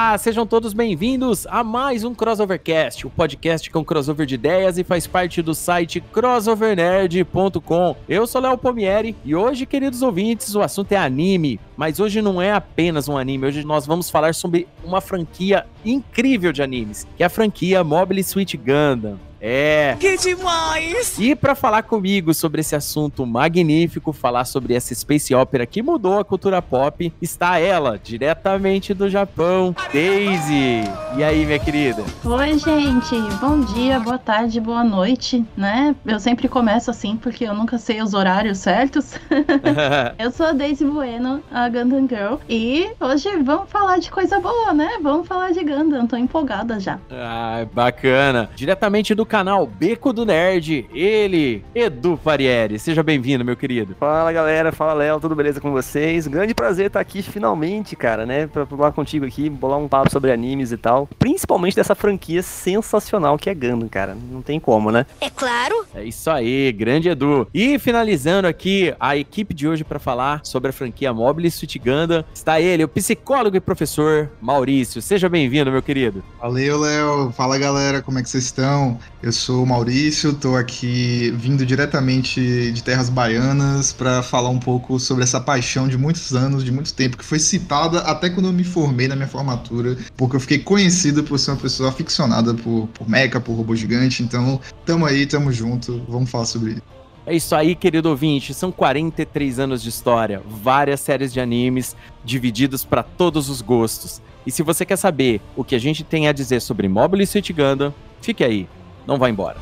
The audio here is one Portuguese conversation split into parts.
Olá, sejam todos bem-vindos a mais um Crossovercast, o podcast com crossover de ideias e faz parte do site crossovernerd.com. Eu sou Léo Pomieri e hoje, queridos ouvintes, o assunto é anime, mas hoje não é apenas um anime, hoje nós vamos falar sobre uma franquia incrível de animes, que é a franquia Mobile Suit Gundam. É. Que demais! E para falar comigo sobre esse assunto magnífico, falar sobre essa space opera que mudou a cultura pop, está ela, diretamente do Japão, Daisy. E aí, minha querida? Oi, gente. Bom dia, boa tarde, boa noite, né? Eu sempre começo assim porque eu nunca sei os horários certos. eu sou a Daisy Bueno, a Gundam Girl, e hoje vamos falar de coisa boa, né? Vamos falar de Gundam, tô empolgada já. Ah, bacana. Diretamente do canal Beco do Nerd, ele, Edu Farieri. Seja bem-vindo, meu querido. Fala, galera. Fala, Léo. Tudo beleza com vocês? Grande prazer estar aqui finalmente, cara, né? Pra falar contigo aqui, bolar um papo sobre animes e tal. Principalmente dessa franquia sensacional que é Gundam, cara. Não tem como, né? É claro. É isso aí, grande Edu. E finalizando aqui a equipe de hoje para falar sobre a franquia Mobile Suit Gundam, está ele, o psicólogo e professor Maurício. Seja bem-vindo, meu querido. Valeu, Léo. Fala, galera. Como é que vocês estão? Eu sou o Maurício, estou aqui vindo diretamente de terras baianas para falar um pouco sobre essa paixão de muitos anos, de muito tempo, que foi citada até quando eu me formei na minha formatura, porque eu fiquei conhecido por ser uma pessoa aficionada por, por mecha, por robô gigante. Então, tamo aí, tamo junto, vamos falar sobre isso. É isso aí, querido ouvinte. São 43 anos de história, várias séries de animes divididos para todos os gostos. E se você quer saber o que a gente tem a dizer sobre Mobile Suit Gundam, fique aí não vai embora.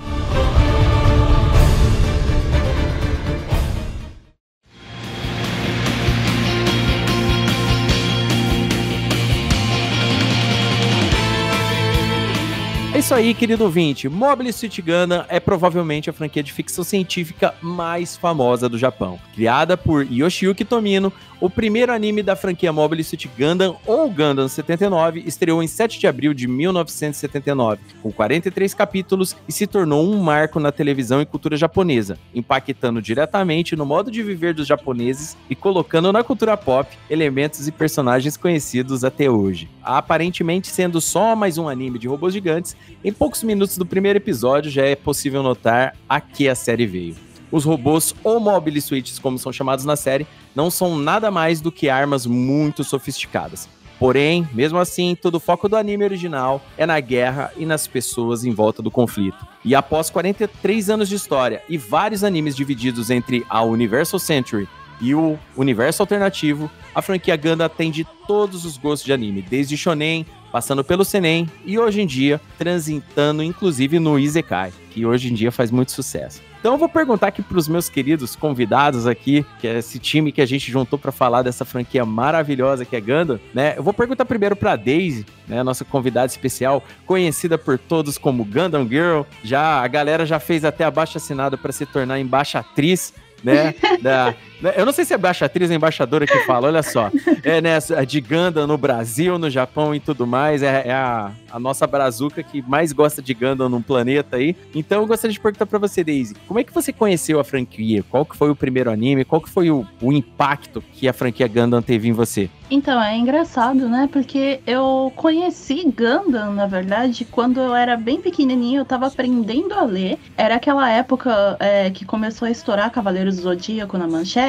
É isso aí, querido ouvinte. Mobile Suit Gundam é provavelmente a franquia de ficção científica mais famosa do Japão. Criada por Yoshiyuki Tomino, o primeiro anime da franquia Mobile Suit Gundam, ou Gundam 79, estreou em 7 de abril de 1979, com 43 capítulos e se tornou um marco na televisão e cultura japonesa, impactando diretamente no modo de viver dos japoneses e colocando na cultura pop elementos e personagens conhecidos até hoje. Aparentemente sendo só mais um anime de robôs gigantes, em poucos minutos do primeiro episódio já é possível notar a que a série veio. Os robôs ou mobile suits, como são chamados na série, não são nada mais do que armas muito sofisticadas. Porém, mesmo assim, todo o foco do anime original é na guerra e nas pessoas em volta do conflito. E após 43 anos de história e vários animes divididos entre a Universal Century e o universo alternativo, a franquia Gundam atende todos os gostos de anime, desde shonen, passando pelo seinen e hoje em dia transitando inclusive no isekai, que hoje em dia faz muito sucesso. Então eu vou perguntar aqui para os meus queridos convidados aqui, que é esse time que a gente juntou para falar dessa franquia maravilhosa que é Gundam, né? Eu vou perguntar primeiro para Daisy, né, nossa convidada especial, conhecida por todos como Gundam Girl. Já a galera já fez até abaixo assinado para se tornar embaixatriz né? Da, eu não sei se é embaixatriz ou embaixadora que fala, olha só. É, né, de Ganda no Brasil, no Japão e tudo mais. É, é a, a, nossa brazuca que mais gosta de Ganda no planeta aí. Então eu gostaria de perguntar pra você, Daisy, como é que você conheceu a franquia? Qual que foi o primeiro anime? Qual que foi o, o impacto que a franquia Gundam teve em você? Então, é engraçado, né? Porque eu conheci Gundam, na verdade, quando eu era bem pequenininho, eu tava aprendendo a ler. Era aquela época é, que começou a estourar Cavaleiros do Zodíaco na manchete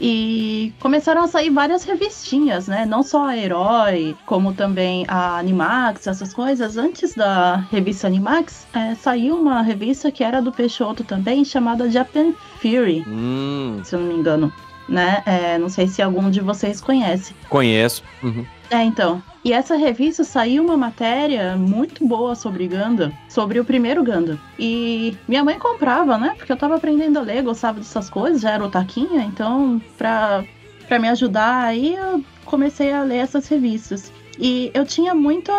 e começaram a sair várias revistinhas, né? Não só a Herói, como também a Animax, essas coisas. Antes da revista Animax, é, saiu uma revista que era do Peixoto também, chamada Japan Fury, hum. se eu não me engano né? É, não sei se algum de vocês conhece. Conheço. Uhum. É, então. E essa revista saiu uma matéria muito boa sobre Ganda, sobre o primeiro Ganda. E minha mãe comprava, né? Porque eu tava aprendendo a ler, gostava dessas coisas, já era otaquinha, então pra para me ajudar, aí eu comecei a ler essas revistas. E eu tinha muito.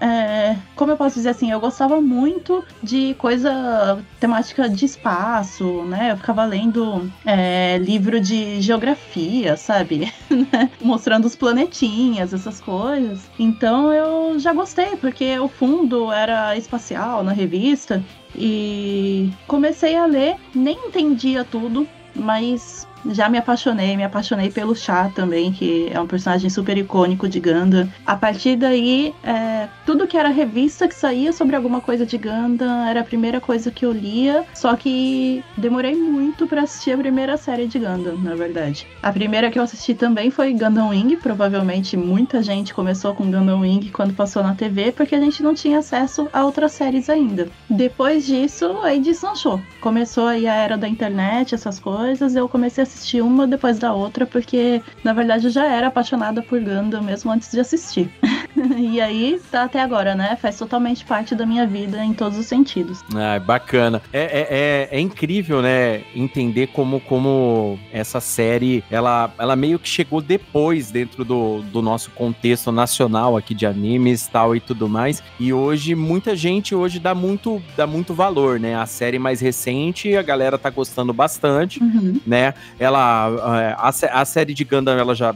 É, como eu posso dizer assim? Eu gostava muito de coisa temática de espaço, né? Eu ficava lendo é, livro de geografia, sabe? Né? Mostrando os planetinhas, essas coisas. Então eu já gostei, porque o fundo era espacial na revista. E comecei a ler, nem entendia tudo, mas já me apaixonei, me apaixonei pelo Chá também, que é um personagem super icônico de Gundam. A partir daí, é, tudo que era revista que saía sobre alguma coisa de Gundam era a primeira coisa que eu lia, só que demorei muito para assistir a primeira série de Gundam, na verdade. A primeira que eu assisti também foi Gundam Wing, provavelmente muita gente começou com Gundam Wing quando passou na TV, porque a gente não tinha acesso a outras séries ainda. Depois disso, aí deslanchou. Começou aí a era da internet, essas coisas, eu comecei a assistir uma depois da outra, porque na verdade eu já era apaixonada por Gundam mesmo antes de assistir. e aí tá até agora, né? Faz totalmente parte da minha vida em todos os sentidos. Ah, bacana. É, é, é, é, incrível, né? Entender como, como essa série ela, ela meio que chegou depois dentro do, do nosso contexto nacional aqui de animes tal e tudo mais. E hoje, muita gente hoje dá muito, dá muito valor, né? A série mais recente, a galera tá gostando bastante, uhum. né? Ela, é, a, a série de Gundam, ela já.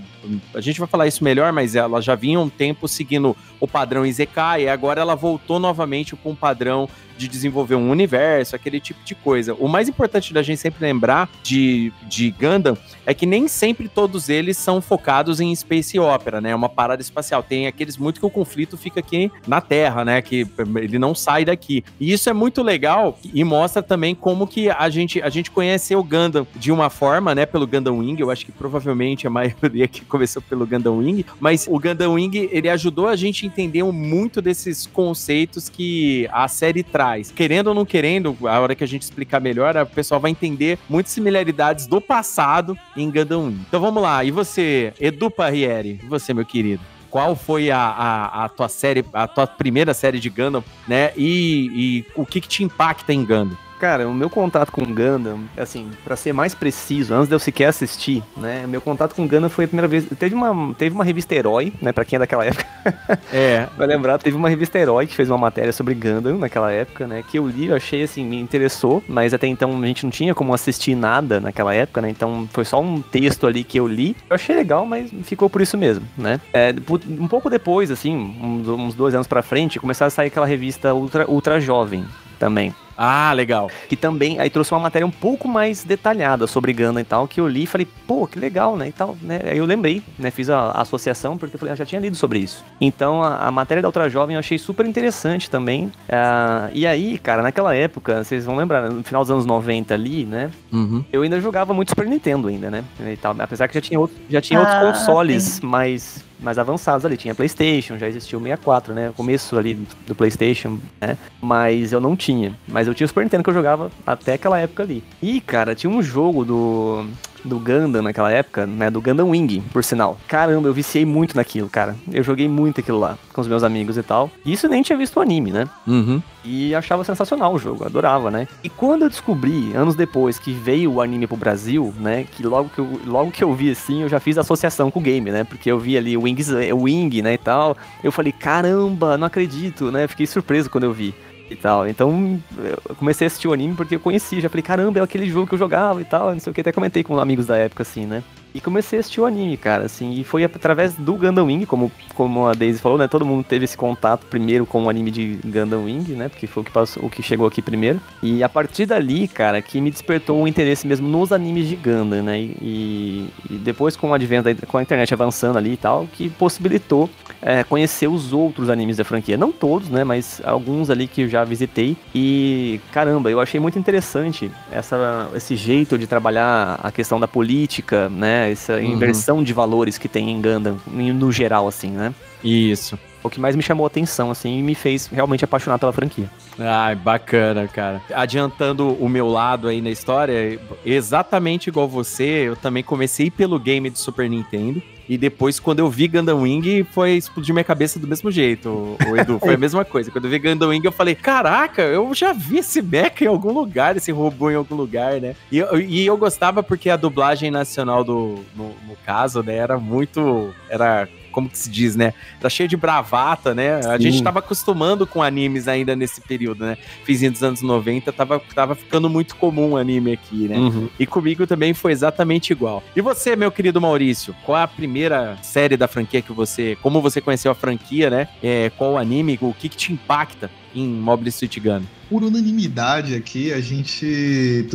A gente vai falar isso melhor, mas ela já vinha um tempo seguindo o padrão Izekai, e agora ela voltou novamente com um padrão de desenvolver um universo, aquele tipo de coisa. O mais importante da gente sempre lembrar de, de Gundam é que nem sempre todos eles são focados em space opera, né? É uma parada espacial. Tem aqueles muito que o conflito fica aqui na Terra, né? Que ele não sai daqui. E isso é muito legal e mostra também como que a gente, a gente conhece o Gundam de uma forma, né? Pelo Gundam Wing. Eu acho que provavelmente a maioria que começou pelo Gundam Wing. Mas o Gundam Wing, ele ajudou a gente a entender muito desses conceitos que a série traz Querendo ou não querendo, a hora que a gente explicar melhor, o pessoal vai entender muitas similaridades do passado em Gundam 1. Então vamos lá, e você, Edu Parriere, e você, meu querido? qual foi a, a, a, tua série, a tua primeira série de Gundam, né? E, e o que, que te impacta em Gundam? Cara, o meu contato com Gundam, assim, para ser mais preciso, antes de eu sequer assistir, né? Meu contato com Gundam foi a primeira vez. Teve uma, teve uma revista Herói, né? Pra quem é daquela época. é. Vai lembrar, teve uma revista Herói que fez uma matéria sobre Gundam naquela época, né? Que eu li, eu achei assim, me interessou, mas até então a gente não tinha como assistir nada naquela época, né? Então foi só um texto ali que eu li. Eu achei legal, mas ficou por isso mesmo, né? É, um pouco depois, assim, uns, uns dois anos pra frente, começaram a sair aquela revista Ultra, Ultra Jovem também. Ah, legal. Que também aí trouxe uma matéria um pouco mais detalhada sobre Gana e tal, que eu li e falei, pô, que legal, né? E tal, né? Aí eu lembrei, né? Fiz a, a associação, porque eu falei, ah, já tinha lido sobre isso. Então a, a, matéria da Ultra Jovem eu achei super interessante também. Uh, e aí, cara, naquela época, vocês vão lembrar, no final dos anos 90 ali, né? Uhum. Eu ainda jogava muito Super Nintendo ainda, né? E tal, apesar que já tinha, outro, já tinha ah, outros consoles sim. mais mais avançados ali. Tinha PlayStation, já existia o 64, né? O começo ali do PlayStation, né? Mas eu não tinha. Mas eu tinha o Super Nintendo que eu jogava até aquela época ali. E, cara, tinha um jogo do do Gundam naquela época, né? Do Gundam Wing, por sinal. Caramba, eu viciei muito naquilo, cara. Eu joguei muito aquilo lá com os meus amigos e tal. E isso nem tinha visto o anime, né? Uhum. E achava sensacional o jogo, adorava, né? E quando eu descobri, anos depois, que veio o anime pro Brasil, né? Que logo que eu, logo que eu vi assim, eu já fiz associação com o game, né? Porque eu vi ali o Wing, né? E tal. Eu falei, caramba, não acredito, né? Fiquei surpreso quando eu vi e tal. Então, eu comecei a assistir o anime porque eu conhecia, já falei, caramba, é aquele jogo que eu jogava e tal, não sei o que, até comentei com amigos da época, assim, né? E comecei a assistir o anime, cara, assim, e foi através do Gundam Wing, como, como a Daisy falou, né? Todo mundo teve esse contato primeiro com o anime de Gundam Wing, né? Porque foi o que, passou, o que chegou aqui primeiro. E a partir dali, cara, que me despertou o interesse mesmo nos animes de Gundam, né? E, e depois com o advento da, com a internet avançando ali e tal, que possibilitou é, conhecer os outros animes da franquia. Não todos, né? Mas alguns ali que eu já visitei. E caramba, eu achei muito interessante essa, esse jeito de trabalhar a questão da política, né? Essa uhum. inversão de valores que tem em Gundam, no geral, assim, né? Isso. o que mais me chamou a atenção, assim, e me fez realmente apaixonar pela franquia. Ai, bacana, cara. Adiantando o meu lado aí na história, exatamente igual você, eu também comecei pelo game do Super Nintendo. E depois, quando eu vi Gundam Wing, foi explodir minha cabeça do mesmo jeito, o Edu. Foi a mesma coisa. Quando eu vi Gundam Wing, eu falei, caraca, eu já vi esse mecha em algum lugar, esse robô em algum lugar, né? E eu, e eu gostava porque a dublagem nacional do, no, no caso, né, era muito... Era como que se diz, né? Tá cheio de bravata, né? A Sim. gente tava acostumando com animes ainda nesse período, né? Fizinho dos anos 90, tava, tava ficando muito comum o anime aqui, né? Uhum. E comigo também foi exatamente igual. E você, meu querido Maurício, qual é a primeira série da franquia que você. Como você conheceu a franquia, né? É, qual o anime, o que, que te impacta em Mobile Suit Gun? Por unanimidade aqui, a gente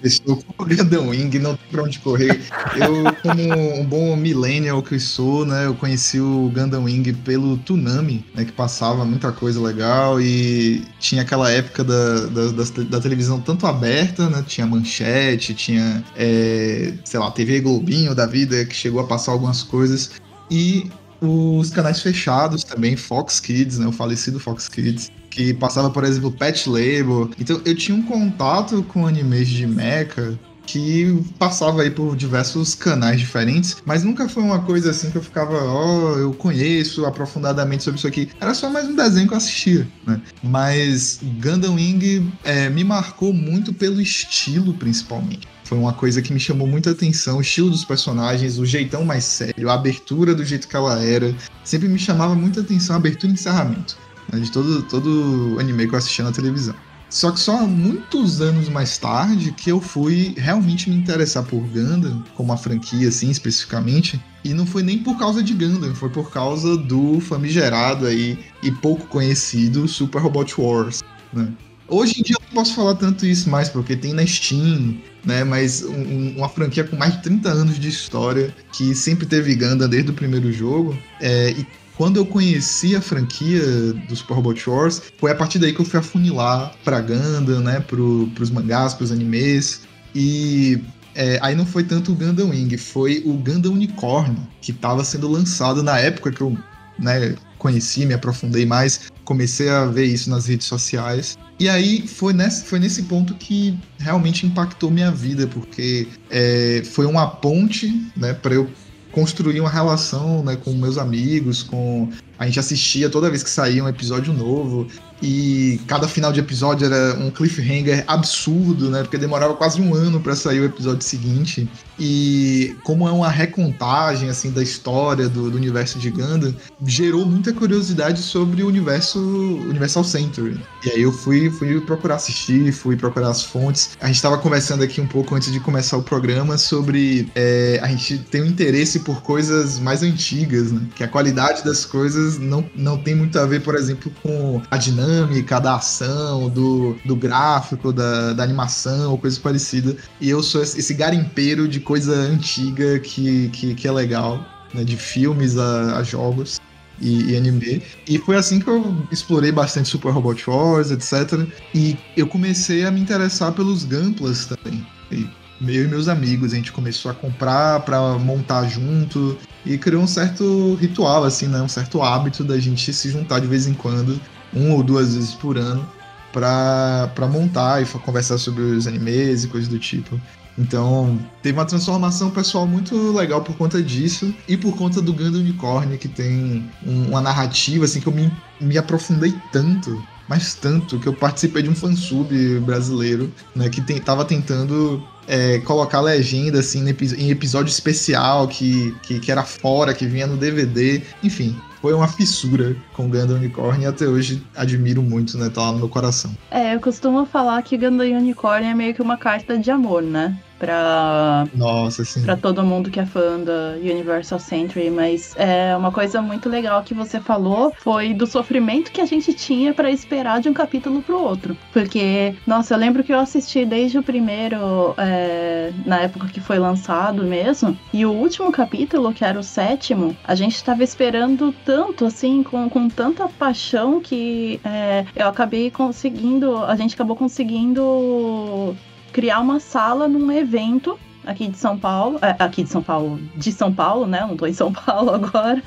começou com o Gundam Wing, não tem pra onde correr. Eu, como um bom millennial que sou, né, eu conheci o Gundam Wing pelo Toonami, né, que passava muita coisa legal e tinha aquela época da, da, da, da televisão tanto aberta, né, tinha manchete, tinha, é, sei lá, TV Globinho da vida, que chegou a passar algumas coisas, e os canais fechados também, Fox Kids, né, o falecido Fox Kids, que passava, por exemplo, Pet Label. Então eu tinha um contato com animes de mecha que passava aí por diversos canais diferentes, mas nunca foi uma coisa assim que eu ficava, ó, oh, eu conheço aprofundadamente sobre isso aqui. Era só mais um desenho que eu assistia, né? Mas Gundam Wing é, me marcou muito pelo estilo, principalmente. Foi uma coisa que me chamou muita atenção, o estilo dos personagens, o jeitão mais sério, a abertura do jeito que ela era. Sempre me chamava muita atenção a abertura e encerramento né, de todo, todo anime que eu assistia na televisão. Só que só muitos anos mais tarde que eu fui realmente me interessar por Gundam, como a franquia assim especificamente, e não foi nem por causa de Gundam, foi por causa do famigerado aí e pouco conhecido Super Robot Wars, né? Hoje em dia eu não posso falar tanto isso mais, porque tem na Steam, né? Mas um, uma franquia com mais de 30 anos de história, que sempre teve Gundam desde o primeiro jogo, é, e quando eu conheci a franquia do Super Robot Wars, foi a partir daí que eu fui afunilar pra Gundam, né, pro, pros mangás, pros animes, e é, aí não foi tanto o Gundam Wing, foi o Gundam Unicorn, que estava sendo lançado na época que eu né, conheci, me aprofundei mais, comecei a ver isso nas redes sociais. E aí foi nesse, foi nesse ponto que realmente impactou minha vida, porque é, foi uma ponte né, para eu construir uma relação né, com meus amigos, com a gente assistia toda vez que saía um episódio novo e cada final de episódio era um cliffhanger absurdo, né? Porque demorava quase um ano para sair o episódio seguinte. E como é uma recontagem assim da história do, do universo de Gundam, gerou muita curiosidade sobre o universo Universal Century. E aí eu fui, fui procurar assistir, fui procurar as fontes. A gente estava conversando aqui um pouco antes de começar o programa sobre é, a gente tem um interesse por coisas mais antigas, né? Que a qualidade das coisas não, não tem muito a ver, por exemplo, com a dinâmica da ação, do, do gráfico, da, da animação ou coisa parecida. E eu sou esse garimpeiro de coisa antiga que, que, que é legal, né? De filmes a, a jogos. E, e, anime. E foi assim que eu explorei bastante Super Robot Wars, etc. E eu comecei a me interessar pelos Gunplas também. E e meus amigos, a gente começou a comprar para montar junto e criou um certo ritual, assim, né? Um certo hábito da gente se juntar de vez em quando, uma ou duas vezes por ano, para montar e conversar sobre os animes e coisas do tipo. Então, teve uma transformação pessoal muito legal por conta disso e por conta do Gundam Unicorn, que tem um, uma narrativa assim que eu me, me aprofundei tanto, mas tanto, que eu participei de um fansub brasileiro, né, que tem, tava tentando é, colocar legenda assim em episódio especial que, que, que era fora, que vinha no DVD, enfim. Foi uma fissura com Gundam Unicorn e até hoje admiro muito, né? Tá lá no meu coração. É, eu costumo falar que Gundam Unicorn é meio que uma carta de amor, né? Pra, Nossa, sim. pra todo mundo que é fã da Universal Century, mas é uma coisa muito legal que você falou foi do sofrimento que a gente tinha para esperar de um capítulo pro outro. Porque, nossa, eu lembro que eu assisti desde o primeiro, é, na época que foi lançado mesmo, e o último capítulo, que era o sétimo, a gente tava esperando tanto, assim, com, com tanta paixão que é, eu acabei conseguindo, a gente acabou conseguindo criar uma sala num evento aqui de São Paulo, é, aqui de São Paulo, de São Paulo, né? Não tô em São Paulo agora.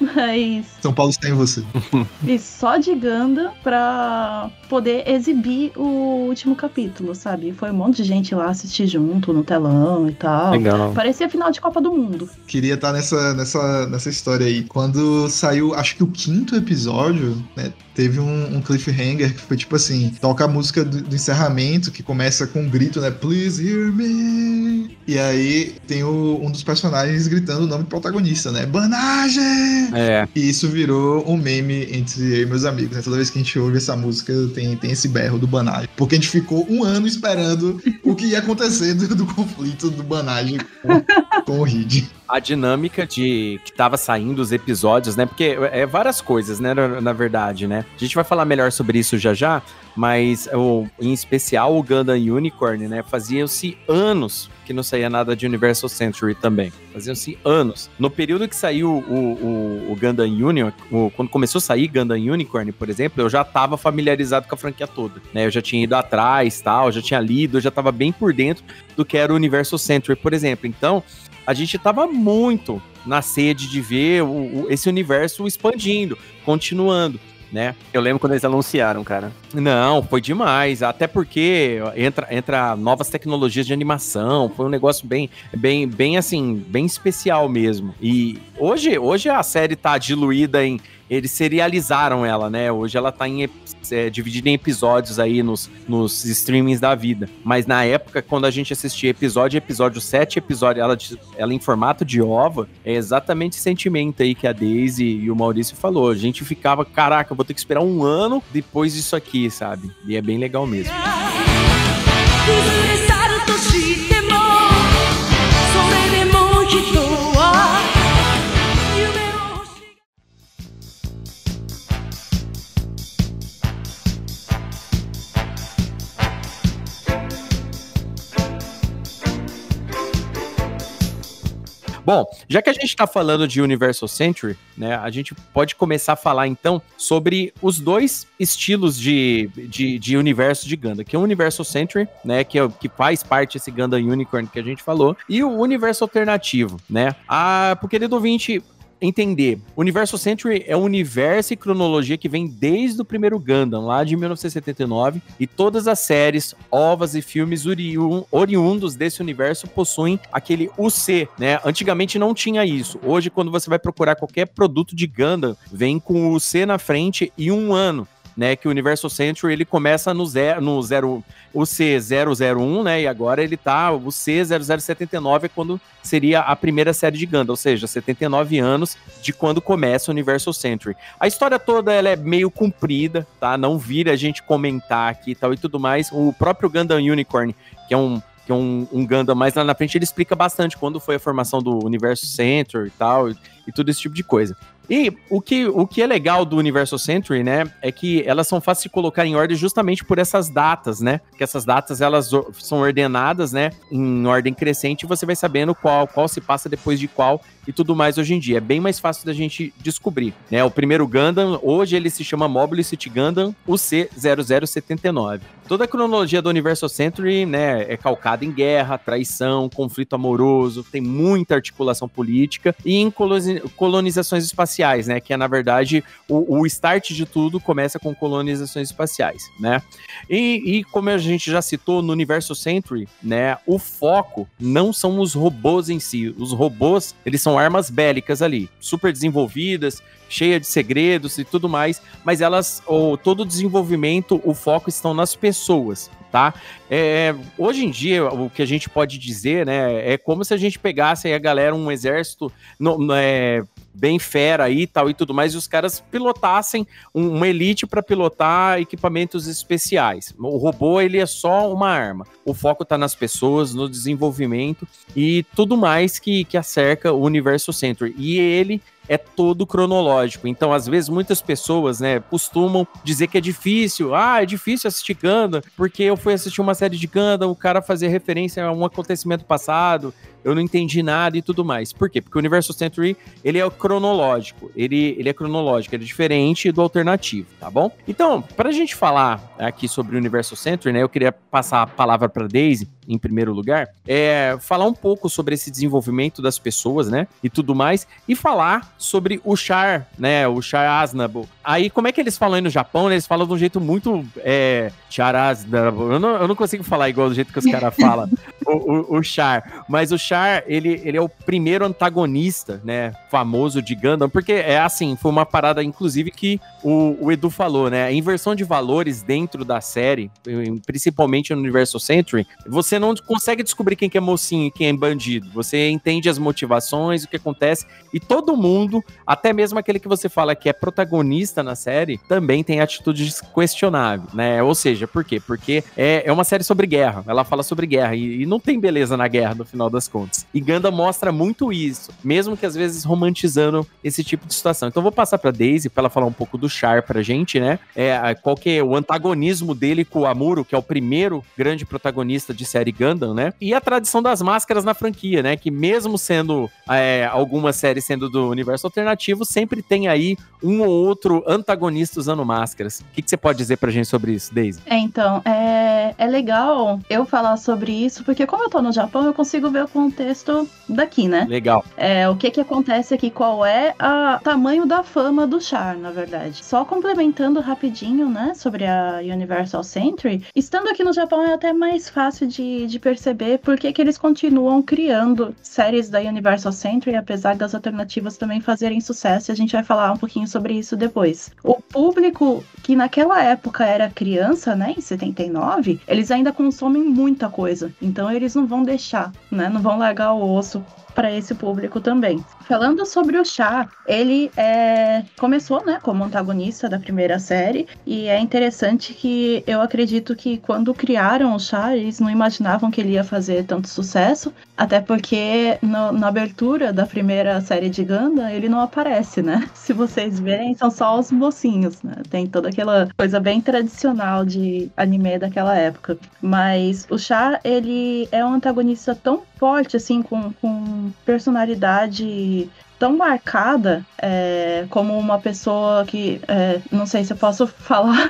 Mas. São Paulo está em você. e só de Ganda pra poder exibir o último capítulo, sabe? Foi um monte de gente lá assistir junto no telão e tal. Legal. Parecia final de Copa do Mundo. Queria estar nessa, nessa, nessa história aí. Quando saiu, acho que o quinto episódio, né? Teve um, um cliffhanger que foi tipo assim: toca a música do, do encerramento, que começa com um grito, né? Please hear me. E aí tem o, um dos personagens gritando o nome do protagonista, né? Banagem! É. E isso virou um meme entre eu e meus amigos. Né? Toda vez que a gente ouve essa música, tem, tem esse berro do Banagem. Porque a gente ficou um ano esperando o que ia acontecer do, do conflito do Banagem com, com o Reed. a dinâmica de que tava saindo os episódios, né? Porque é várias coisas, né? Na, na verdade, né? A gente vai falar melhor sobre isso já já, mas o, em especial o Gundam Unicorn, né? Faziam-se anos que não saía nada de Universal Century também. Faziam-se anos. No período que saiu o, o, o Gundam Union, o, quando começou a sair Gundam Unicorn, por exemplo, eu já estava familiarizado com a franquia toda, né? Eu já tinha ido atrás, tal, já tinha lido, eu já estava bem por dentro do que era o Universal Century, por exemplo. Então, a gente tava muito na sede de ver o, o, esse universo expandindo, continuando. Né? Eu lembro quando eles anunciaram, cara. Não, foi demais. Até porque entra, entra novas tecnologias de animação. Foi um negócio bem, bem, bem assim, bem especial mesmo. E hoje, hoje a série tá diluída em eles serializaram ela, né? Hoje ela tá em, é, dividida em episódios aí nos, nos streamings da vida. Mas na época, quando a gente assistia episódio, episódio 7, episódio, ela, ela em formato de ova, é exatamente esse sentimento aí que a Daisy e o Maurício falou. A gente ficava, caraca, vou ter que esperar um ano depois disso aqui, sabe? E é bem legal mesmo. Bom, já que a gente está falando de Universal Century, né, a gente pode começar a falar então sobre os dois estilos de, de, de universo de Gundam, que é o Universal Century, né, que, é, que faz parte desse Gundam Unicorn que a gente falou, e o universo alternativo, né. Ah, pro querido ouvinte, entender. Universo Century é um universo e cronologia que vem desde o primeiro Gundam, lá de 1979, e todas as séries, ovas e filmes oriundos desse universo possuem aquele UC, né? Antigamente não tinha isso. Hoje, quando você vai procurar qualquer produto de Gundam, vem com o UC na frente e um ano né? Que o Universal Century ele começa no zero, no zero, o C001, né? E agora ele tá, o C0079 é quando seria a primeira série de Gundam, ou seja, 79 anos de quando começa o Universal Century. A história toda ela é meio comprida, tá? Não vira a gente comentar aqui e tal e tudo mais. O próprio Gundam Unicorn, que é um que é um, um Gundam mais lá na frente, ele explica bastante quando foi a formação do Universo Century e tal, e, e tudo esse tipo de coisa. E o que, o que é legal do Universal Century, né, é que elas são fáceis de colocar em ordem justamente por essas datas, né? Que essas datas elas são ordenadas, né, em ordem crescente e você vai sabendo qual qual se passa depois de qual e tudo mais hoje em dia. É bem mais fácil da gente descobrir, né? O primeiro Gundam, hoje ele se chama Mobile City Gundam UC0079. Toda a cronologia do Universal Century, né, é calcada em guerra, traição, conflito amoroso, tem muita articulação política e em colonizações espaciais, né, que é na verdade o, o start de tudo começa com colonizações espaciais, né? E, e como a gente já citou no Universal Century, né, o foco não são os robôs em si. Os robôs, eles são armas bélicas ali, super desenvolvidas, cheia de segredos e tudo mais, mas elas, ou todo o desenvolvimento, o foco estão nas pessoas, tá? É, hoje em dia, o que a gente pode dizer, né, é como se a gente pegasse a galera, um exército no, é, bem fera aí tal e tudo mais, e os caras pilotassem um, uma elite para pilotar equipamentos especiais. O robô, ele é só uma arma. O foco tá nas pessoas, no desenvolvimento e tudo mais que, que acerca o Universo Century. E ele é todo cronológico. Então, às vezes, muitas pessoas, né, costumam dizer que é difícil. Ah, é difícil assistir Gundam, porque eu fui assistir uma série de Gundam, o cara fazia referência a um acontecimento passado, eu não entendi nada e tudo mais. Por quê? Porque o Universo Century, ele é cronológico. Ele, ele é cronológico, ele é diferente do alternativo, tá bom? Então, pra gente falar aqui sobre o Universo Century, né, eu queria passar a palavra para Daisy, em primeiro lugar, é falar um pouco sobre esse desenvolvimento das pessoas, né, e tudo mais, e falar sobre o Char, né? O Char Aznavour. Aí, como é que eles falam aí no Japão? Né? Eles falam de um jeito muito. É, Char Aznavour. Eu não, eu não consigo falar igual do jeito que os caras falam. o, o, o, Char. Mas o Char, ele, ele é o primeiro antagonista, né? Famoso de Gundam. Porque é assim, foi uma parada, inclusive, que o, o Edu falou, né? A inversão de valores dentro da série, principalmente no Universal Century, você não consegue descobrir quem que é mocinho e quem é bandido. Você entende as motivações, o que acontece. E todo mundo, até mesmo aquele que você fala que é protagonista na série, também tem atitudes questionáveis, né? Ou seja, por quê? Porque é, é uma série sobre guerra. Ela fala sobre guerra. E, e não tem beleza na guerra, no final das contas. E Ganda mostra muito isso, mesmo que às vezes romantizando esse tipo de situação. Então vou passar para Daisy para ela falar um pouco do Char pra gente, né? É, qual que é o antagonismo dele com o Amuro, que é o primeiro grande protagonista de série Gundam, né? E a tradição das máscaras na franquia, né? Que mesmo sendo é, algumas séries sendo do universo alternativo, sempre tem aí um ou outro antagonista usando máscaras. O que, que você pode dizer pra gente sobre isso, Daisy? É, então, é, é legal eu falar sobre isso, porque como eu tô no Japão, eu consigo ver o contexto daqui, né? Legal. É, o que que acontece aqui, qual é o tamanho da fama do Char, na verdade. Só complementando rapidinho, né, sobre a Universal Century, estando aqui no Japão é até mais fácil de, de perceber por que que eles continuam criando séries da Universal Century, apesar das alternativas também fazerem sucesso, e a gente vai falar um pouquinho sobre isso depois. O público que naquela época era criança, né, em 79, eles ainda consomem muita coisa. Então eles não vão deixar, né, não vão largar o osso para esse público também. Falando sobre o Chá, ele é, começou né, como antagonista da primeira série, e é interessante que eu acredito que quando criaram o Chá, eles não imaginavam que ele ia fazer tanto sucesso, até porque no, na abertura da primeira série de Ganda, ele não aparece, né? Se vocês verem, são só os mocinhos, né? Tem toda aquela coisa bem tradicional de anime daquela época. Mas o Chá, ele é um antagonista tão forte, assim, com, com personalidade tão marcada é, como uma pessoa que é, não sei se eu posso falar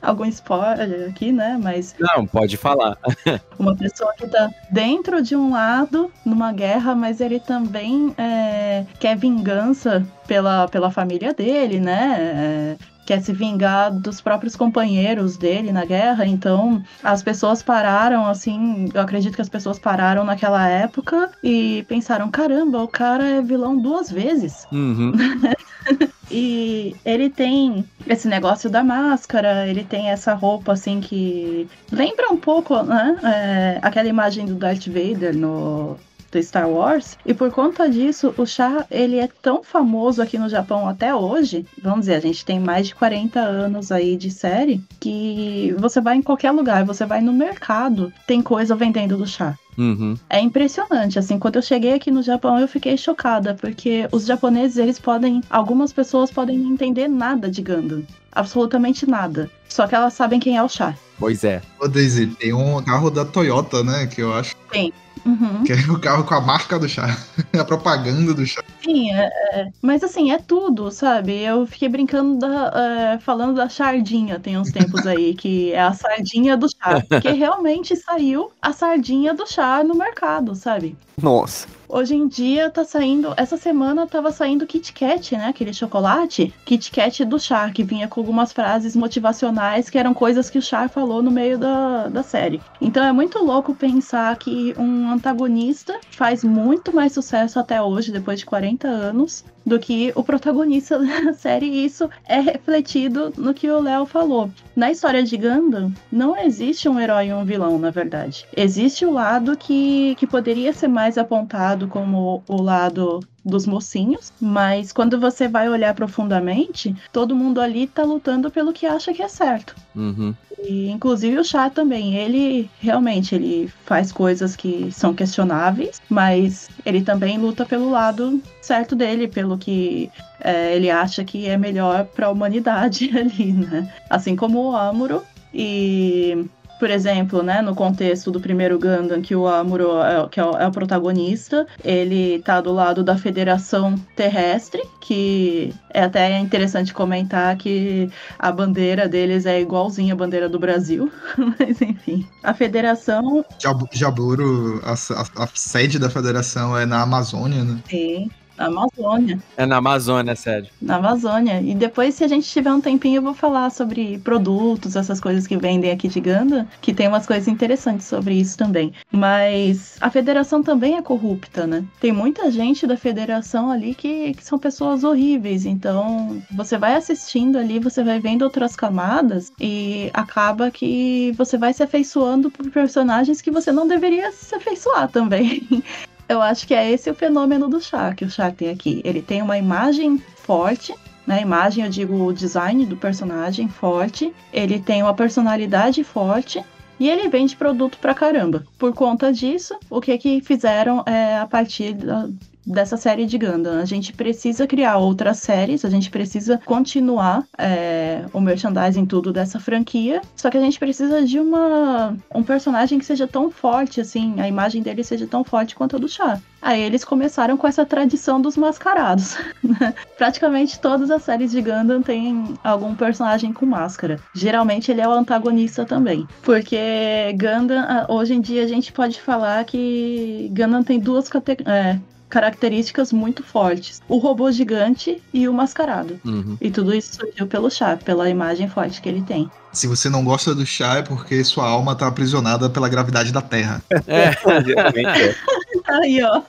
algum spoiler aqui, né? Mas não pode falar. uma pessoa que tá dentro de um lado numa guerra, mas ele também é, quer vingança pela, pela família dele, né? Quer se vingar dos próprios companheiros dele na guerra. Então, as pessoas pararam, assim, eu acredito que as pessoas pararam naquela época e pensaram: caramba, o cara é vilão duas vezes. Uhum. E ele tem esse negócio da máscara, ele tem essa roupa assim que lembra um pouco, né? É, aquela imagem do Darth Vader no do Star Wars. E por conta disso, o chá ele é tão famoso aqui no Japão até hoje. Vamos dizer, a gente tem mais de 40 anos aí de série que você vai em qualquer lugar, você vai no mercado, tem coisa vendendo do chá. Uhum. É impressionante, assim, quando eu cheguei aqui no Japão eu fiquei chocada, porque os japoneses, eles podem, algumas pessoas podem não entender nada de Gundam, absolutamente nada, só que elas sabem quem é o chá. Pois é. Ô Daisy, tem um carro da Toyota, né, que eu acho. Tem. Uhum. Que é o carro com a marca do chá, a propaganda do chá. Sim, é, é, mas assim, é tudo, sabe? Eu fiquei brincando, da, é, falando da sardinha, tem uns tempos aí, que é a sardinha do chá. Porque realmente saiu a sardinha do chá no mercado, sabe? Nossa. Hoje em dia tá saindo. Essa semana tava saindo Kit Kat, né? Aquele chocolate. Kit Kat do Char, que vinha com algumas frases motivacionais que eram coisas que o Char falou no meio da, da série. Então é muito louco pensar que um antagonista faz muito mais sucesso até hoje, depois de 40 anos, do que o protagonista da série. E isso é refletido no que o Léo falou. Na história de Gundam, não existe um herói e um vilão, na verdade. Existe o lado que, que poderia ser mais apontado como o lado dos mocinhos, mas quando você vai olhar profundamente, todo mundo ali tá lutando pelo que acha que é certo. Uhum. E, inclusive o Chá também, ele realmente ele faz coisas que são questionáveis, mas ele também luta pelo lado certo dele, pelo que é, ele acha que é melhor para a humanidade ali, né? Assim como o Amuro. E por exemplo, né, no contexto do primeiro Gundam, que o Amuro é, que é, o, é o protagonista, ele tá do lado da Federação Terrestre, que é até interessante comentar que a bandeira deles é igualzinha à bandeira do Brasil, mas enfim. A Federação... Jaburo, a, a, a sede da Federação é na Amazônia, né? Sim. Na Amazônia. É na Amazônia, sério. Na Amazônia. E depois, se a gente tiver um tempinho, eu vou falar sobre produtos, essas coisas que vendem aqui de Ganda, que tem umas coisas interessantes sobre isso também. Mas a federação também é corrupta, né? Tem muita gente da federação ali que, que são pessoas horríveis. Então, você vai assistindo ali, você vai vendo outras camadas e acaba que você vai se afeiçoando por personagens que você não deveria se afeiçoar também. Eu acho que é esse o fenômeno do chá que o chá tem aqui. Ele tem uma imagem forte, né? Imagem, eu digo o design do personagem forte. Ele tem uma personalidade forte. E ele vende produto pra caramba. Por conta disso, o que que fizeram é, a partir da, dessa série de Gundam. A gente precisa criar outras séries, a gente precisa continuar é, o merchandising tudo dessa franquia, só que a gente precisa de uma um personagem que seja tão forte, assim, a imagem dele seja tão forte quanto a do Chá. Aí eles começaram com essa tradição dos mascarados. Praticamente todas as séries de Gundam têm algum personagem com máscara. Geralmente ele é o antagonista também. Porque Gundam, hoje em dia a gente pode falar que Gundam tem duas categorias. É, características muito fortes. O robô gigante e o mascarado. Uhum. E tudo isso surgiu pelo chá, pela imagem forte que ele tem. Se você não gosta do chá é porque sua alma tá aprisionada pela gravidade da Terra. É, Geralmente é. Aí, ó.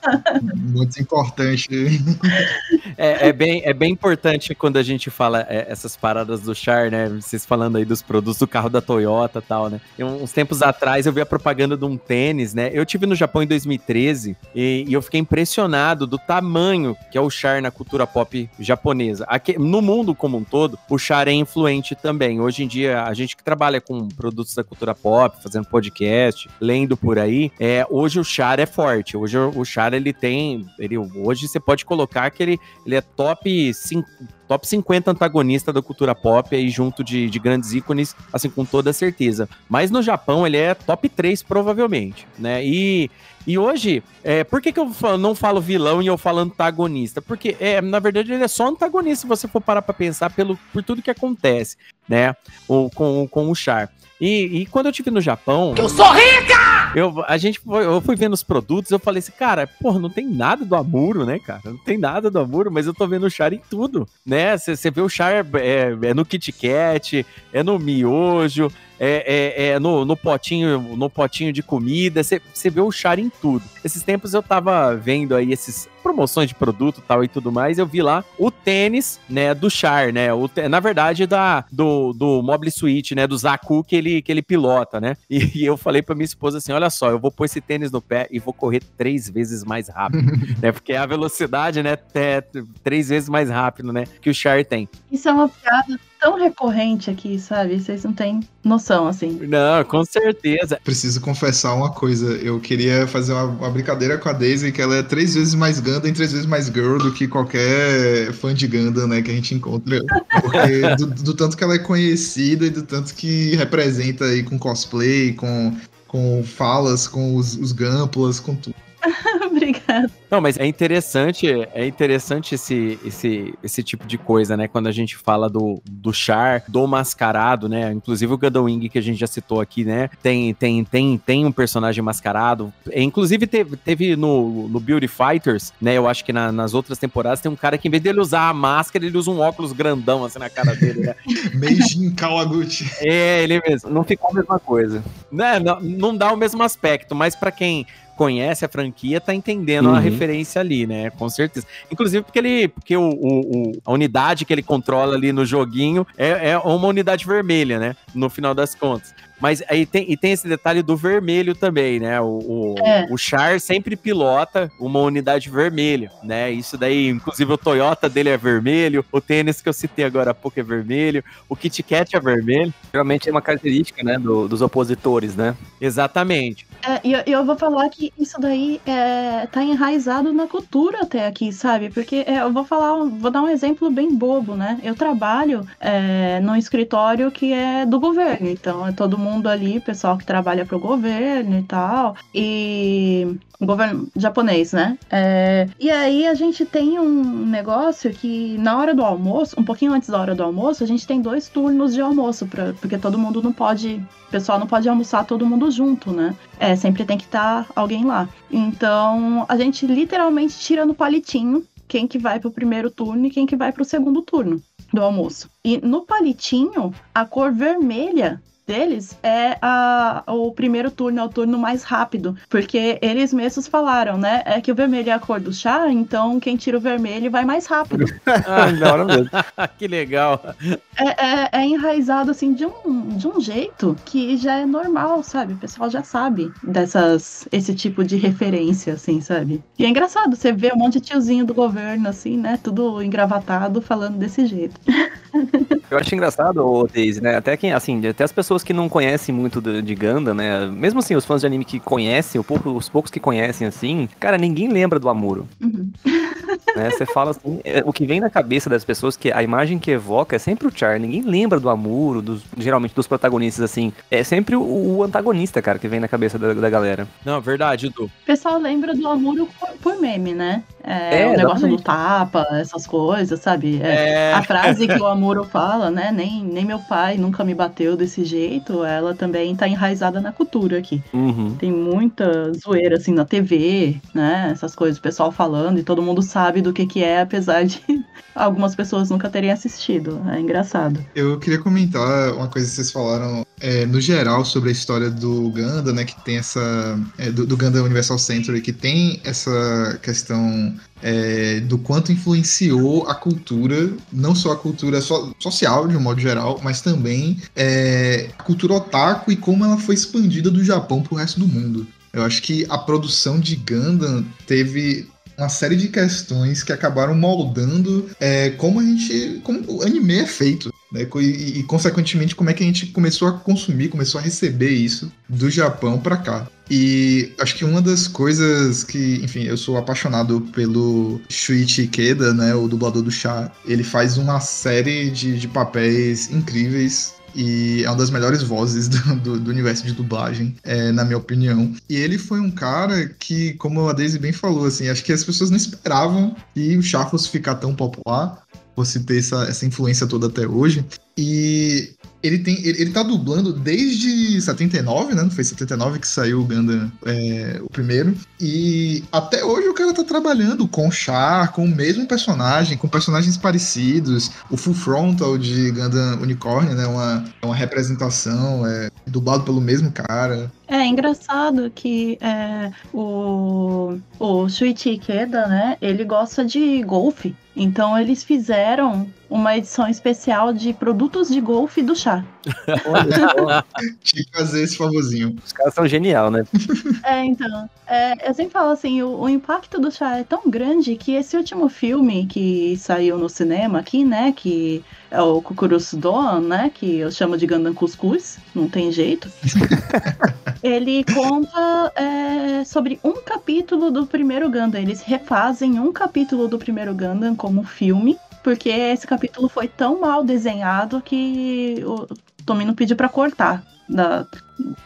Muito importante. é, é bem, é bem importante quando a gente fala é, essas paradas do Char, né? Vocês falando aí dos produtos do carro da Toyota e tal, né? Uns tempos atrás eu vi a propaganda de um tênis, né? Eu tive no Japão em 2013 e, e eu fiquei impressionado do tamanho que é o Char na cultura pop japonesa. Aqui, no mundo como um todo, o Char é influente também. Hoje em dia, a gente que trabalha com produtos da cultura pop, fazendo podcast, lendo por aí, é, hoje o Char é forte. Hoje o Char ele tem. Ele, hoje você pode colocar que ele, ele é top 5 top 50 antagonista da cultura pop aí junto de, de, grandes ícones, assim, com toda certeza. Mas no Japão ele é top 3, provavelmente, né? E, e hoje, é, por que, que eu não falo vilão e eu falo antagonista? Porque, é, na verdade, ele é só antagonista se você for parar pra pensar pelo, por tudo que acontece, né? O, com, com o Char. E, e quando eu estive no Japão. Eu sou rica! Eu, a gente foi, eu fui vendo os produtos, eu falei assim, cara, porra, não tem nada do Amuro, né, cara? Não tem nada do Amuro, mas eu tô vendo o Char em tudo, né? Você vê o Char é, é, no Kit Kat, é no miojo, é, é, é no, no, potinho no potinho de comida, você vê o char em tudo. Esses tempos eu tava vendo aí esses promoções de produto tal e tudo mais, eu vi lá o tênis, né, do char, né, o, na verdade da, do, do Mobile Suite, né, do Zaku que ele, que ele pilota, né, e, e, eu falei pra minha esposa assim, olha só, eu vou pôr esse tênis no pé e vou correr três vezes mais rápido, né, porque a velocidade, né, é três vezes mais rápido, né, que o char tem. Isso é uma piada tão recorrente aqui, sabe? Vocês não têm noção, assim. Não, com certeza. Preciso confessar uma coisa. Eu queria fazer uma, uma brincadeira com a Daisy, que ela é três vezes mais Gundam e três vezes mais girl do que qualquer fã de Gundam, né, que a gente encontra. Porque do, do tanto que ela é conhecida e do tanto que representa aí com cosplay, com, com falas, com os, os gamplas, com tudo. Obrigada. Não, mas é interessante, é interessante esse, esse, esse tipo de coisa, né? Quando a gente fala do, do char, do mascarado, né? Inclusive o Gundam Wing que a gente já citou aqui, né? Tem, tem, tem, tem um personagem mascarado. Inclusive teve, teve no, no Beauty Fighters, né? Eu acho que na, nas outras temporadas tem um cara que em vez dele usar a máscara, ele usa um óculos grandão assim na cara dele, né? Meijin Kawaguchi. É, ele mesmo. Não ficou a mesma coisa. Né? Não, não dá o mesmo aspecto, mas para quem conhece a franquia tá entendendo uhum. a referência ali, né? Com certeza. Inclusive porque ele, porque o, o, a unidade que ele controla ali no joguinho é, é uma unidade vermelha, né? No final das contas. Mas aí tem, e tem esse detalhe do vermelho também, né? O, o, é. o, Char sempre pilota uma unidade vermelha, né? Isso daí, inclusive o Toyota dele é vermelho, o tênis que eu citei agora há pouco é vermelho, o Kit Kat é vermelho. Geralmente é uma característica, né, do, dos opositores, né? Exatamente. É, e eu, eu, vou falar que isso daí é, tá enraizado na cultura até aqui, sabe? Porque é, eu vou falar, vou dar um exemplo bem bobo, né? Eu trabalho é, num escritório que é do governo, então é todo mundo ali, pessoal que trabalha pro governo e tal, e o governo japonês, né? É, e aí a gente tem um negócio que na hora do almoço, um pouquinho antes da hora do almoço, a gente tem dois turnos de almoço, pra, porque todo mundo não pode, o pessoal não pode almoçar todo mundo junto, né? É, sempre tem que estar tá alguém lá. Então a gente literalmente tira no palitinho quem que vai pro primeiro turno e quem que vai pro segundo turno do almoço. E no palitinho, a cor vermelha deles é a, o primeiro turno, é o turno mais rápido. Porque eles mesmos falaram, né? É que o vermelho é a cor do chá, então quem tira o vermelho vai mais rápido. ah, hora mesmo. que legal. É, é, é, enraizado assim de um, de um jeito que já é normal, sabe? O pessoal já sabe dessas esse tipo de referência, assim, sabe? E é engraçado, você vê um monte de tiozinho do governo, assim, né? Tudo engravatado falando desse jeito. Eu acho engraçado, Daisy, né? Até quem, assim, até as pessoas que não conhecem muito de, de Gundam, né? Mesmo assim, os fãs de anime que conhecem, pouco, os poucos que conhecem, assim, cara, ninguém lembra do Amuro. Uhum. Né? Você fala assim, é, o que vem na cabeça das pessoas, que a imagem que evoca é sempre o Char. Ninguém lembra do Amuro, dos, geralmente dos protagonistas, assim. É sempre o, o antagonista, cara, que vem na cabeça da, da galera. Não, verdade, Edu. O pessoal lembra do Amuro por, por meme, né? É, é, o negócio exatamente. do tapa, essas coisas, sabe? É, é. A frase que o Amuro fala, né? Nem, nem meu pai nunca me bateu desse jeito, ela também tá enraizada na cultura aqui. Uhum. Tem muita zoeira, assim, na TV, né? Essas coisas, o pessoal falando e todo mundo sabe do que que é, apesar de algumas pessoas nunca terem assistido. É engraçado. Eu queria comentar uma coisa que vocês falaram é, no geral sobre a história do Ganda, né? Que tem essa. É, do, do Ganda Universal Century, que tem essa questão é, do quanto influenciou a cultura, não só a cultura so, social de um modo geral, mas também é, a cultura otaku e como ela foi expandida do Japão para o resto do mundo. Eu acho que a produção de Gundam teve uma série de questões que acabaram moldando é, como a gente. como o anime é feito. Né? E, e, consequentemente, como é que a gente começou a consumir, começou a receber isso do Japão para cá. E acho que uma das coisas que, enfim, eu sou apaixonado pelo Shuichi Ikeda, né, o dublador do Chá. Ele faz uma série de, de papéis incríveis e é uma das melhores vozes do, do, do universo de dublagem, é, na minha opinião. E ele foi um cara que, como a Daisy bem falou, assim, acho que as pessoas não esperavam que o Chá fosse ficar tão popular, fosse ter essa, essa influência toda até hoje. E ele tem ele, ele tá dublando desde 79, né? Não foi 79 que saiu o Gundam é, o primeiro. E até hoje o cara tá trabalhando com Char, com o mesmo personagem, com personagens parecidos. O Full Frontal de Gundam Unicorn, né? Uma, é uma representação, é dublado pelo mesmo cara. É engraçado que é, o, o Shuichi Ikeda, né? Ele gosta de golfe. Então eles fizeram uma edição especial de produtos de golfe do chá. Olha, tinha que fazer esse favorzinho. Os caras são genial, né? É, então. É, eu sempre falo assim, o, o, impacto do chá é tão grande que esse último filme que saiu no cinema aqui, né? Que é o Kukurusu Doan, né? Que eu chamo de Gundam Cuscuz, não tem jeito. Ele conta é, sobre um capítulo do primeiro Gundam. Eles refazem um capítulo do primeiro Gundam como filme porque esse capítulo foi tão mal desenhado que o Tomino pediu para cortar da,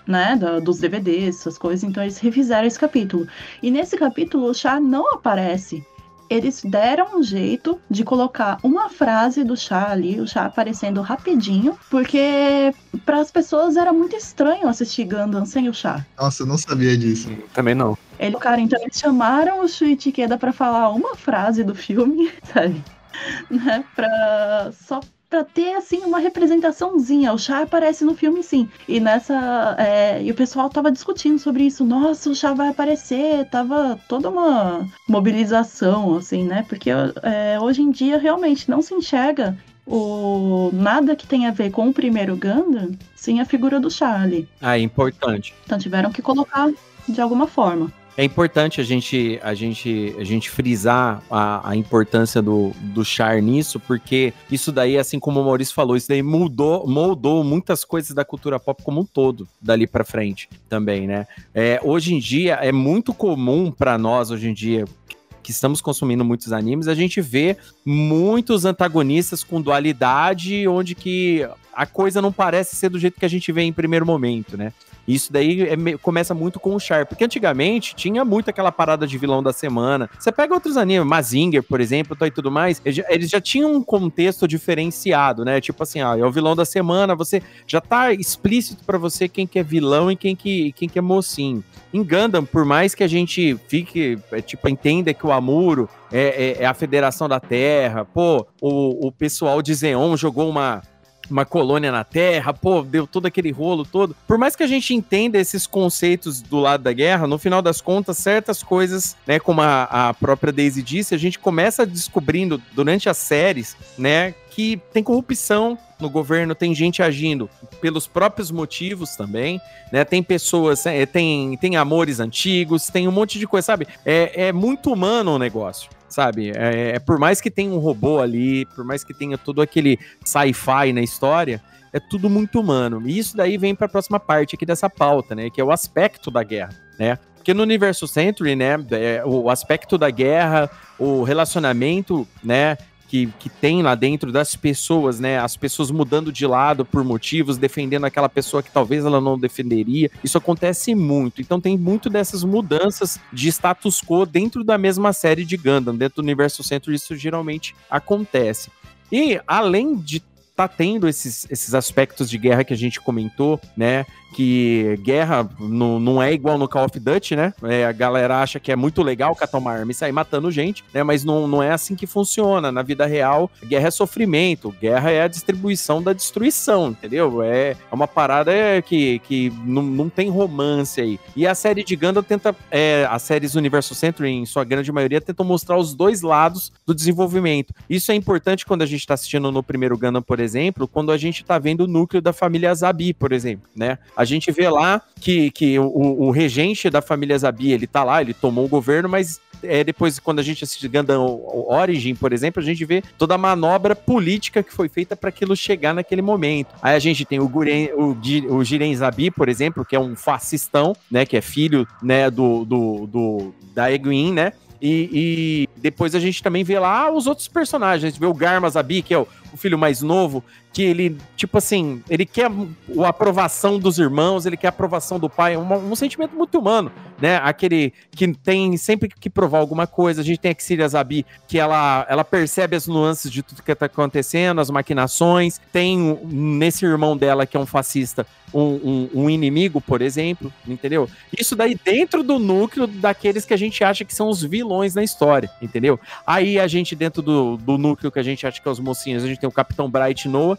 né, da, dos DVDs, essas coisas, então eles refizeram esse capítulo. E nesse capítulo o chá não aparece. Eles deram um jeito de colocar uma frase do chá ali, o chá aparecendo rapidinho, porque para as pessoas era muito estranho assistir Gundam sem o chá. Nossa, eu não sabia disso. Também não. Ele, cara, então eles chamaram o Shuichi Ikeda para falar uma frase do filme, sabe? né? Pra, só para ter assim uma representaçãozinha. O chá aparece no filme sim. E nessa é, e o pessoal tava discutindo sobre isso. Nossa, o chá vai aparecer. Tava toda uma mobilização assim, né? Porque é, hoje em dia realmente não se enxerga o nada que tem a ver com o primeiro Gundam sem a figura do Charlie. Ah, é importante. Então tiveram que colocar de alguma forma. É importante a gente, a gente, a gente frisar a, a importância do, do char nisso, porque isso daí, assim como o Maurício falou, isso daí mudou, moldou muitas coisas da cultura pop como um todo, dali para frente também, né? É, hoje em dia, é muito comum para nós, hoje em dia, que estamos consumindo muitos animes, a gente vê muitos antagonistas com dualidade, onde que a coisa não parece ser do jeito que a gente vê em primeiro momento, né? Isso daí é, começa muito com o Char, porque antigamente tinha muito aquela parada de vilão da semana. Você pega outros animes, Mazinger, por exemplo, e tudo mais, eles já, eles já tinham um contexto diferenciado, né? Tipo assim, ah, é o vilão da semana, você já tá explícito para você quem que é vilão e quem que, quem que é mocinho. Em Gundam, por mais que a gente fique, é, tipo, entenda que o Amuro é, é, é, a Federação da Terra, pô, o, o pessoal de Zeon jogou uma, uma colônia na Terra, pô, deu todo aquele rolo todo. Por mais que a gente entenda esses conceitos do lado da guerra, no final das contas, certas coisas, né, como a, a própria Daisy disse, a gente começa descobrindo durante as séries, né, que tem corrupção no governo, tem gente agindo pelos próprios motivos também, né? Tem pessoas, é, tem, tem amores antigos, tem um monte de coisa, sabe? É, é muito humano o negócio sabe? É, é, por mais que tenha um robô ali, por mais que tenha todo aquele sci-fi na história, é tudo muito humano. E isso daí vem para a próxima parte aqui dessa pauta, né? Que é o aspecto da guerra, né? Porque no universo Century, né, é, o aspecto da guerra, o relacionamento, né, que, que tem lá dentro das pessoas, né? As pessoas mudando de lado por motivos, defendendo aquela pessoa que talvez ela não defenderia. Isso acontece muito. Então tem muito dessas mudanças de status quo dentro da mesma série de Gundam, dentro do universo centro, isso geralmente acontece. E além de tá tendo esses, esses aspectos de guerra que a gente comentou, né? Que guerra não, não é igual no Call of Duty, né? É, a galera acha que é muito legal catar uma arma e sair matando gente, né? Mas não, não é assim que funciona. Na vida real, guerra é sofrimento, guerra é a distribuição da destruição, entendeu? É, é uma parada que, que não, não tem romance aí. E a série de Gundam tenta, é, as séries Universo Century, em sua grande maioria, tentam mostrar os dois lados do desenvolvimento. Isso é importante quando a gente tá assistindo no primeiro Gundam, por exemplo, quando a gente tá vendo o núcleo da família Zabi, por exemplo, né? A gente vê lá que, que o, o regente da família Zabi, ele tá lá, ele tomou o governo, mas é, depois, quando a gente assiste Gundam Origin, por exemplo, a gente vê toda a manobra política que foi feita para aquilo chegar naquele momento. Aí a gente tem o, Guren, o, o Jiren Zabi, por exemplo, que é um fascistão, né, que é filho, né, do, do, do da Eguin, né, e, e, depois a gente também vê lá os outros personagens. A gente vê o Garma Zabi, que é o, o filho mais novo, que ele, tipo assim, ele quer a aprovação dos irmãos, ele quer a aprovação do pai, um, um sentimento muito humano, né? Aquele que tem sempre que provar alguma coisa. A gente tem a Xiria Zabi, que ela, ela percebe as nuances de tudo que tá acontecendo, as maquinações. Tem nesse irmão dela, que é um fascista, um, um, um, inimigo, por exemplo, entendeu? Isso daí dentro do núcleo daqueles que a gente acha que são os vilões na história, entendeu? Aí a gente, dentro do, do núcleo que a gente acha que é os mocinhos, a gente tem o Capitão Bright Noah,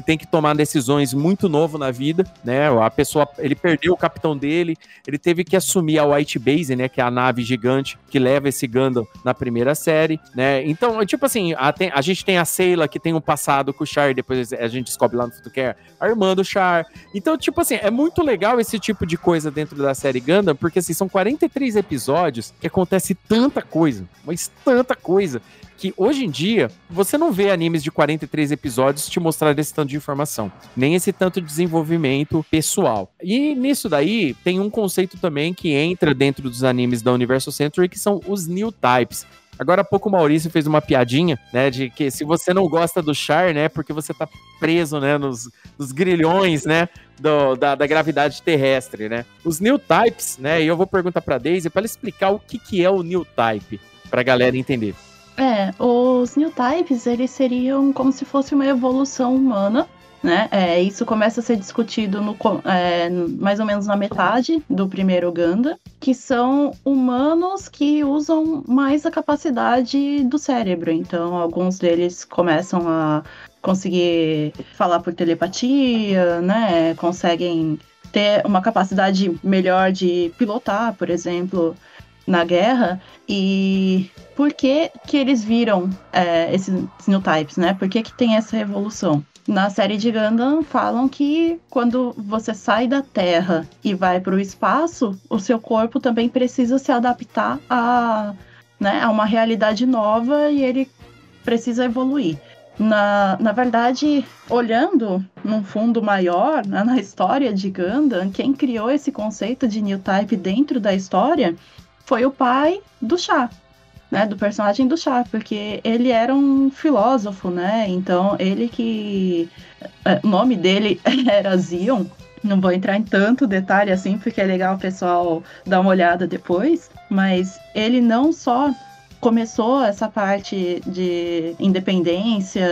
que tem que tomar decisões muito novo na vida, né? A pessoa, ele perdeu o capitão dele, ele teve que assumir a White Base, né? Que é a nave gigante que leva esse Gundam na primeira série, né? Então, tipo assim, a, tem, a gente tem a Seila que tem um passado com o Char, depois a gente descobre lá no Futucare a irmã do Char. Então, tipo assim, é muito legal esse tipo de coisa dentro da série Gundam, porque assim, são 43 episódios que acontece tanta coisa, mas tanta coisa que hoje em dia você não vê animes de 43 episódios te mostrar esse tanto de informação, nem esse tanto de desenvolvimento pessoal. E nisso daí tem um conceito também que entra dentro dos animes da Universal Century que são os new types. Agora há pouco o Maurício fez uma piadinha, né, de que se você não gosta do Char, né, porque você tá preso, né, nos, nos grilhões, né, do, da, da, gravidade terrestre, né. Os new types, né, e eu vou perguntar pra Daisy para ela explicar o que que é o new type, pra galera entender. É, os new types, eles seriam como se fosse uma evolução humana, né? É, isso começa a ser discutido no, é, mais ou menos na metade do primeiro Ganda, que são humanos que usam mais a capacidade do cérebro. Então, alguns deles começam a conseguir falar por telepatia, né? Conseguem ter uma capacidade melhor de pilotar, por exemplo, na guerra. E por que, que eles viram é, esses new types, né? Por que, que tem essa revolução? Na série de Gundam falam que quando você sai da Terra e vai para o espaço, o seu corpo também precisa se adaptar a, né, a uma realidade nova e ele precisa evoluir. Na, na verdade, olhando num fundo maior, né, na história de Gundam, quem criou esse conceito de new type dentro da história foi o pai do Chá, né, do personagem do Chá, porque ele era um filósofo, né? Então ele que é, o nome dele era Zion Não vou entrar em tanto detalhe assim, porque é legal o pessoal dar uma olhada depois. Mas ele não só começou essa parte de independência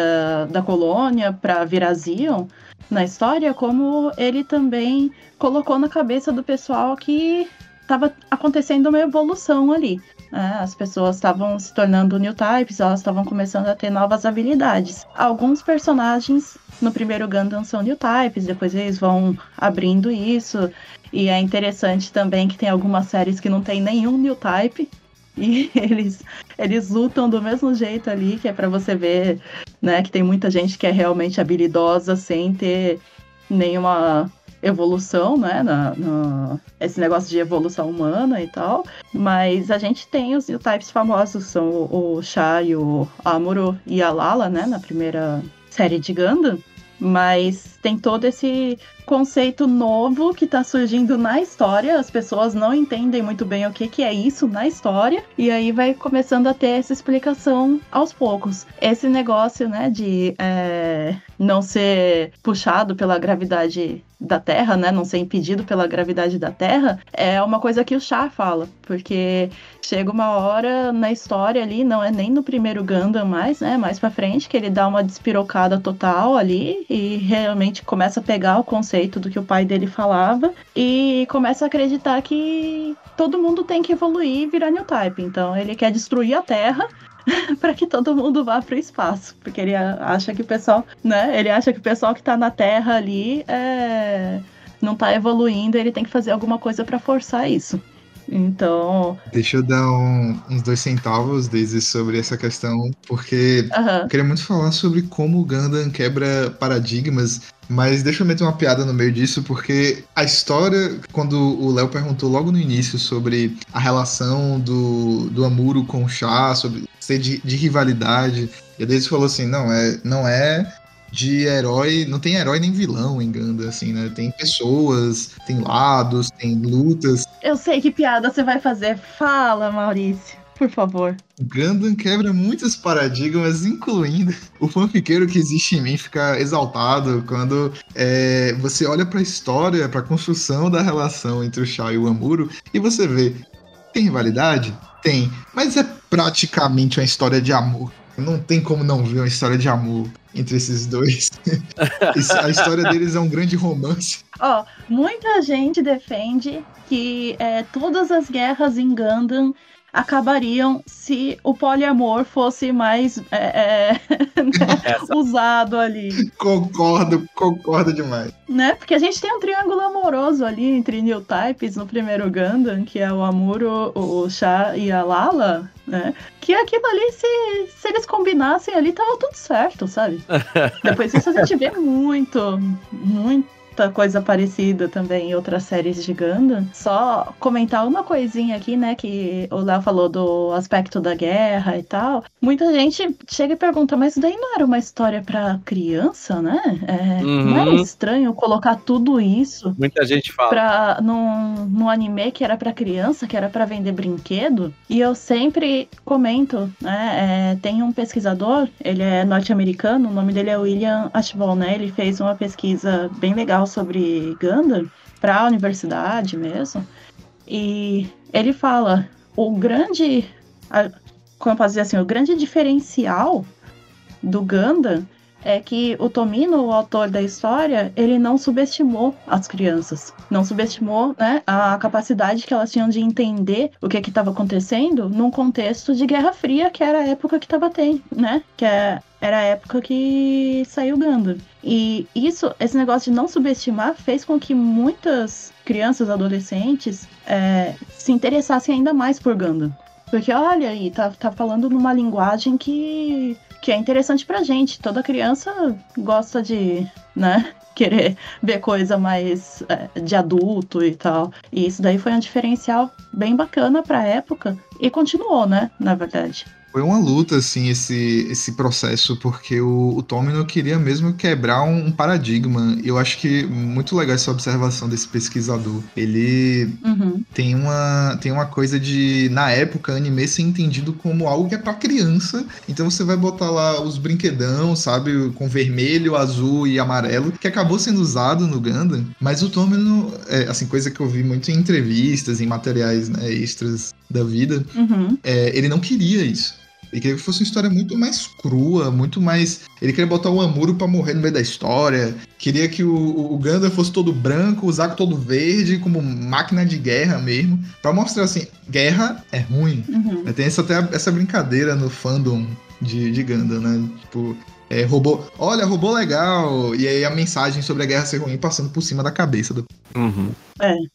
da colônia para virar Zion na história, como ele também colocou na cabeça do pessoal que estava acontecendo uma evolução ali. Né? As pessoas estavam se tornando new types, elas estavam começando a ter novas habilidades. Alguns personagens no primeiro Gundam são new types, depois eles vão abrindo isso. E é interessante também que tem algumas séries que não tem nenhum new type, e eles, eles lutam do mesmo jeito ali, que é para você ver, né, que tem muita gente que é realmente habilidosa sem ter nenhuma evolução, né, na, na, esse negócio de evolução humana e tal, mas a gente tem os types famosos, são o, o e o Amuro e a Lala, né, na primeira série de Gundam, mas tem todo esse conceito novo que está surgindo na história. As pessoas não entendem muito bem o que, que é isso na história. E aí vai começando a ter essa explicação aos poucos. Esse negócio, né, de é, não ser puxado pela gravidade da Terra, né, não ser impedido pela gravidade da Terra, é uma coisa que o Chá fala, porque chega uma hora na história ali, não é nem no primeiro Gundam mais, né, mais para frente que ele dá uma despirocada total ali e realmente começa a pegar o conceito do que o pai dele falava e começa a acreditar que todo mundo tem que evoluir e virar new type. Então ele quer destruir a Terra para que todo mundo vá para o espaço, porque ele acha que o pessoal, né? Ele acha que o pessoal que está na Terra ali é, não está evoluindo, ele tem que fazer alguma coisa para forçar isso. Então. Deixa eu dar um, uns dois centavos, desde sobre essa questão, porque uhum. eu queria muito falar sobre como o Gundam quebra paradigmas. Mas deixa eu meter uma piada no meio disso, porque a história, quando o Léo perguntou logo no início sobre a relação do, do Amuro com o Chá, sobre ser de, de rivalidade, e a Daisy falou assim: não, é, não é de herói. Não tem herói nem vilão em Ganda, assim, né? Tem pessoas, tem lados, tem lutas. Eu sei que piada você vai fazer. Fala, Maurício. Por favor. Gundam quebra muitos paradigmas, incluindo o fanfiqueiro que existe em mim ficar exaltado quando é, você olha para a história, para a construção da relação entre o Shao e o Amuro e você vê tem rivalidade, tem, mas é praticamente uma história de amor. Não tem como não ver uma história de amor entre esses dois. a história deles é um grande romance. Ó, oh, muita gente defende que é, todas as guerras em Gundam acabariam se o poliamor fosse mais é, é, né, usado ali. Concordo, concordo demais. Né? Porque a gente tem um triângulo amoroso ali entre New Types no primeiro Gundam, que é o Amuro, o Chá e a Lala, né? Que aquilo ali, se, se eles combinassem ali, tava tudo certo, sabe? Depois disso a gente vê muito, muito muita coisa parecida também em outras séries de Gundam. Só comentar uma coisinha aqui, né, que o Léo falou do aspecto da guerra e tal. Muita gente chega e pergunta, mas daí não era uma história para criança, né? É, uhum. Não era estranho colocar tudo isso? Muita gente fala. Pra, num, num anime que era para criança, que era para vender brinquedo. E eu sempre comento, né? É, tem um pesquisador, ele é norte-americano, o nome dele é William Ashball, né? Ele fez uma pesquisa bem legal sobre Gundam para a universidade mesmo. E ele fala o grande, como eu posso dizer assim, o grande diferencial do Gundam é que o Tomino, o autor da história, ele não subestimou as crianças, não subestimou né, a capacidade que elas tinham de entender o que estava acontecendo num contexto de Guerra Fria, que era a época que estava tendo, né? Que é, era a época que saiu Gundam. E isso, esse negócio de não subestimar, fez com que muitas crianças, adolescentes, é, se interessassem ainda mais por Gundam. Porque olha aí, tá, tá falando numa linguagem que que é interessante pra gente. Toda criança gosta de, né, querer ver coisa mais é, de adulto e tal. E isso daí foi um diferencial bem bacana pra época e continuou, né, na verdade. Foi uma luta, assim, esse, esse processo, porque o, o Tomino queria mesmo quebrar um, um paradigma. Eu acho que muito legal essa observação desse pesquisador. Ele Uhum. tem uma, tem uma coisa de, na época, anime ser entendido como algo que é pra criança. Então você vai botar lá os brinquedão, sabe? Com vermelho, azul e amarelo, que acabou sendo usado no Gundam. Mas o Tomino, é, assim, coisa que eu vi muito em entrevistas, em materiais né, extras da vida, Uhum. é, ele não queria isso. Ele queria que fosse uma história muito mais crua, muito mais. Ele queria botar o Amuro pra morrer no meio da história. Queria que o, o Gundam fosse todo branco, o Zaku todo verde, como máquina de guerra mesmo. Pra mostrar assim, guerra é ruim. Uhum. Tem essa, até essa brincadeira no fandom de, de Gundam, né? Tipo, é, robô. Olha, robô legal! E aí a mensagem sobre a guerra ser ruim passando por cima da cabeça do. Uhum.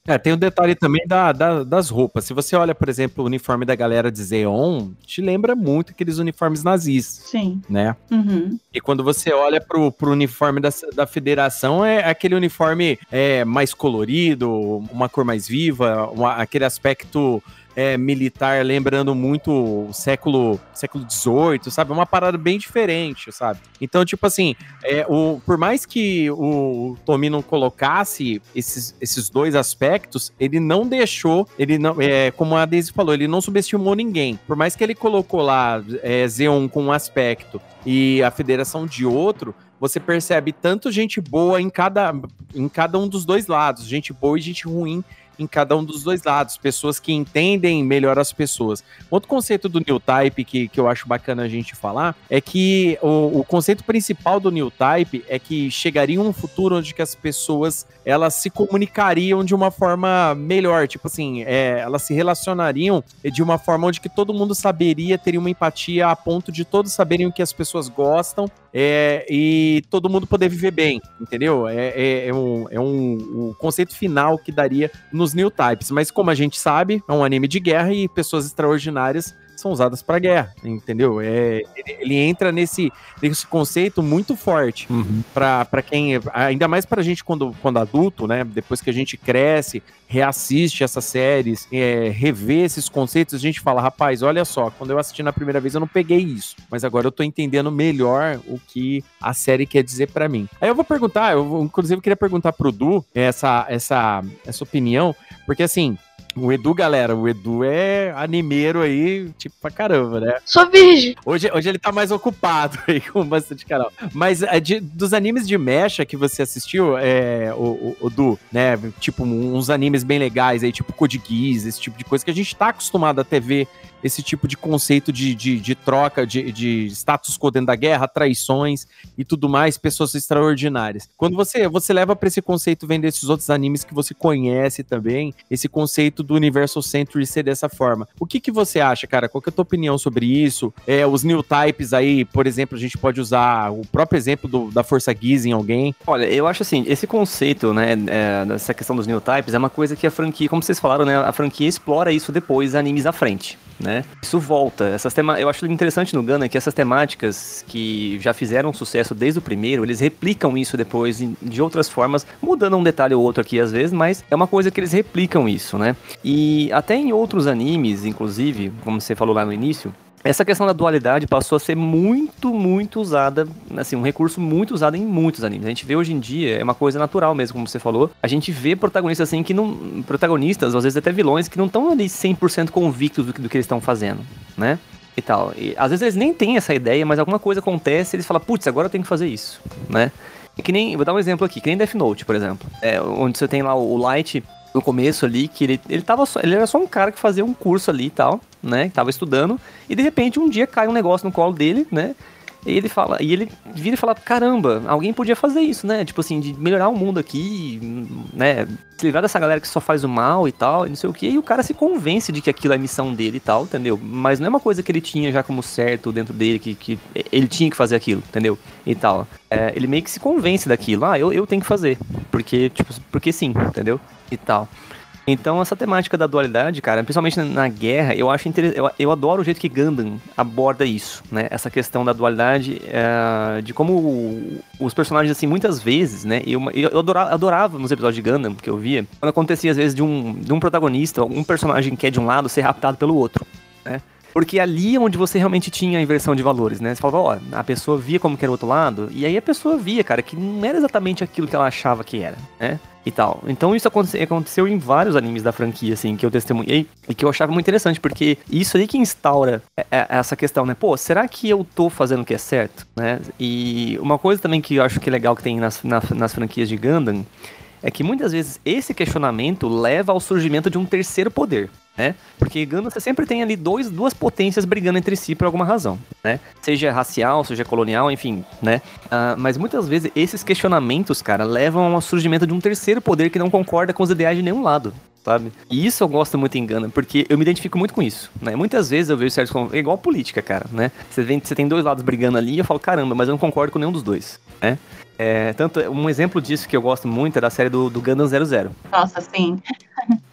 É, tem o detalhe também da, da- das roupas. Se você olha, por exemplo, o uniforme da galera de Zeon, te lembra muito aqueles uniformes nazistas, Sim. né? Uhum. E quando você olha pro, pro uniforme da, da federação, é aquele uniforme é, mais colorido, uma cor mais viva, uma- aquele aspecto é, militar lembrando muito o século século XVIII, sabe? Uma parada bem diferente, sabe? Então, tipo assim, é, o, por mais que o Tomino colocasse esses, esses dois aspectos, ele não deixou, ele não, é, como a Daisy falou, ele não subestimou ninguém. Por mais que ele colocou lá é, Zeon com um aspecto e a federação de outro, você percebe tanto gente boa em cada, em cada um dos dois lados, gente boa e gente ruim em cada um dos dois lados, pessoas que entendem melhor as pessoas. Outro conceito do New Type que, que eu acho bacana a gente falar é que o, o conceito principal do New Type é que chegaria um futuro onde que as pessoas elas se comunicariam de uma forma melhor, tipo assim, é, elas se relacionariam de uma forma onde que todo mundo saberia, teria uma empatia a ponto de todos saberem o que as pessoas gostam é, e todo mundo poder viver bem, entendeu? É, é, é um, é um, o conceito final que daria nos New Types. Mas como a gente sabe, é um anime de guerra e pessoas extraordinárias são usadas para guerra, entendeu? É, ele, ele entra nesse, nesse conceito muito forte Uhum. para quem, ainda mais pra gente quando, quando adulto, né? Depois que a gente cresce, reassiste essas séries, é, revê esses conceitos, a gente fala, rapaz, olha só, quando eu assisti na primeira vez eu não peguei isso, mas agora eu tô entendendo melhor o que a série quer dizer pra mim. Aí eu vou perguntar, eu inclusive queria perguntar pro Du essa, essa, essa opinião, porque assim, o Edu, galera, o Edu é animeiro aí, tipo, pra caramba, né? Sou virgem. Hoje, hoje ele tá mais ocupado aí com bastante canal. Mas é, de- dos animes de mecha que você assistiu, é, o, o, o Du, né? Tipo, uns animes bem legais aí, tipo Code Geass, esse tipo de coisa que a gente tá acostumado a ter ver esse tipo de conceito de, de, de troca, de, de status quo dentro da guerra, traições e tudo mais, pessoas extraordinárias. Quando você, você leva pra esse conceito, vem desses outros animes que você conhece também, esse conceito do Universal Century ser dessa forma. O que, que você acha, cara? Qual que é a tua opinião sobre isso? É, os new types aí, por exemplo, a gente pode usar o próprio exemplo do- da Força Giz em alguém. Olha, eu acho assim, esse conceito, né, é, dessa questão dos new types é uma coisa que a franquia, como vocês falaram, né, a franquia explora isso depois, animes à frente, né? Isso volta. Essas tema... Eu acho interessante no Gundam que essas temáticas que já fizeram sucesso desde o primeiro, eles replicam isso depois de outras formas, mudando um detalhe ou outro aqui às vezes, mas é uma coisa que eles replicam isso, né? E até em outros animes, inclusive, como você falou lá no início, essa questão da dualidade passou a ser muito, muito usada, assim, um recurso muito usado em muitos animes. A gente vê hoje em dia, é uma coisa natural mesmo, como você falou. A gente vê protagonistas assim que não. Protagonistas, às vezes até vilões, que não estão ali 100% convictos do que, do que eles estão fazendo, né? E tal. E às vezes eles nem têm essa ideia, mas alguma coisa acontece e eles falam, putz, agora eu tenho que fazer isso, né? Que nem. Vou dar um exemplo aqui, que nem Death Note, por exemplo. É, onde você tem lá o Light no começo ali, que ele, ele tava só, ele era só um cara que fazia um curso ali e tal, né? Que tava estudando, e de repente um dia cai um negócio no colo dele, né? E ele fala, e ele vira e fala, caramba, alguém podia fazer isso, né? Tipo assim, de melhorar o mundo aqui, né? Se livrar dessa galera que só faz o mal e tal, e não sei o que, e o cara se convence de que aquilo é a missão dele e tal, entendeu? Mas não é uma coisa que ele tinha já como certo dentro dele, que, que ele tinha que fazer aquilo, entendeu? E tal. É, ele meio que se convence daquilo, ah, eu, eu tenho que fazer, porque, tipo, porque sim, entendeu? E tal. Então, essa temática da dualidade, cara, principalmente na, guerra, eu acho interessante. Eu, eu adoro o jeito que Gundam aborda isso, né? Essa questão da dualidade, é, de como os personagens, assim, muitas vezes, né? Eu, eu adorava, adorava nos episódios de Gundam que eu via, quando acontecia, às vezes, de um, de um protagonista, um personagem que é de um lado ser raptado pelo outro, né? Porque ali é onde você realmente tinha a inversão de valores, né? Você falava, ó, a pessoa via como que era o outro lado, e aí a pessoa via, cara, que não era exatamente aquilo que ela achava que era, né? E tal. Então isso aconteceu em vários animes da franquia, assim, que eu testemunhei e que eu achava muito interessante, porque isso aí que instaura é, é, essa questão, né? Pô, será que eu tô fazendo o que é certo, né? E uma coisa também que eu acho que é legal que tem nas, nas franquias de Gundam é que muitas vezes esse questionamento leva ao surgimento de um terceiro poder né? Porque Gundam você sempre tem ali dois, duas potências brigando entre si por alguma razão, né? Seja racial, seja colonial, enfim, né? Uh, mas muitas vezes esses questionamentos, cara, levam ao surgimento de um terceiro poder que não concorda com os ideais de nenhum lado. Sabe? E isso eu gosto muito em Gundam, porque eu me identifico muito com isso, né? Muitas vezes eu vejo certos... É igual política, cara, né? Você, vem, você tem dois lados brigando ali e eu falo, caramba, mas eu não concordo com nenhum dos dois, né? É, tanto, um exemplo disso que eu gosto muito é da série do, do Gundam 00. Nossa, sim.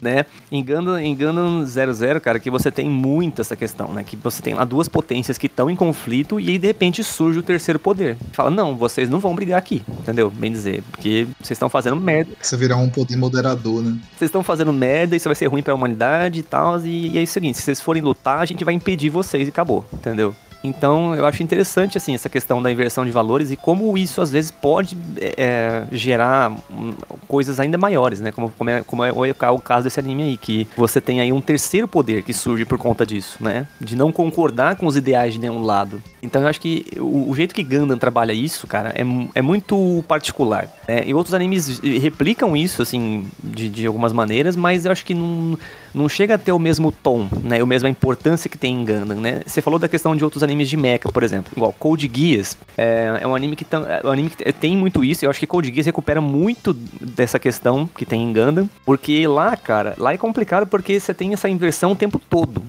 Né? Em Gundam 00, cara, que você tem muito essa questão, né? Que você tem lá duas potências que estão em conflito e aí de repente surge o terceiro poder. Fala, não, vocês não vão brigar aqui, entendeu? Bem dizer, porque vocês estão fazendo merda. Você virar um poder moderador, né? Vocês estão fazendo merda, isso vai ser ruim pra humanidade e tal, e, e é o seguinte, se vocês forem lutar, a gente vai impedir vocês e acabou, entendeu? Então, eu acho interessante, assim, essa questão da inversão de valores e como isso, às vezes, pode é, gerar hum, coisas ainda maiores, né? Como, como, é, como é o caso desse anime aí, que você tem aí um terceiro poder que surge por conta disso, né? De não concordar com os ideais de nenhum lado. Então, eu acho que o, o jeito que Gundam trabalha isso, cara, é, é muito particular. Né? E outros animes replicam isso, assim, de, de algumas maneiras, mas eu acho que não não chega a ter o mesmo tom, né? A mesma importância que tem em Gundam, né? Você falou da questão de outros animes de mecha, por exemplo. Igual Code Geass é, é um anime que, é um anime que tem muito isso. Eu acho que Code Geass recupera muito dessa questão que tem em Gundam. Porque lá, cara, lá é complicado porque você tem essa inversão o tempo todo.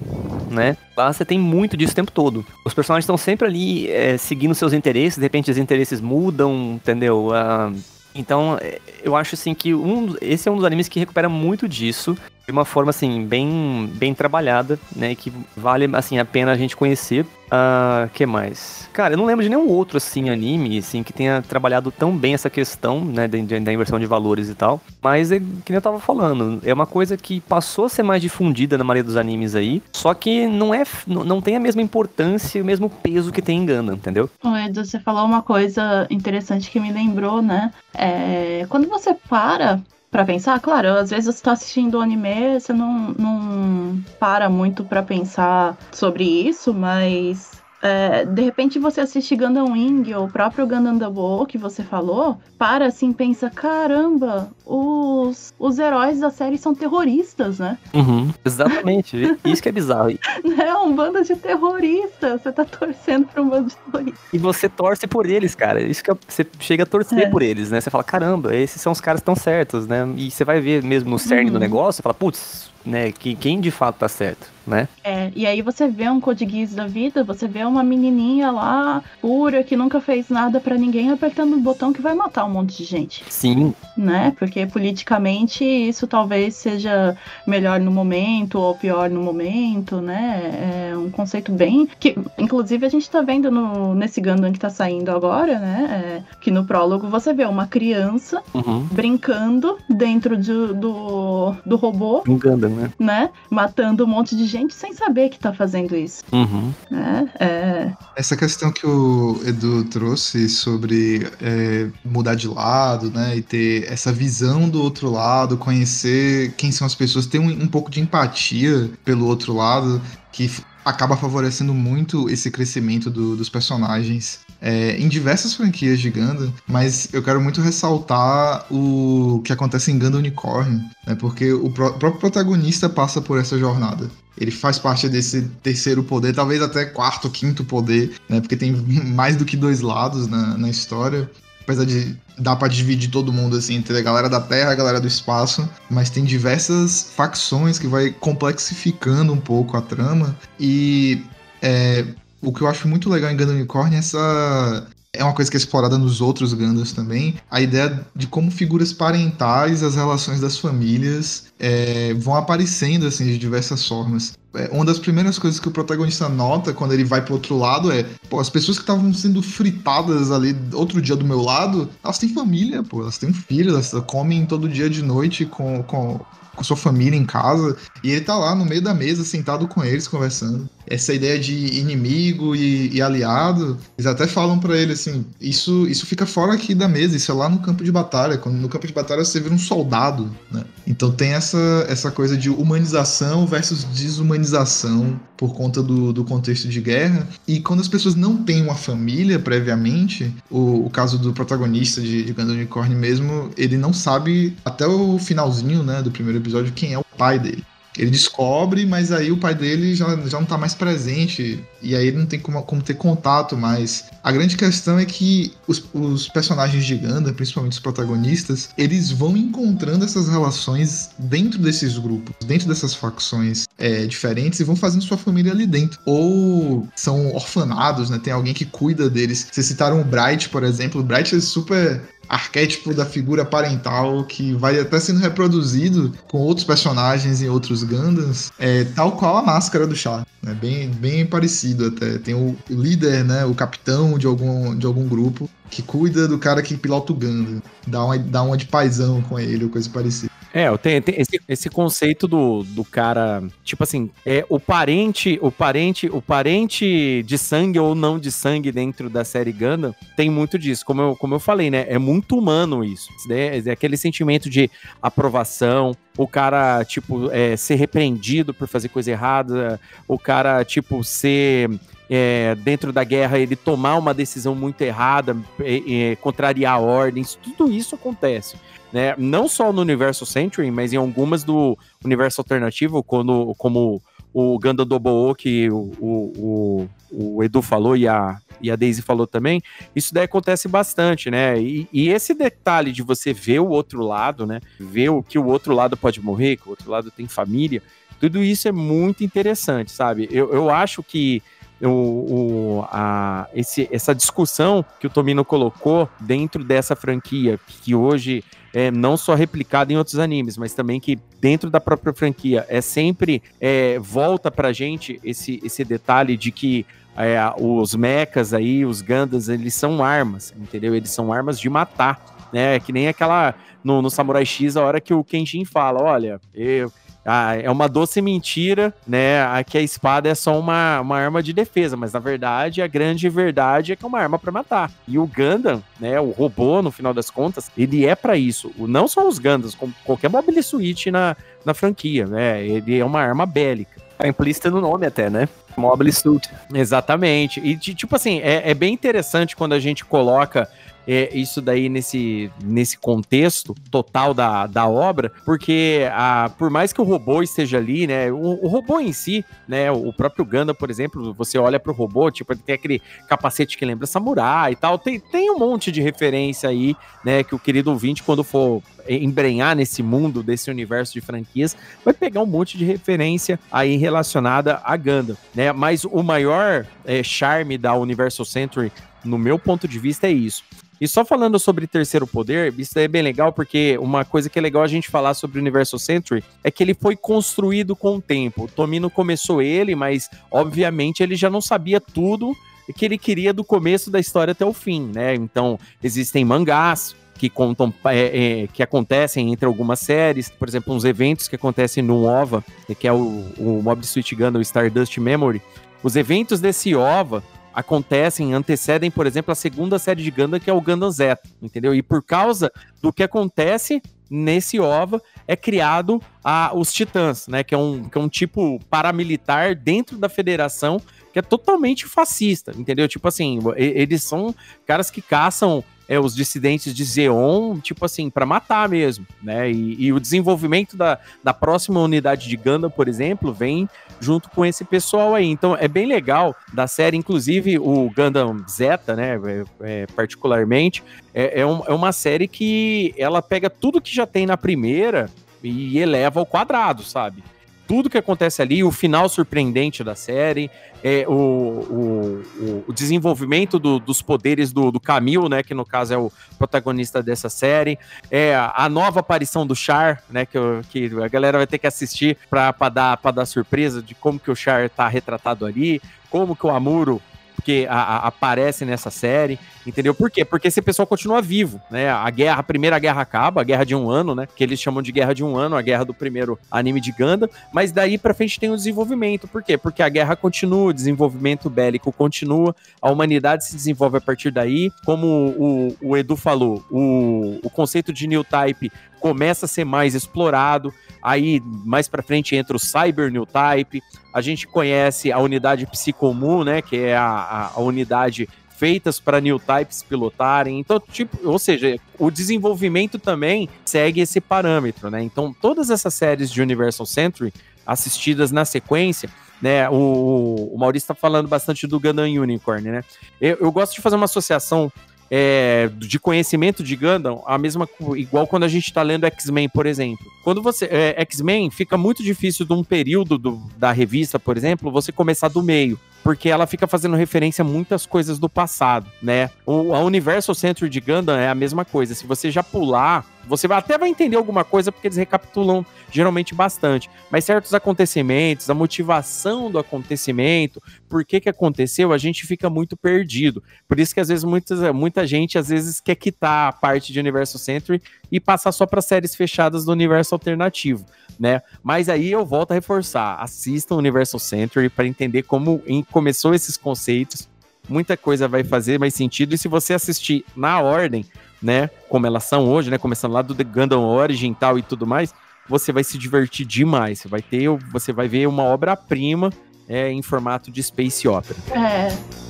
Né? Lá você tem muito disso o tempo todo. Os personagens estão sempre ali é, seguindo seus interesses, de repente os interesses mudam, entendeu? Uh, então, é, eu acho assim que um, esse é um dos animes que recupera muito disso de uma forma assim bem bem trabalhada, né, que vale assim a pena a gente conhecer. Ah, uh, que mais? Cara, eu não lembro de nenhum outro assim anime assim que tenha trabalhado tão bem essa questão, né, da, da inversão de valores e tal. Mas é que eu tava falando, é uma coisa que passou a ser mais difundida na maioria dos animes aí, só que não é não tem a mesma importância e o mesmo peso que tem em Gundam, entendeu? Edu, você falou uma coisa interessante que me lembrou, né? É, quando você para para pensar, claro, às vezes você tá assistindo anime, você não, não para muito para pensar sobre isso, mas é, de repente você assiste Gundam Wing ou o próprio Gundam Double que você falou, para assim, pensa, caramba, os, os heróis da série são terroristas, né? Uhum, exatamente, isso que é bizarro. É um bando de terroristas, você tá torcendo pra um bando de terroristas. E você torce por eles, cara, isso que é, você chega a torcer é. por eles, né? Você fala, caramba, esses são os caras tão certos, né? E você vai ver mesmo no cerne uhum. do negócio, você fala, putz, né? Que, quem de fato tá certo, né? É, e aí você vê um Code Geass da vida, você vê uma menininha lá, pura, que nunca fez nada para ninguém, apertando um botão que vai matar um monte de gente. Sim. Né? Porque politicamente isso talvez seja melhor no momento ou pior no momento, né? É um conceito bem... que Inclusive a gente tá vendo no, nesse Gundam que tá saindo agora, né? É, que no prólogo você vê uma criança uhum. brincando dentro de, do, do robô. Um Gundam, né? né? Matando um monte de gente sem saber que tá fazendo isso. Uhum. Né? É... Essa questão que o Edu trouxe sobre é, mudar de lado, né? E ter essa visão do outro lado, conhecer quem são as pessoas, ter um, um pouco de empatia pelo outro lado, que acaba favorecendo muito esse crescimento do, dos personagens é, em diversas franquias de Gundam, mas eu quero muito ressaltar o que acontece em Gundam Unicorn, né, porque o, pró próprio protagonista passa por essa jornada. Ele faz parte desse terceiro poder, talvez até quarto, quinto poder, né, porque tem mais do que dois lados na, na história apesar de dar para dividir todo mundo assim entre a galera da Terra e a galera do espaço, mas tem diversas facções que vai complexificando um pouco a trama e é, o que eu acho muito legal em Gundam Unicorn é essa é uma coisa que é explorada nos outros Gundams também, a ideia de como figuras parentais, as relações das famílias é, vão aparecendo assim de diversas formas. É, uma das primeiras coisas que o protagonista nota quando ele vai pro outro lado é, pô, as pessoas que estavam sendo fritadas ali outro dia do meu lado, elas têm família, pô, elas têm um filho, elas comem todo dia de noite com, com, com sua família em casa, e ele tá lá no meio da mesa, sentado com eles, conversando. Essa ideia de inimigo e, e aliado, eles até falam para ele assim: isso, isso fica fora aqui da mesa, isso é lá no campo de batalha. Quando no campo de batalha você vira um soldado, né? Então tem essa, essa coisa de humanização versus desumanização por conta do, do contexto de guerra. E quando as pessoas não têm uma família previamente, o, o caso do protagonista de, de Gundam Unicorn mesmo, ele não sabe até o finalzinho né, do primeiro episódio quem é o pai dele. Ele descobre, mas aí o pai dele já, já não tá mais presente. E aí ele não tem como, como ter contato mais. A grande questão é que os, os personagens de Ganda, principalmente os protagonistas, eles vão encontrando essas relações dentro desses grupos, dentro dessas facções é, diferentes e vão fazendo sua família ali dentro. Ou são orfanados, né? Tem alguém que cuida deles. Vocês citaram o Bright, por exemplo. O Bright é super arquétipo da figura parental que vai até sendo reproduzido com outros personagens em outros Gundams, é, tal qual a máscara do Char. É bem, bem parecido até. Tem o líder, né, o capitão de algum, de algum grupo que cuida do cara que pilota o Gundam. Dá uma, dá uma de paisão com ele ou coisa parecida. É, tenho, tenho esse, esse, conceito do, do cara, tipo assim, é o parente, o parente, o parente de sangue ou não de sangue dentro da série Gundam tem muito disso, como eu, como eu falei, né? É muito humano isso. É, é aquele sentimento de aprovação, o cara, tipo, é, ser repreendido por fazer coisa errada, o cara, tipo, ser é, dentro da guerra ele tomar uma decisão muito errada, é, é, contrariar ordens, tudo isso acontece né? Não só no universo Century, mas em algumas do universo alternativo, quando, como o Ganda Dobo que o, o, o, o, Edu falou e a, e a Daisy falou também, isso daí acontece bastante, né? E, e, esse detalhe de você ver o outro lado, né? Ver o que o outro lado pode morrer, que o outro lado tem família, tudo isso é muito interessante, sabe? Eu, eu acho que o, o, a, esse, essa discussão que o Tomino colocou dentro dessa franquia, que hoje é não só replicada em outros animes, mas também que dentro da própria franquia é sempre é, volta pra gente esse, esse detalhe de que é, os mechas aí, os Gandas, eles são armas, entendeu? Eles são armas de matar, né? Que nem aquela no, no Samurai X, a hora que o Kenshin fala, olha, eu ah, é uma doce mentira, né? Aqui a espada é só uma, uma arma de defesa, mas na verdade a grande verdade é que é uma arma para matar. E o Gundam, né? O robô, no final das contas, ele é para isso. Não só os Gundams, como qualquer Mobile Suit na, na franquia, né? Ele é uma arma bélica. É implícita no nome até, né? Mobile Suit. Exatamente. E tipo assim, é, é bem interessante quando a gente coloca é, isso daí nesse, nesse contexto total da, da obra, porque a, por mais que o robô esteja ali, né, o, o robô em si, né, o próprio Ganda, por exemplo, você olha pro robô, tipo, ele tem aquele capacete que lembra samurai e tal, tem, tem um monte de referência aí, né, que o querido ouvinte, quando for embrenhar nesse mundo, desse universo de franquias, vai pegar um monte de referência aí relacionada a Ganda, né, mas o maior é, charme da Universal Century no meu ponto de vista, é isso. E só falando sobre terceiro poder, isso é bem legal, porque uma coisa que é legal a gente falar sobre o Universal Century é que ele foi construído com o tempo. O Tomino começou ele, mas obviamente ele já não sabia tudo que ele queria do começo da história até o fim, né? Então, existem mangás, que contam é, é, que acontecem entre algumas séries, por exemplo, uns eventos que acontecem no OVA, que é o, o Mob Suit Gundam Stardust Memory. Os eventos desse OVA acontecem, antecedem, por exemplo, a segunda série de Gundam, que é o Gundam Zeta, entendeu? E por causa do que acontece nesse OVA, é criado a, os Titãs, né? Que é, um, que é um tipo paramilitar dentro da federação que é totalmente fascista, entendeu? Tipo assim, eles são caras que caçam é, os dissidentes de Zeon, tipo assim, para matar mesmo, né? E, e, o desenvolvimento da, da próxima unidade de Gundam, por exemplo, vem junto com esse pessoal aí. Então é bem legal da série, inclusive o Gundam Zeta, né? É, é, particularmente, é, é, um, é uma série que ela pega tudo que já tem na primeira e eleva ao quadrado, sabe? Tudo que acontece ali, o final surpreendente da série, é, o, o, o desenvolvimento do, dos poderes do, do Camil, né, que no caso é o protagonista dessa série, é a nova aparição do Char, né, que, que a galera vai ter que assistir para dar, dar surpresa de como que o Char tá retratado ali, como que o Amuro porque a, a, aparece nessa série, entendeu? Por quê? Porque esse pessoal continua vivo, né? A guerra, a primeira guerra acaba, a guerra de um ano, né? Que eles chamam de guerra de um ano, a guerra do primeiro anime de Gundam, mas daí pra frente tem o desenvolvimento. Por quê? Porque a guerra continua, o desenvolvimento bélico continua, a humanidade se desenvolve a partir daí. Como o, o Edu falou, o, o conceito de New Type começa a ser mais explorado. Aí, mais para frente, entra o Cyber New Type. A gente conhece a unidade Psicomum, né? Que é a, a, a unidade feitas para new types pilotarem. Então, tipo, ou seja, o desenvolvimento também segue esse parâmetro, né? Então, todas essas séries de Universal Century assistidas na sequência, né? O, o Maurício está falando bastante do Gundam Unicorn, né? Eu, eu gosto de fazer uma associação é, de conhecimento de Gundam, a mesma igual quando a gente está lendo X-Men, por exemplo. Quando você é, X-Men fica muito difícil de um período do, da revista, por exemplo, você começar do meio porque ela fica fazendo referência a muitas coisas do passado, né? O a Universal Century de Gundam é a mesma coisa. Se você já pular, você até vai entender alguma coisa porque eles recapitulam geralmente bastante, mas certos acontecimentos, a motivação do acontecimento, por que que aconteceu, a gente fica muito perdido. Por isso que às vezes muita, muita gente às vezes quer quitar a parte de Universal Century e passar só para séries fechadas do universo alternativo né? Mas aí eu volto a reforçar, assistam Universal Century para entender como começou esses conceitos. Muita coisa vai fazer mais sentido e se você assistir na ordem, né, como elas são hoje, né, começando lá do The Gundam Origin tal e tudo mais, você vai se divertir demais. Você vai ter, você vai ver uma obra-prima é, em formato de space opera. É.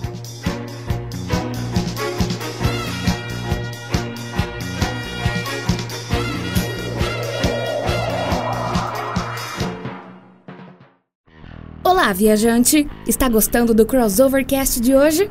Olá, viajante! Está gostando do Crossovercast de hoje?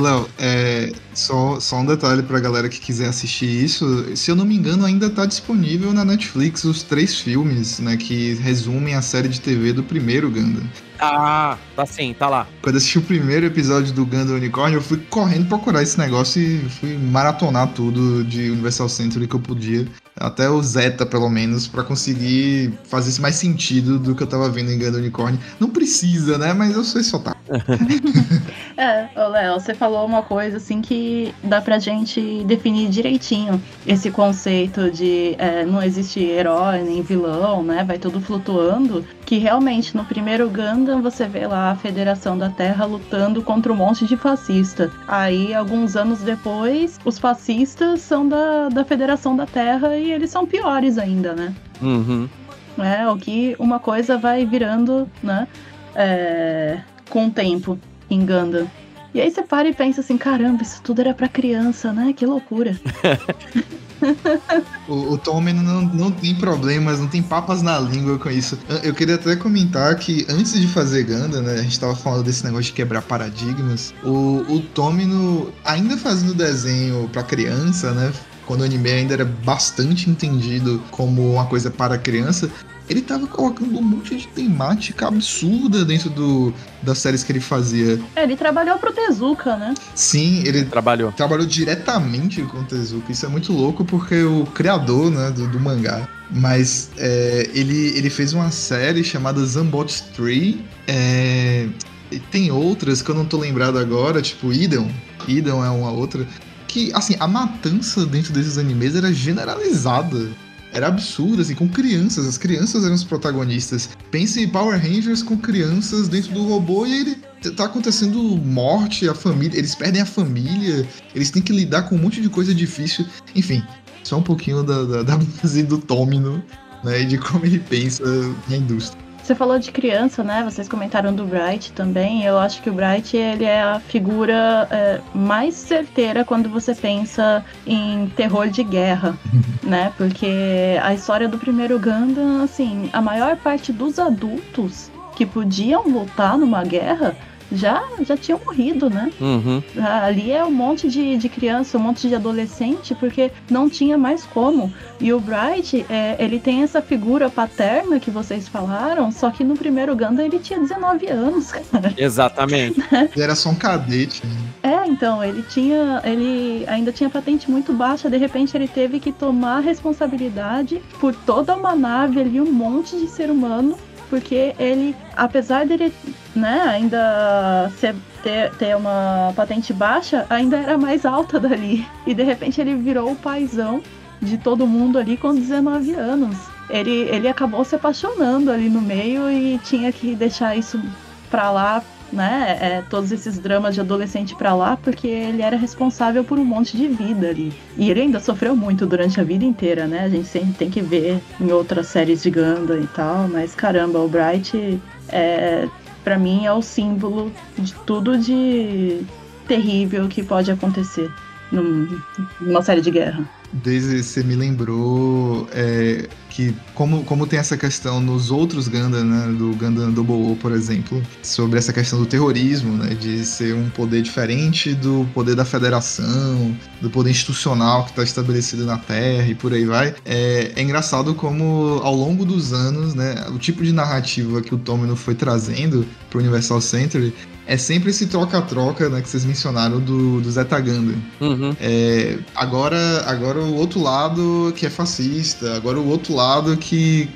Léo, é, só, só um detalhe pra galera que quiser assistir isso. Se eu não me engano, ainda tá disponível na Netflix os três filmes, né? Que resumem a série de TV do primeiro Gundam. Ah, tá sim, tá lá. Quando eu assisti o primeiro episódio do Gundam Unicorn, eu fui correndo procurar esse negócio e fui maratonar tudo de Universal Century que eu podia. Até o Zeta, pelo menos, para conseguir fazer mais sentido do que eu tava vendo em Gundam Unicorn. Não precisa, né? Mas eu sei soltar. é, Léo, você falou uma coisa assim que dá pra gente definir direitinho esse conceito de é, não existe herói nem vilão, né? Vai tudo flutuando. Que realmente no primeiro Gundam você vê lá a Federação da Terra lutando contra um monte de fascista. Aí, alguns anos depois, os fascistas são da, da Federação da Terra e eles são piores ainda, né? Uhum. É, o que uma coisa vai virando, né? É, com o tempo em Gundam. E aí você para e pensa assim, caramba, isso tudo era para criança, né? Que loucura. o, o Tommy não, não tem problemas, não tem papas na língua com isso. Eu queria até comentar que antes de fazer Ganda, né, a gente tava falando desse negócio de quebrar paradigmas. O, o Tommy, ainda fazendo desenho para criança, né, quando o anime ainda era bastante entendido como uma coisa para criança, ele tava colocando um monte de temática absurda dentro do, das séries que ele fazia. É, ele trabalhou pro Tezuka, né? Sim, ele trabalhou. Trabalhou diretamente com o Tezuka. Isso é muito louco porque o criador, né, do, do mangá. Mas é, ele, ele fez uma série chamada Zambot 3. É, tem outras que eu não tô lembrado agora, tipo Idon. Idon é uma outra. Que, assim, a matança dentro desses animes era generalizada era absurdo, assim, com crianças. As crianças eram os protagonistas. Pense em Power Rangers com crianças dentro do robô e ele tá acontecendo morte, a família. Eles perdem a família, eles têm que lidar com um monte de coisa difícil. Enfim, só um pouquinho da, da, da do Tomino, né? E de como ele pensa na indústria. Você falou de criança, né? Vocês comentaram do Bright também. Eu acho que o Bright ele é a figura é, mais certeira quando você pensa em terror de guerra, né? Porque a história do primeiro Gundam, assim, a maior parte dos adultos que podiam lutar numa guerra já, já tinham morrido, né? Uhum. Ali é um monte de, de criança, um monte de adolescente, porque não tinha mais como. E o Bright, é, ele tem essa figura paterna que vocês falaram, só que no primeiro Gundam ele tinha 19 anos, cara. Exatamente. Ele era só um cadete. Né? É, então, ele tinha. Ele ainda tinha patente muito baixa, de repente ele teve que tomar responsabilidade por toda uma nave ali, um monte de ser humano porque ele, apesar dele né, ainda ser, ter, ter uma patente baixa, ainda era mais alta dali. E de repente ele virou o paizão de todo mundo ali com 19 anos. Ele, ele acabou se apaixonando ali no meio e tinha que deixar isso pra lá né, é, todos esses dramas de adolescente para lá, porque ele era responsável por um monte de vida ali. E ele ainda sofreu muito durante a vida inteira, né? A gente sempre tem que ver em outras séries de Ganda e tal, mas caramba, o Bright é, para mim é o símbolo de tudo de terrível que pode acontecer numa série de guerra. Desde você me lembrou é, que como, como tem essa questão nos outros Gundam, né, do Gundam Double O, por exemplo, sobre essa questão do terrorismo, né, de ser um poder diferente do poder da federação, do poder institucional que está estabelecido na Terra e por aí vai. É, é engraçado como ao longo dos anos, né, o tipo de narrativa que o Tomino foi trazendo para o Universal Century é sempre esse troca-troca né, que vocês mencionaram do, do Zeta Gundam. Uhum. É, agora, agora o outro lado que é fascista, agora o outro lado que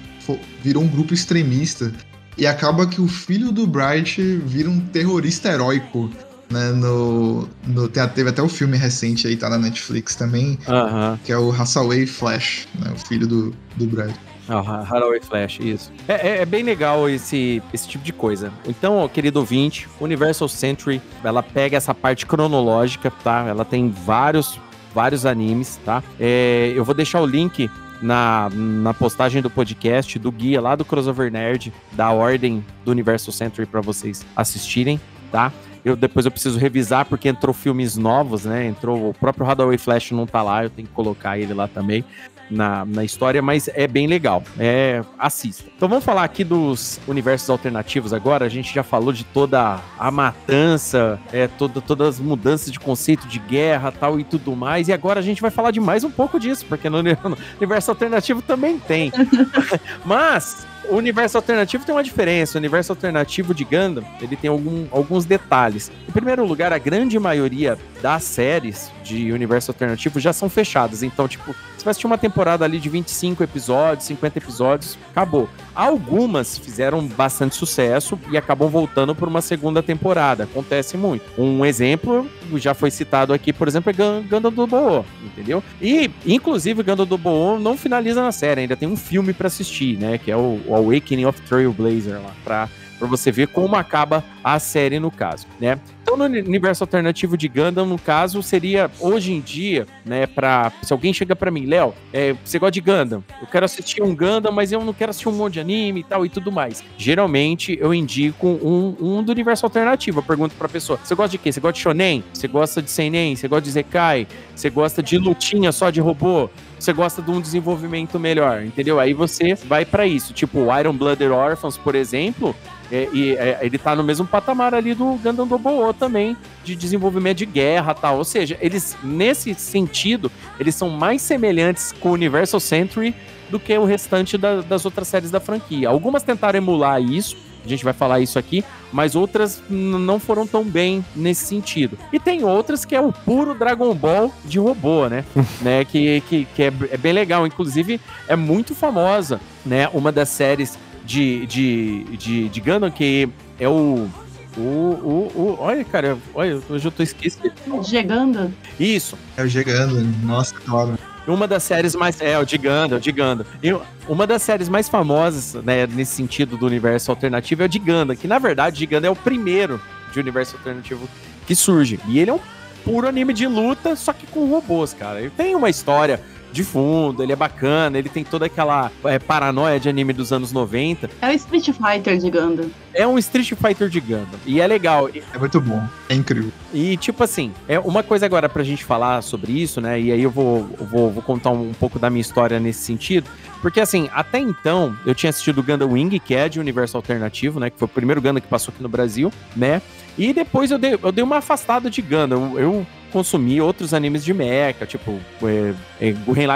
virou um grupo extremista. E acaba que o filho do Bright vira um terrorista heróico. Né, no, no, teve até o um filme recente aí, tá na Netflix também, uhum. que é o Hathaway Flash, né, o filho do, do Bright. Ah, Haraway Flash, isso. É, é, é, bem legal esse, esse tipo de coisa. Então, querido ouvinte, Universal Century, ela pega essa parte cronológica, tá? Ela tem vários, vários animes, tá? É, eu vou deixar o link na, na postagem do podcast, do guia lá do Crossover Nerd, da ordem do Universal Century para vocês assistirem, tá? Eu, depois eu preciso revisar porque entrou filmes novos, né? Entrou o próprio Hadaway Flash não tá lá, eu tenho que colocar ele lá também na, na história, mas é bem legal. É, assista. Então vamos falar aqui dos universos alternativos agora. A gente já falou de toda a matança, é, toda, todas as mudanças de conceito de guerra tal e tudo mais. E agora a gente vai falar de mais um pouco disso, porque no, no universo alternativo também tem. mas o universo alternativo tem uma diferença. O universo alternativo de Gundam, ele tem algum, alguns detalhes. Em primeiro lugar, a grande maioria das séries de universo alternativo já são fechadas. Então, tipo, você vai assistir uma temporada ali de 25 episódios, 50 episódios, acabou. Algumas fizeram bastante sucesso e acabam voltando por uma segunda temporada. Acontece muito. Um exemplo já foi citado aqui, por exemplo, é Gundam do Boa, entendeu? E, inclusive, Gundam do Boa não finaliza na série, ainda tem um filme para assistir, né? Que é o, o Awakening of Trailblazer lá, pra para você ver como acaba a série no caso, né? Então, no universo alternativo de Gundam, no caso, seria hoje em dia, né, para se alguém chega para mim, Léo, é, você gosta de Gundam? Eu quero assistir um Gundam, mas eu não quero assistir um monte de anime e tal e tudo mais. Geralmente, eu indico um, um do universo alternativo. Eu pergunto pra pessoa, você gosta de quê? Você gosta de shonen? Você gosta de seinen? Você gosta de zekai? Você gosta de lutinha só de robô? você gosta de um desenvolvimento melhor, entendeu? Aí você vai para isso. Tipo, Iron Blooded Orphans, por exemplo, é, e é, ele tá no mesmo patamar ali do Gundam Double também, de desenvolvimento de guerra tal. Ou seja, eles, nesse sentido, eles são mais semelhantes com o Universal Century do que o restante da, das outras séries da franquia. Algumas tentaram emular isso, a gente vai falar isso aqui, mas outras não foram tão bem nesse sentido. E tem outras que é o puro Dragon Ball de robô, né? né? Que, que, que é, é, bem legal. Inclusive, é muito famosa, né? Uma das séries de, de, de, de Gundam, que é o. O, o, o, olha, cara, olha, hoje eu tô esquecendo. Gigando? Isso. É o Gigando, nossa, claro. Uma das séries mais. É, o Gigando, é o Gigando. E uma das séries mais famosas, né, nesse sentido do universo alternativo é o Giganda, que na verdade Giganda é o primeiro de universo alternativo que surge. E ele é um puro anime de luta, só que com robôs, cara. Ele tem uma história de fundo, ele é bacana, ele tem toda aquela é, paranoia de anime dos anos 90. É o Street Fighter de Gundam. É um Street Fighter de Gundam. E é legal. É muito bom. É incrível. E, tipo assim, é uma coisa agora pra gente falar sobre isso, né? E aí eu vou, vou, vou contar um, um pouco da minha história nesse sentido. Porque, assim, até então, eu tinha assistido o Gundam Wing, que é de universo alternativo, né? Que foi o primeiro Gundam que passou aqui no Brasil, né? E depois eu dei, eu dei uma afastada de Gundam. Eu, eu consumi outros animes de mecha, tipo é, é, Gurren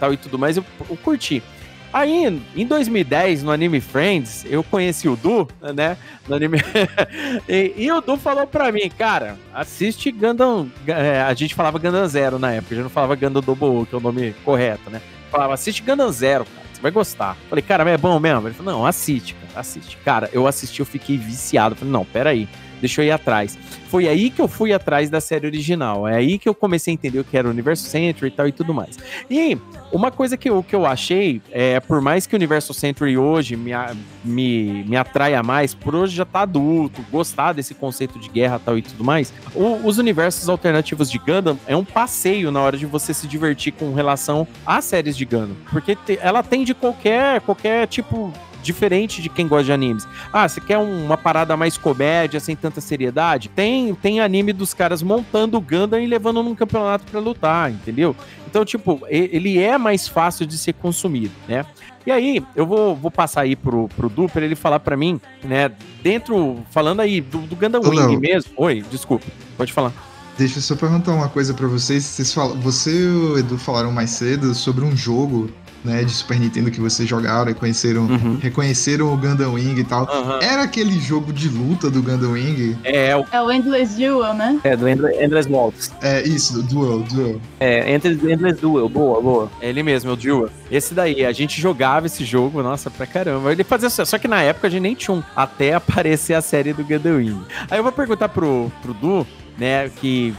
tal e tudo mais, eu, eu curti. Aí, em 2010, no Anime Friends, eu conheci o Du, né? No anime... e, e, o Du falou pra mim, cara, assiste Gundam... É, a gente falava Gundam Zero na época, já não falava Gundam Double, que é o nome correto, né? Falava, assiste Gundam Zero, cara, você vai gostar. Falei, cara, mas é bom mesmo? Ele falou, não, assiste, cara, assiste. Cara, eu assisti, eu fiquei viciado. Falei, não, peraí. aí deixa eu ir atrás. Foi aí que eu fui atrás da série original. É aí que eu comecei a entender o que era o Universo Century e tal e tudo mais. E uma coisa que eu, que eu achei, é, por mais que o Universo Century hoje me, me, me atraia mais, por hoje já tá adulto, gostar desse conceito de guerra tal e tudo mais, o, os universos alternativos de Gundam é um passeio na hora de você se divertir com relação às séries de Gundam. Porque te, ela tem de qualquer, qualquer tipo diferente de quem gosta de animes. Ah, você quer uma parada mais comédia, sem tanta seriedade? Tem, tem anime dos caras montando o Gundam e levando num campeonato para lutar, entendeu? Então, tipo, ele é mais fácil de ser consumido, né? E aí, eu vou, vou passar aí pro, pro Du pra ele falar para mim, né? Dentro, falando aí do, do Gundam Wing mesmo. Oi, desculpa, pode falar. Deixa eu só perguntar uma coisa para vocês. vocês falam, você e o Edu falaram mais cedo sobre um jogo né, de Super Nintendo que vocês jogaram e conheceram, uhum. reconheceram o Gundam Wing e tal. Uhum. Era aquele jogo de luta do Gundam Wing? É, é o, é o Endless Duel, né? É, do Endless, Endless Waltz. É, isso, Duel, Duel. É, Endless, Endless Duel, boa, boa. É ele mesmo, é o Duel. Esse daí, a gente jogava esse jogo, nossa, pra caramba. Ele fazia só que na época a gente nem tinha um, até aparecer a série do Gundam Wing. Aí eu vou perguntar pro, pro Du, né, que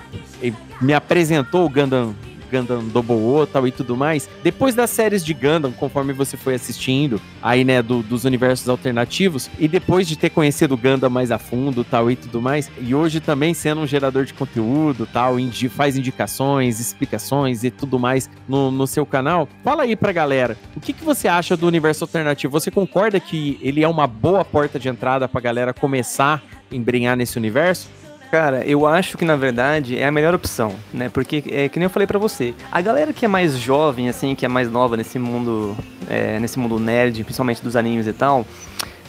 me apresentou o Gundam Gundam Double O tal e tudo mais, depois das séries de Gundam, conforme você foi assistindo, aí, né, do, dos universos alternativos, e depois de ter conhecido o Gundam mais a fundo tal e tudo mais, e hoje também sendo um gerador de conteúdo tal, indi faz indicações, explicações e tudo mais no, no seu canal, fala aí pra galera, o que, que você acha do universo alternativo? Você concorda que ele é uma boa porta de entrada pra galera começar a embrenhar nesse universo? Cara, eu acho que na verdade é a melhor opção, né? Porque é que nem eu falei para você, a galera que é mais jovem, assim, que é mais nova nesse mundo, é, nesse mundo nerd, principalmente dos animes e tal,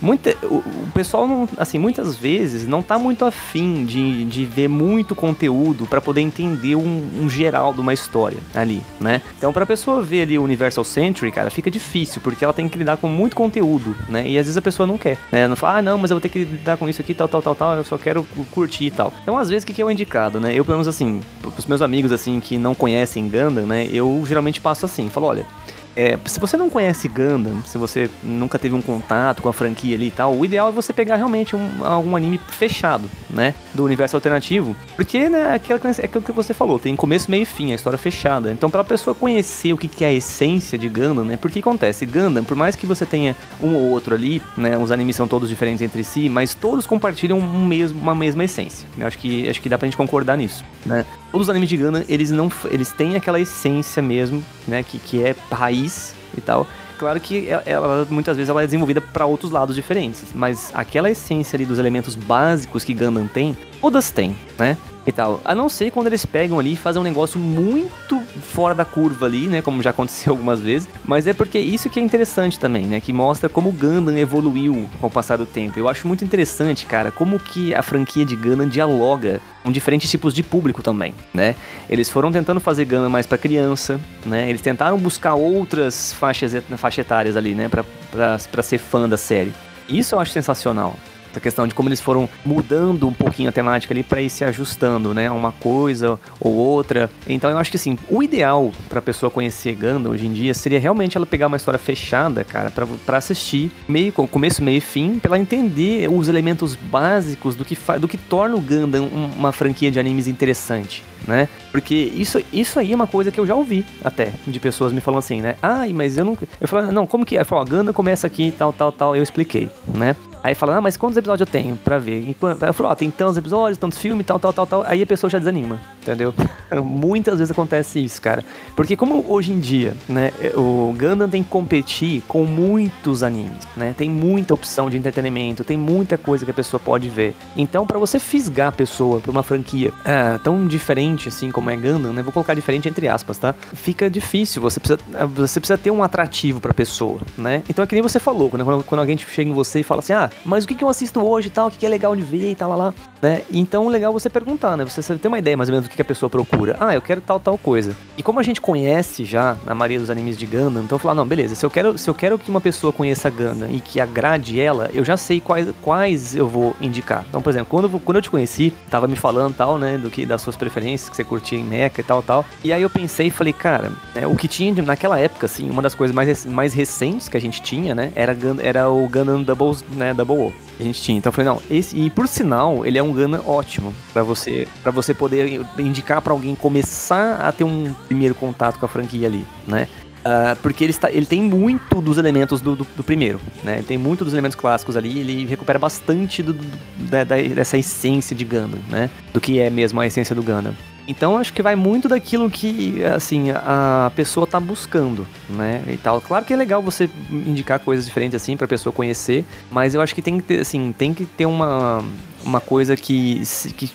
Muita, o, o, pessoal, não, assim, muitas vezes não tá muito afim de, de ver muito conteúdo para poder entender um, um, geral de uma história ali, né? Então, pra pessoa ver ali o Universal Century, cara, fica difícil, porque ela tem que lidar com muito conteúdo, né? E às vezes a pessoa não quer, né? Não fala, ah, não, mas eu vou ter que lidar com isso aqui, tal, tal, tal, tal, eu só quero curtir e tal. Então, às vezes, o que, que é o indicado, né? Eu, pelo menos, assim, pros meus amigos, assim, que não conhecem Gundam, né? Eu geralmente passo assim, falo, olha, é, se você não conhece Gundam, se você nunca teve um contato com a franquia ali e tal, o ideal é você pegar realmente um, algum anime fechado, né? Do universo alternativo. Porque, né, é aquilo, é aquilo que você falou, tem começo, meio e fim, a história fechada. Então, pra pessoa conhecer o que, que é a essência de Gundam, né? Porque acontece, Gundam, por mais que você tenha um ou outro ali, né? Os animes são todos diferentes entre si, mas todos compartilham um mesmo, uma mesma essência. Eu acho que, acho que dá pra gente concordar nisso, né? Os animes de Gundam, eles não eles têm aquela essência mesmo, né, que, que é raiz e tal. Claro que ela, muitas vezes ela é desenvolvida para outros lados diferentes, mas aquela essência ali dos elementos básicos que Gundam tem, todas têm, né? E tal. A não ser quando eles pegam ali e fazem um negócio muito fora da curva ali, né? Como já aconteceu algumas vezes. Mas é porque isso que é interessante também, né? Que mostra como o Gundam evoluiu com o passar do tempo. Eu acho muito interessante, cara, como que a franquia de Gundam dialoga com diferentes tipos de público também, né? Eles foram tentando fazer Gundam mais para criança, né? Eles tentaram buscar outras faixas, faixa etárias ali, né? Pra, ser fã da série. Isso eu acho sensacional, essa questão de como eles foram mudando um pouquinho a temática ali para ir se ajustando, né, uma coisa ou outra. Então eu acho que assim, o ideal para pessoa conhecer Gundam hoje em dia seria realmente ela pegar uma história fechada, cara, para assistir meio com começo, meio e fim, para ela entender os elementos básicos do que do que torna o Gundam uma franquia de animes interessante né? Porque isso, isso aí é uma coisa que eu já ouvi até, de pessoas me falando assim, né? Ai, mas eu não. Eu falo, não, como que é? Eu falo, Ganda começa aqui, tal, tal, tal. Eu expliquei, né? Aí fala, ah, mas quantos episódios eu tenho pra ver? Eu falo, ó, tem tantos episódios, tantos filmes, tal, tal, tal, tal. Aí a pessoa já desanima, entendeu? Muitas vezes acontece isso, cara. Porque como hoje em dia, né, o Gundam tem que competir com muitos animes, né? Tem muita opção de entretenimento, tem muita coisa que a pessoa pode ver. Então, pra você fisgar a pessoa pra uma franquia ah, tão diferente assim como é Gundam, né? Vou colocar diferente entre aspas, tá? Fica difícil, você precisa, você precisa ter um atrativo pra pessoa, né? Então é que nem você falou, né? quando, quando alguém chega em você e fala assim, ah, mas o que, que eu assisto hoje e tal, o que, que é legal de ver e tal, lá, lá, né? Então, legal você perguntar, né? Você, tem uma ideia mais ou menos do que, que a pessoa procura. Ah, eu quero tal, tal coisa. E como a gente conhece já na maioria dos animes de Gundam, então falar, não, beleza, se eu quero, se eu quero que uma pessoa conheça Gundam e que agrade ela, eu já sei quais, quais eu vou indicar. Então, por exemplo, quando, eu- quando eu te conheci, tava me falando tal, né, do que das suas preferências, que você curtia em Mecha e tal, tal. E aí eu pensei e falei, cara, né, o que tinha naquela época, assim, uma das coisas mais, mais recentes que a gente tinha, né, era, era o Gundam Double, né, Double O. A gente tinha. Então eu falei, não, esse, e por sinal, ele é um Gundam ótimo pra você, para você poder indicar pra alguém começar a ter um primeiro contato com a franquia ali, né? Ah, porque ele, está, ele tem muito dos elementos do, do, do primeiro, né? Ele tem muito dos elementos clássicos ali, ele recupera bastante do, do- da, da- dessa essência de Gundam, né? Do que é mesmo a essência do Gundam. Então acho que vai muito daquilo que, assim, a pessoa tá buscando, né? E tal. Claro que é legal você indicar coisas diferentes assim pra pessoa conhecer, mas eu acho que tem que ter, assim, tem que ter uma, uma coisa que, que,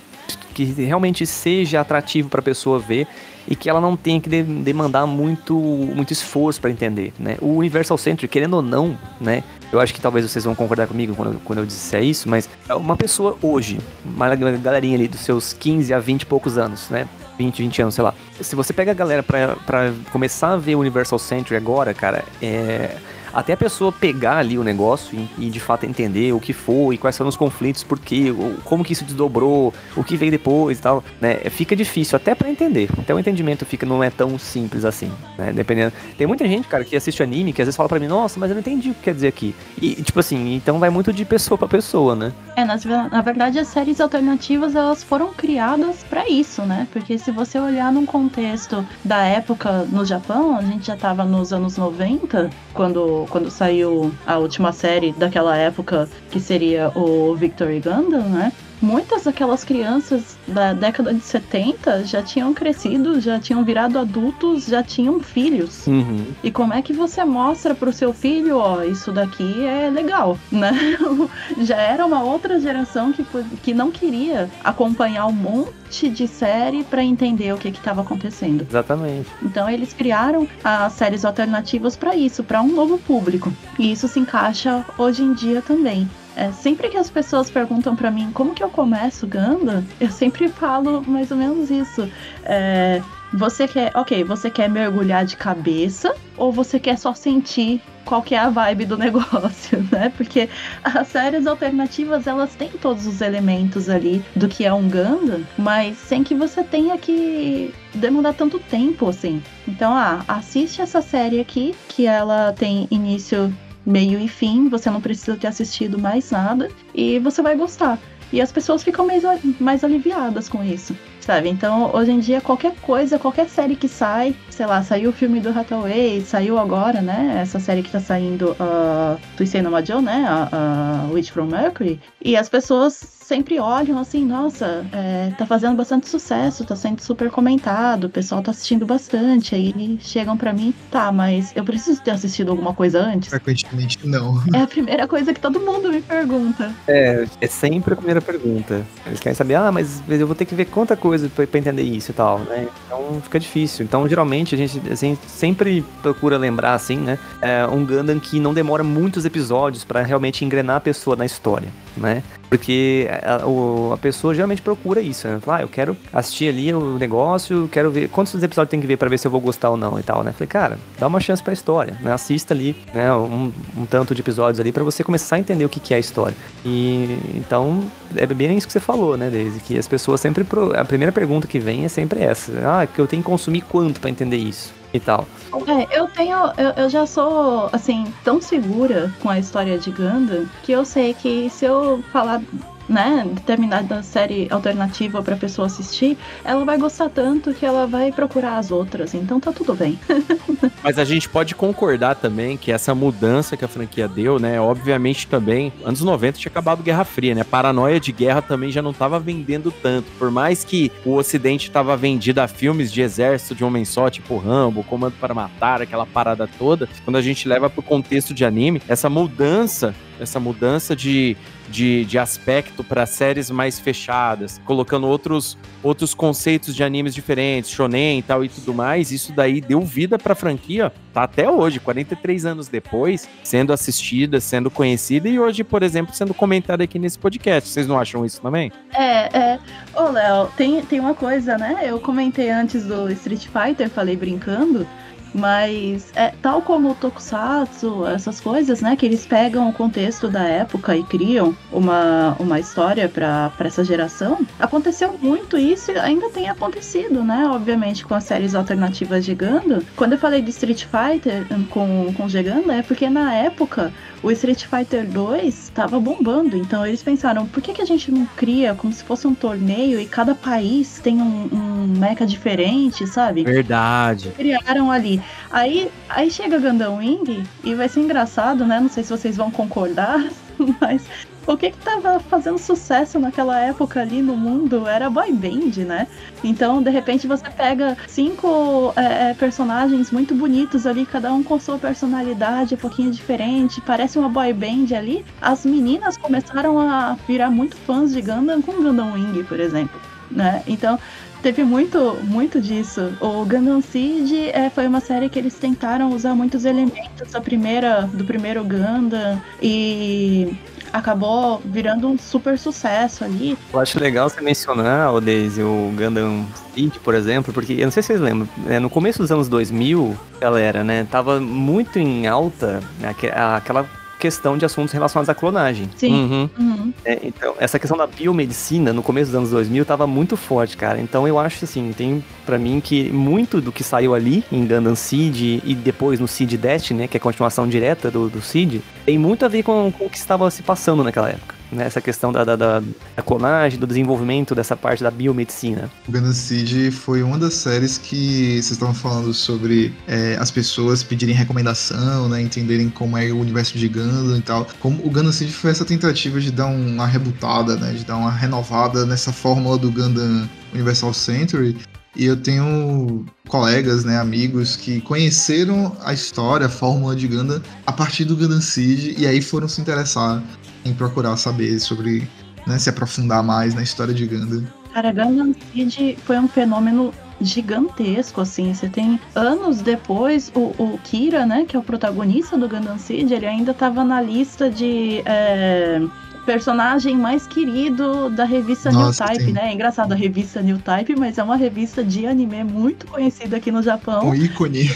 que realmente seja atrativo pra pessoa ver e que ela não tenha que de- demandar muito, muito esforço pra entender, né? O Universal Century, querendo ou não, né? Eu acho que talvez vocês vão concordar comigo quando, eu- quando eu disser isso, mas uma pessoa hoje, uma galerinha ali dos seus 15 a 20 e poucos anos, né? 20, 20 anos, sei lá. Se você pega a galera pra, pra começar a ver o Universal Century agora, cara, é. Até a pessoa pegar ali o negócio e, e, de fato entender o que foi, quais foram os conflitos, por quê, como que isso desdobrou, o que veio depois e tal, né? Fica difícil até pra entender. Até o entendimento fica não é tão simples assim, né? Dependendo. Tem muita gente, cara, que assiste anime que às vezes fala pra mim, nossa, mas eu não entendi o que quer dizer aqui. E tipo assim, então vai muito de pessoa pra pessoa, né? É, nas- na, verdade, as séries alternativas elas foram criadas pra isso, né? Porque se você olhar num contexto da época no Japão, a gente já tava nos anos 90, quando, quando saiu a última série daquela época, que seria o Victory Gundam, né? Muitas daquelas crianças da década de 70 já tinham crescido, já tinham virado adultos, já tinham filhos. Uhum. E como é que você mostra pro seu filho, ó, isso daqui é legal, né? Já era uma outra geração que, que não queria acompanhar um monte de série pra entender o que estava acontecendo. Exatamente. Então eles criaram as séries alternativas pra isso, pra um novo público. E isso se encaixa hoje em dia também. É, sempre que as pessoas perguntam pra mim como que eu começo Ganda, eu sempre falo mais ou menos isso. É, você quer, ok, você quer mergulhar de cabeça ou você quer só sentir qual que é a vibe do negócio, né? Porque as séries alternativas elas têm todos os elementos ali do que é um Ganda, mas sem que você tenha que demandar tanto tempo assim. Então, ah, assiste essa série aqui que ela tem início, meio e fim, você não precisa ter assistido mais nada e você vai gostar. E as pessoas ficam mais, mais aliviadas com isso, sabe? Então, hoje em dia, qualquer coisa, qualquer série que sai, sei lá, saiu o filme do Hathaway, saiu agora, né? Essa série que tá saindo, uh, Twisted no Majo, né? A, a Witch from Mercury. E as pessoas sempre olham assim, nossa, é, tá fazendo bastante sucesso, tá sendo super comentado, o pessoal tá assistindo bastante. Aí chegam pra mim, tá, mas eu preciso ter assistido alguma coisa antes? Frequentemente não. É a primeira coisa que todo mundo me pergunta. É, é sempre a primeira pergunta. Eles querem saber, ah, mas eu vou ter que ver quanta coisa pra, pra entender isso e tal, né? Então fica difícil. Então, geralmente, a gente sempre procura lembrar, assim, né? É um Gundam que não demora muitos episódios pra realmente engrenar a pessoa na história, né? Porque a, o- a pessoa geralmente procura isso, né? Fala, ah, eu quero assistir ali o negócio, quero ver quantos episódios tem que ver pra ver se eu vou gostar ou não e tal, né? Falei, cara, dá uma chance pra história, né? Assista ali, né? Um, um tanto de episódios ali pra você começar a entender o que, que é a história. E então é bem isso que você falou, né, Daisy? Que as pessoas sempre. pro- A primeira pergunta que vem é sempre essa: ah, que eu tenho que consumir quanto pra entender isso e tal. É, eu tenho. Eu, eu já sou, assim, tão segura com a história de Gundam que eu sei que se eu falar né, determinada série alternativa pra pessoa assistir, ela vai gostar tanto que ela vai procurar as outras. Então tá tudo bem. Mas a gente pode concordar também que essa mudança que a franquia deu, né? Obviamente também, anos 90 tinha acabado Guerra Fria, né? Paranoia de guerra também já não tava vendendo tanto. Por mais que o Ocidente tava vendido a filmes de exército de homem só, tipo Rambo, Comando para Matar, aquela parada toda, quando a gente leva pro contexto de anime, essa mudança essa mudança de, de, de aspecto para séries mais fechadas, colocando outros, outros conceitos de animes diferentes, shonen e tal e tudo mais, isso daí deu vida para a franquia, tá até hoje, 43 anos depois, sendo assistida, sendo conhecida e hoje, por exemplo, sendo comentada aqui nesse podcast. Vocês não acham isso também? É, é. Ô, Léo, tem, tem uma coisa, né? Eu comentei antes do Street Fighter, falei brincando, mas é, tal como o Tokusatsu, essas coisas, né, que eles pegam o contexto da época e criam uma, uma história para essa geração, aconteceu muito isso e ainda tem acontecido, né, obviamente com as séries alternativas de Gundam. Quando eu falei de Street Fighter com, com Gundam, é porque na época o Street Fighter 2 estava bombando, então eles pensaram, por que, que a gente não cria como se fosse um torneio e cada país tem um, um mecha diferente, sabe? Verdade. Criaram ali. Aí, aí chega Gundam Wing e vai ser engraçado, né? Não sei se vocês vão concordar, mas o que que tava fazendo sucesso naquela época ali no mundo era boy band, né? Então, de repente, você pega cinco é, é, personagens muito bonitos ali, cada um com sua personalidade um pouquinho diferente, parece uma boy band ali. As meninas começaram a virar muito fãs de Gundam com Gundam Wing, por exemplo, né? Então, teve muito, muito disso. O Gundam Seed é, foi uma série que eles tentaram usar muitos elementos da primeira, do primeiro Gundam e acabou virando um super sucesso ali. Eu acho legal você mencionar, o Daisy, o Gundam Seed, por exemplo, porque eu não sei se vocês lembram, né, no começo dos anos 2000, galera, né, tava muito em alta né, aquela questão de assuntos relacionados à clonagem. Sim. Uhum. Uhum. É, então, essa questão da biomedicina no começo dos anos 2000 estava muito forte, cara. Então eu acho assim, tem para mim que muito do que saiu ali em Gundam Seed e depois no Seed Dash, né, que é a continuação direta do, do Seed, tem muito a ver com, com o que estava se passando naquela época né, essa questão da, da, da, da, clonagem, do desenvolvimento dessa parte da biomedicina. O Seed foi uma das séries que vocês estavam falando sobre é, as pessoas pedirem recomendação, né, entenderem como é o universo de Gundam e tal. Como o Seed foi essa tentativa de dar uma rebutada, né, de dar uma renovada nessa fórmula do Gundam Universal Century. E eu tenho colegas, né, amigos que conheceram a história, a fórmula de Gundam a partir do Gundam Seed e aí foram se interessar em procurar saber sobre, né, se aprofundar mais na história de Gundam. Cara, Gundam Seed foi um fenômeno gigantesco, assim. Você tem anos depois, o, o, Kira, né, que é o protagonista do Gundam Seed, ele ainda estava na lista de é, personagem mais querido da revista Nossa, New Type, sim. né? É engraçado a revista New Type, mas é uma revista de anime muito conhecida aqui no Japão. Um ícone.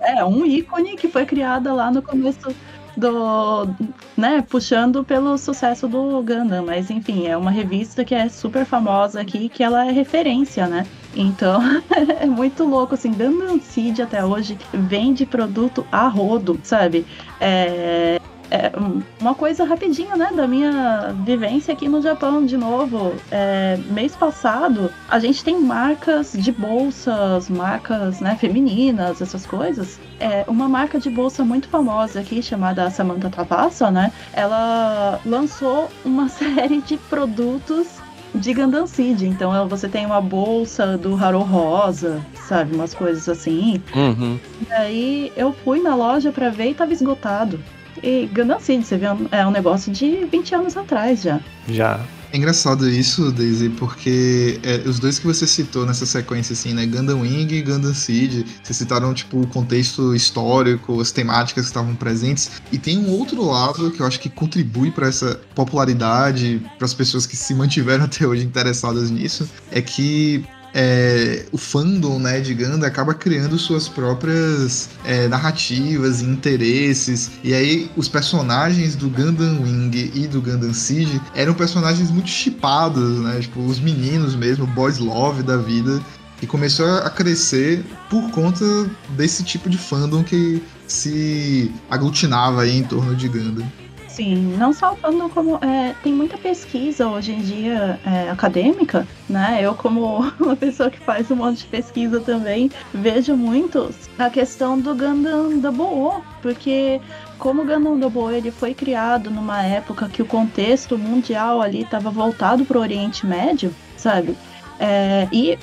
É, um ícone que foi criada lá no começo do, né, puxando pelo sucesso do Gundam, mas enfim, é uma revista que é super famosa aqui, que ela é referência, né? Então, é muito louco, assim, Gundam Seed até hoje vende produto a rodo, sabe? É, é, uma coisa rapidinha, né, da minha vivência aqui no Japão, de novo. É, mês passado, a gente tem marcas de bolsas, marcas, né, femininas, essas coisas. É, uma marca de bolsa muito famosa aqui, chamada Samantha Tavassa, né, ela lançou uma série de produtos de Gundam Seed. Então você tem uma bolsa do Haru Rosa, sabe? Umas coisas assim. Uhum. E aí eu fui na loja para ver e tava esgotado. E Gundam Seed, você vê, é um negócio de 20 anos atrás já. Já. É engraçado isso, Daisy, porque é, os dois que você citou nessa sequência, assim, né? Gundam Wing e Gundam Seed, vocês citaram, tipo, o contexto histórico, as temáticas que estavam presentes. E tem um outro lado que eu acho que contribui para essa popularidade, para as pessoas que se mantiveram até hoje interessadas nisso, é que é, o fandom né, de Gundam acaba criando suas próprias é, narrativas e interesses. E aí os personagens do Gundam Wing e do Gundam Seed eram personagens muito chipados, né? Tipo, os meninos mesmo, boys love da vida. E começou a crescer por conta desse tipo de fandom que se aglutinava aí em torno de Gundam. Sim, não só falando como. É, tem muita pesquisa hoje em dia é, acadêmica, né? Eu, como uma pessoa que faz um monte de pesquisa também, vejo muito a questão do Gundam Double porque como o Gundam Double ele foi criado numa época que o contexto mundial ali estava voltado para o Oriente Médio, sabe? É, e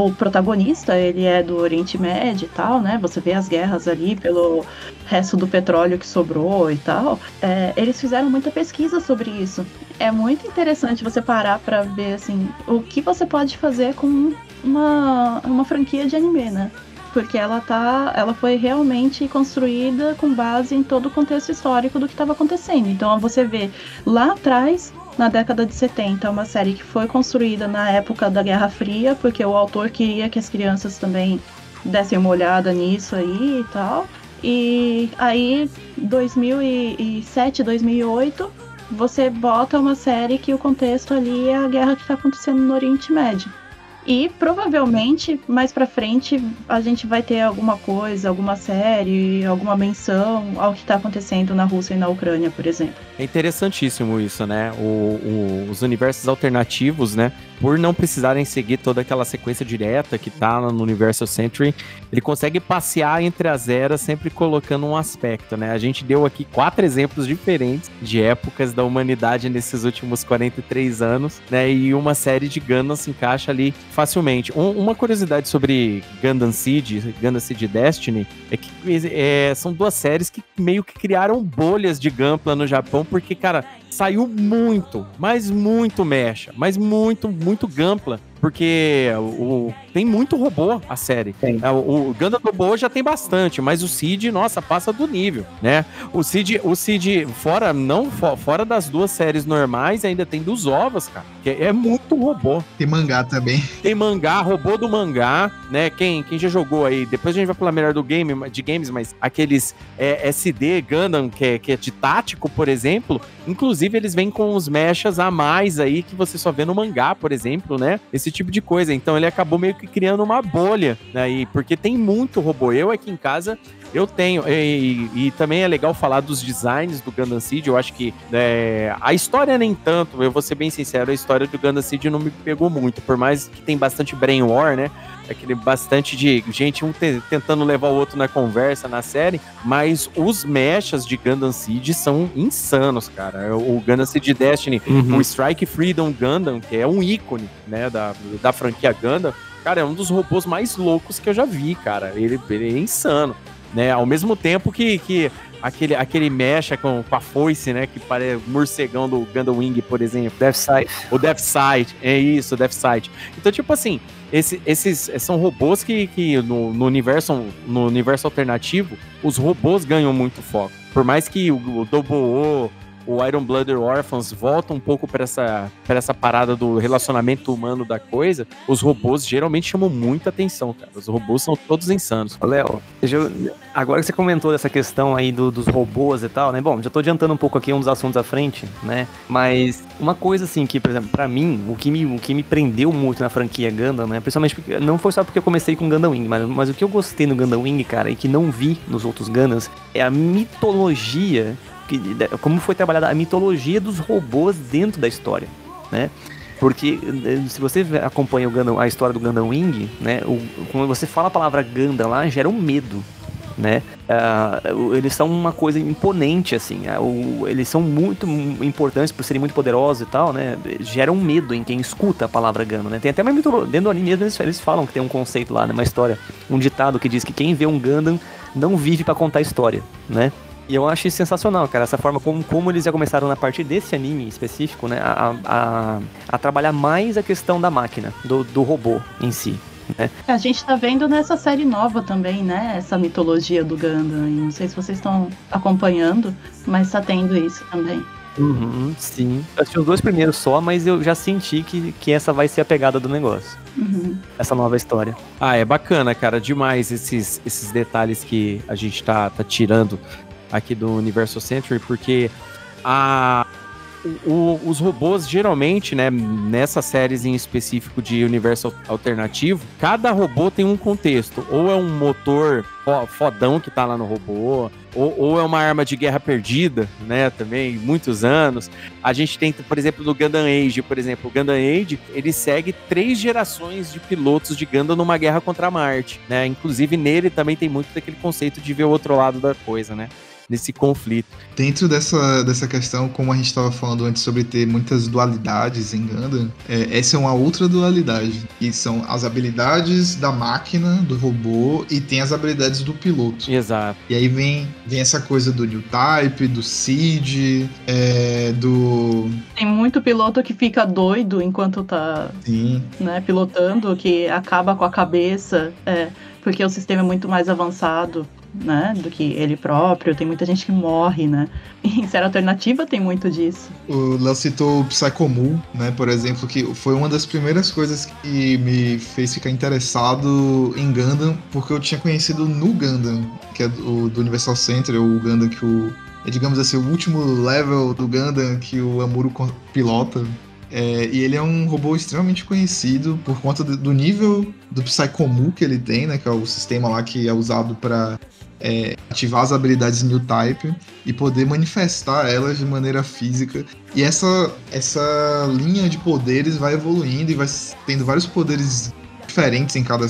o protagonista, ele é do Oriente Médio e tal, né? Você vê as guerras ali pelo resto do petróleo que sobrou e tal. É, eles fizeram muita pesquisa sobre isso. É muito interessante você parar para ver, assim, o que você pode fazer com uma, uma franquia de anime, né? Porque ela tá, ela foi realmente construída com base em todo o contexto histórico do que estava acontecendo. Então você vê lá atrás na década de 70, uma série que foi construída na época da Guerra Fria, porque o autor queria que as crianças também dessem uma olhada nisso aí e tal. E aí, 2007, 2008, você bota uma série que o contexto ali é a guerra que está acontecendo no Oriente Médio. E provavelmente mais para frente a gente vai ter alguma coisa, alguma série, alguma menção ao que está acontecendo na Rússia e na Ucrânia, por exemplo. É interessantíssimo isso, né? O, o, os universos alternativos, né? Por não precisarem seguir toda aquela sequência direta que tá no Universal Century, ele consegue passear entre as eras, sempre colocando um aspecto, né? A gente deu aqui quatro exemplos diferentes de épocas da humanidade nesses últimos 43 anos, né? E uma série de Gundam se encaixa ali facilmente. Um, uma curiosidade sobre Gundam Seed, Gundam Seed Destiny, é que é, são duas séries que meio que criaram bolhas de Gunpla no Japão, porque, cara, saiu muito, mas muito mecha, mas muito, muito Gunpla porque o, tem muito robô a série. Tem. É, o, o Gundam Robô já tem bastante, mas o Cid, nossa, passa do nível, né? O Cid, o Cid fora não fora das duas séries normais, ainda tem dos ovos, cara. Que é muito robô. Tem mangá também. Tem mangá, robô do mangá, né? Quem, quem já jogou aí, depois a gente vai falar melhor do game, de games, mas aqueles é, SD Gundam que é, que é de tático, por exemplo, inclusive eles vêm com os mechas a mais aí que você só vê no mangá, por exemplo, né? Esse esse tipo de coisa. Então ele acabou meio que criando uma bolha, né? E, porque tem muito robô. Eu aqui em casa eu tenho, e, e, também é legal falar dos designs do Gundam Seed. Eu acho que é, a história nem tanto, eu vou ser bem sincero, a história do Gundam Seed não me pegou muito, por mais que tem bastante brain war, né? Aquele bastante de gente um te, tentando levar o outro na conversa na série, mas os mechas de Gundam Seed são insanos, cara. O Gundam Seed Destiny, uhum. o Strike Freedom Gundam, que é um ícone, né, da, da franquia Gundam, cara, é um dos robôs mais loucos que eu já vi, cara. Ele, ele é insano né? Ao mesmo tempo que, que aquele, aquele mecha com, com a foice, né? Que parece morcegão do Gundam Wing, por exemplo. Death Sight. O Death Sight, é isso, Death Sight. Então, tipo assim, esse, esses são robôs que, que no, no, universo, no universo alternativo, os robôs ganham muito foco. Por mais que o, o Double O, o Iron Blooded Orphans volta um pouco para essa, essa parada do relacionamento humano da coisa, os robôs geralmente chamam muita atenção, cara. Os robôs são todos insanos. Léo, agora que você comentou dessa questão aí do, dos robôs e tal, né? Bom, já tô adiantando um pouco aqui uns assuntos à frente, né? Mas uma coisa assim que, por exemplo, para mim, o que, me, o que me prendeu muito na franquia Gundam, né? Principalmente porque não foi só porque eu comecei com Gundam Wing, mas, mas o que eu gostei no Gundam Wing, cara, e que não vi nos outros Gundams, é a mitologia que, como foi trabalhada a mitologia dos robôs dentro da história, né? Porque eh, se você acompanha Gundam, a história do Gundam Wing, né? O, quando você fala a palavra Gundam lá, gera um medo, né? Uh, eles são uma coisa imponente, assim. Uh, eles são muito importantes por serem muito poderosos e tal, né? Geram um medo em quem escuta a palavra Gundam, né? Tem até uma mitologia, dentro do anime eles, eles falam que tem um conceito lá, né? Uma história, um ditado que diz que quem vê um Gundam não vive para contar história, né? E eu acho sensacional, cara, essa forma como, como eles já começaram na partir desse anime específico, né, a, a, a trabalhar mais a questão da máquina, do, do robô em si. Né? A gente tá vendo nessa série nova também, né? Essa mitologia do Gundam. Não sei se vocês estão acompanhando, mas tá tendo isso também. Uhum, sim. Eu assisti os dois primeiros só, mas eu já senti que, que essa vai ser a pegada do negócio. Uhum. Essa nova história. Ah, é bacana, cara. Demais esses, esses detalhes que a gente tá, tá tirando aqui do Universal Century, porque a, o, os robôs, geralmente, né, nessas séries em específico de universo alternativo, cada robô tem um contexto. Ou é um motor fodão que tá lá no robô, ou, ou, é uma arma de guerra perdida, né? Também, muitos anos. A gente tem, por exemplo, no Gundam Age, por exemplo, o Gundam Age, ele segue três gerações de pilotos de Gundam numa guerra contra Marte, né? Inclusive nele também tem muito daquele conceito de ver o outro lado da coisa, né? Nesse conflito. Dentro dessa, dessa questão, como a gente estava falando antes sobre ter muitas dualidades em Gundam, é, essa é uma outra dualidade. E são as habilidades da máquina, do robô, e tem as habilidades do piloto. Exato. E aí vem, vem essa coisa do New Type, do Seed, é, do. Tem muito piloto que fica doido enquanto tá Sim. Né, pilotando, que acaba com a cabeça. É, porque o sistema é muito mais avançado né, do que ele próprio. Tem muita gente que morre, né? E em série alternativa tem muito disso. O Léo citou o Psychomu, né, por exemplo, que foi uma das primeiras coisas que me fez ficar interessado em Gundam, porque eu tinha conhecido no Gundam, que é o do Universal Center, o Gundam que o é, digamos assim, o último level do Gundam que o Amuro pilota. É, e ele é um robô extremamente conhecido por conta do nível do Psychomu que ele tem, né? Que é o sistema lá que é usado para é, ativar as habilidades New Type e poder manifestar elas de maneira física. E essa, essa linha de poderes vai evoluindo e vai tendo vários poderes diferentes em cada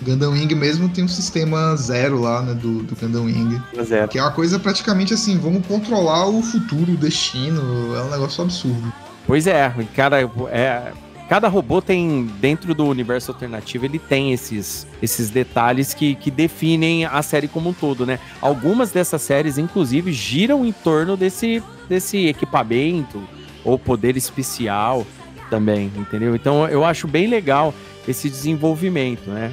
Gundam Wing mesmo tem um sistema zero lá, né, do, do Gundam Wing. Zero. Que é uma coisa praticamente assim, vamos controlar o futuro, o destino, é um negócio absurdo. Pois é, cara, é, cada robô tem, dentro do universo alternativo, ele tem esses, esses detalhes que, que definem a série como um todo, né? Algumas dessas séries, inclusive, giram em torno desse, desse equipamento ou poder especial também, entendeu? Então eu acho bem legal esse desenvolvimento, né?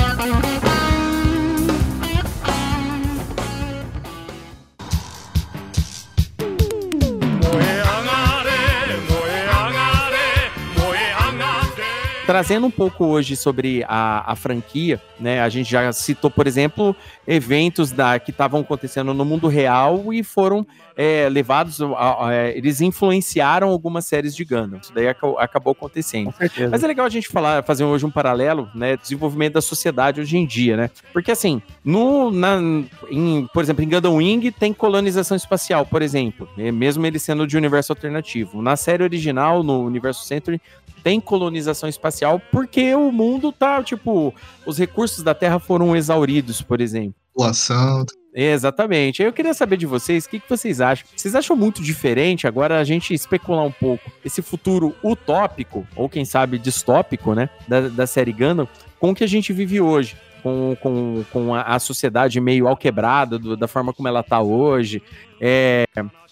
Trazendo um pouco hoje sobre a, a franquia, né? A gente já citou, por exemplo, eventos da, que estavam acontecendo no mundo real e foram é, levados, a, a, é, eles influenciaram algumas séries de Gundam. Isso daí ac acabou acontecendo. Mas é legal a gente falar, fazer hoje um paralelo, né? Desenvolvimento da sociedade hoje em dia, né? Porque assim, no, na, em, por exemplo, em Gundam Wing tem colonização espacial, por exemplo, né? mesmo ele sendo de universo alternativo. Na série original, no Universo Century, tem colonização espacial porque o mundo tá, tipo, os recursos da Terra foram exauridos, por exemplo. População. Exatamente. Eu queria saber de vocês, o que, que vocês acham? Vocês acham muito diferente agora a gente especular um pouco esse futuro utópico, ou quem sabe distópico, né, da, da série Gundam, com o que a gente vive hoje? com, com, com a, a sociedade meio alquebrada do, da forma como ela está hoje. É,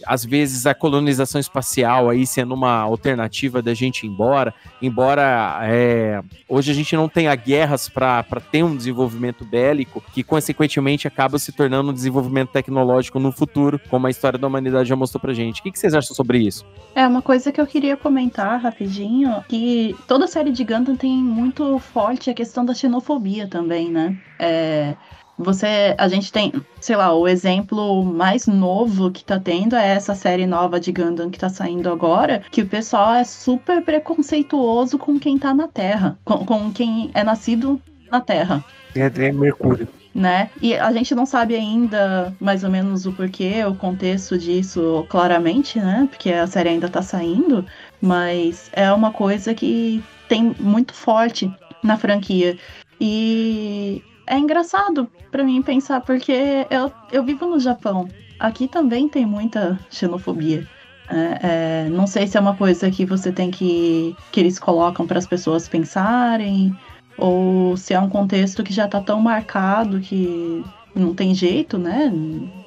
às vezes a colonização espacial aí sendo uma alternativa da gente ir embora, embora é, hoje a gente não tenha guerras para ter um desenvolvimento bélico, que consequentemente acaba se tornando um desenvolvimento tecnológico no futuro, como a história da humanidade já mostrou pra gente. O que, que vocês acham sobre isso? É, uma coisa que eu queria comentar rapidinho, que toda série de Gundam tem muito forte a questão da xenofobia também, né? É, você, a gente tem, sei lá, o exemplo mais novo que tá tendo é essa série nova de Gundam que tá saindo agora, que o pessoal é super preconceituoso com quem tá na Terra, com, com quem é nascido na Terra. É, é Mercúrio né? E a gente não sabe ainda mais ou menos o porquê, o contexto disso claramente, né? Porque a série ainda tá saindo, mas é uma coisa que tem muito forte na franquia. E é engraçado para mim pensar, porque eu, eu vivo no Japão. Aqui também tem muita xenofobia. É, é, não sei se é uma coisa que você tem que. que eles colocam para as pessoas pensarem, ou se é um contexto que já está tão marcado que não tem jeito, né?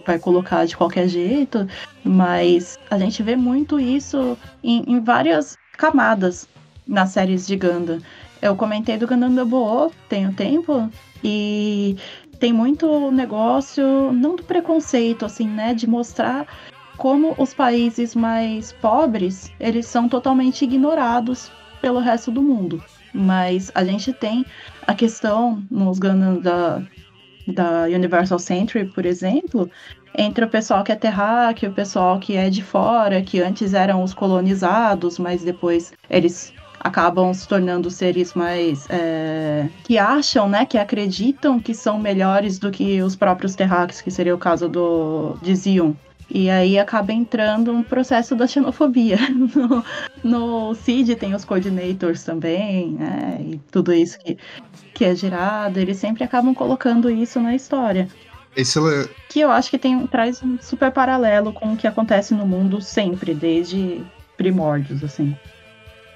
Vai colocar de qualquer jeito, mas a gente vê muito isso em, em várias camadas nas séries de Gundam. Eu comentei do Gundam Double tem um tempo, e tem muito negócio, não do preconceito, assim, né? De mostrar como os países mais pobres, eles são totalmente ignorados pelo resto do mundo. Mas a gente tem a questão nos Gundam da, da Universal Century, por exemplo, entre o pessoal que é terráqueo, o pessoal que é de fora, que antes eram os colonizados, mas depois eles acabam se tornando seres mais é, que acham, né, que acreditam que são melhores do que os próprios terráqueos, que seria o caso do de Zion. E aí acaba entrando um processo da xenofobia. No, no CID tem os coordinators também, né? E tudo isso que, que é gerado. Eles sempre acabam colocando isso na história. Esse é... Que eu acho que tem, traz um super paralelo com o que acontece no mundo sempre, desde primórdios, assim.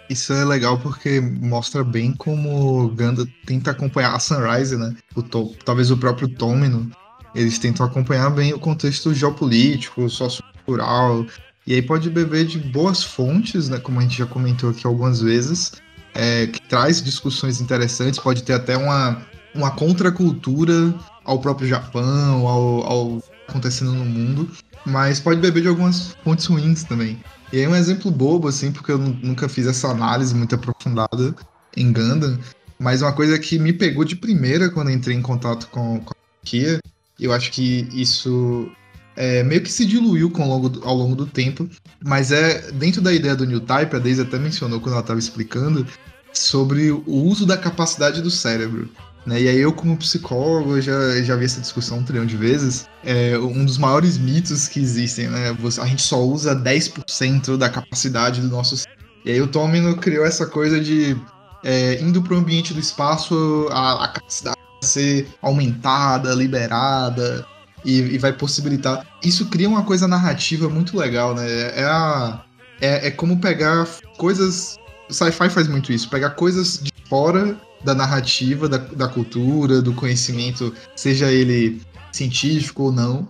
Isso é legal porque mostra bem como Ganda tenta acompanhar a Sunrise, né? O talvez o próprio Tomino. Eles tentam acompanhar bem o contexto geopolítico, sociocultural. E aí pode beber de boas fontes, né? Como a gente já comentou aqui algumas vezes. É, que traz discussões interessantes, pode ter até uma, uma contracultura ao próprio Japão, ao, ao acontecendo no mundo, mas pode beber de algumas fontes ruins também. E aí um exemplo bobo, assim, porque eu nunca fiz essa análise muito aprofundada em Gundam, mas uma coisa que me pegou de primeira quando entrei em contato com, com a franquia, eu acho que isso é, meio que se diluiu com, ao, longo do, ao longo do tempo, mas é dentro da ideia do New Type, a Daisy até mencionou quando ela estava explicando, sobre o uso da capacidade do cérebro. Né? E aí eu, como psicólogo, já, já vi essa discussão um trilhão de vezes. É um dos maiores mitos que existem, né? A gente só usa 10% da capacidade do nosso. E aí o Tomino criou essa coisa de é, indo para o ambiente do espaço, a, a capacidade vai ser aumentada, liberada, e, e, vai possibilitar. Isso cria uma coisa narrativa muito legal, né? É, a, é, é como pegar coisas. Sci-fi faz muito isso, pegar coisas de fora da narrativa, da, da cultura, do conhecimento, seja ele científico ou não,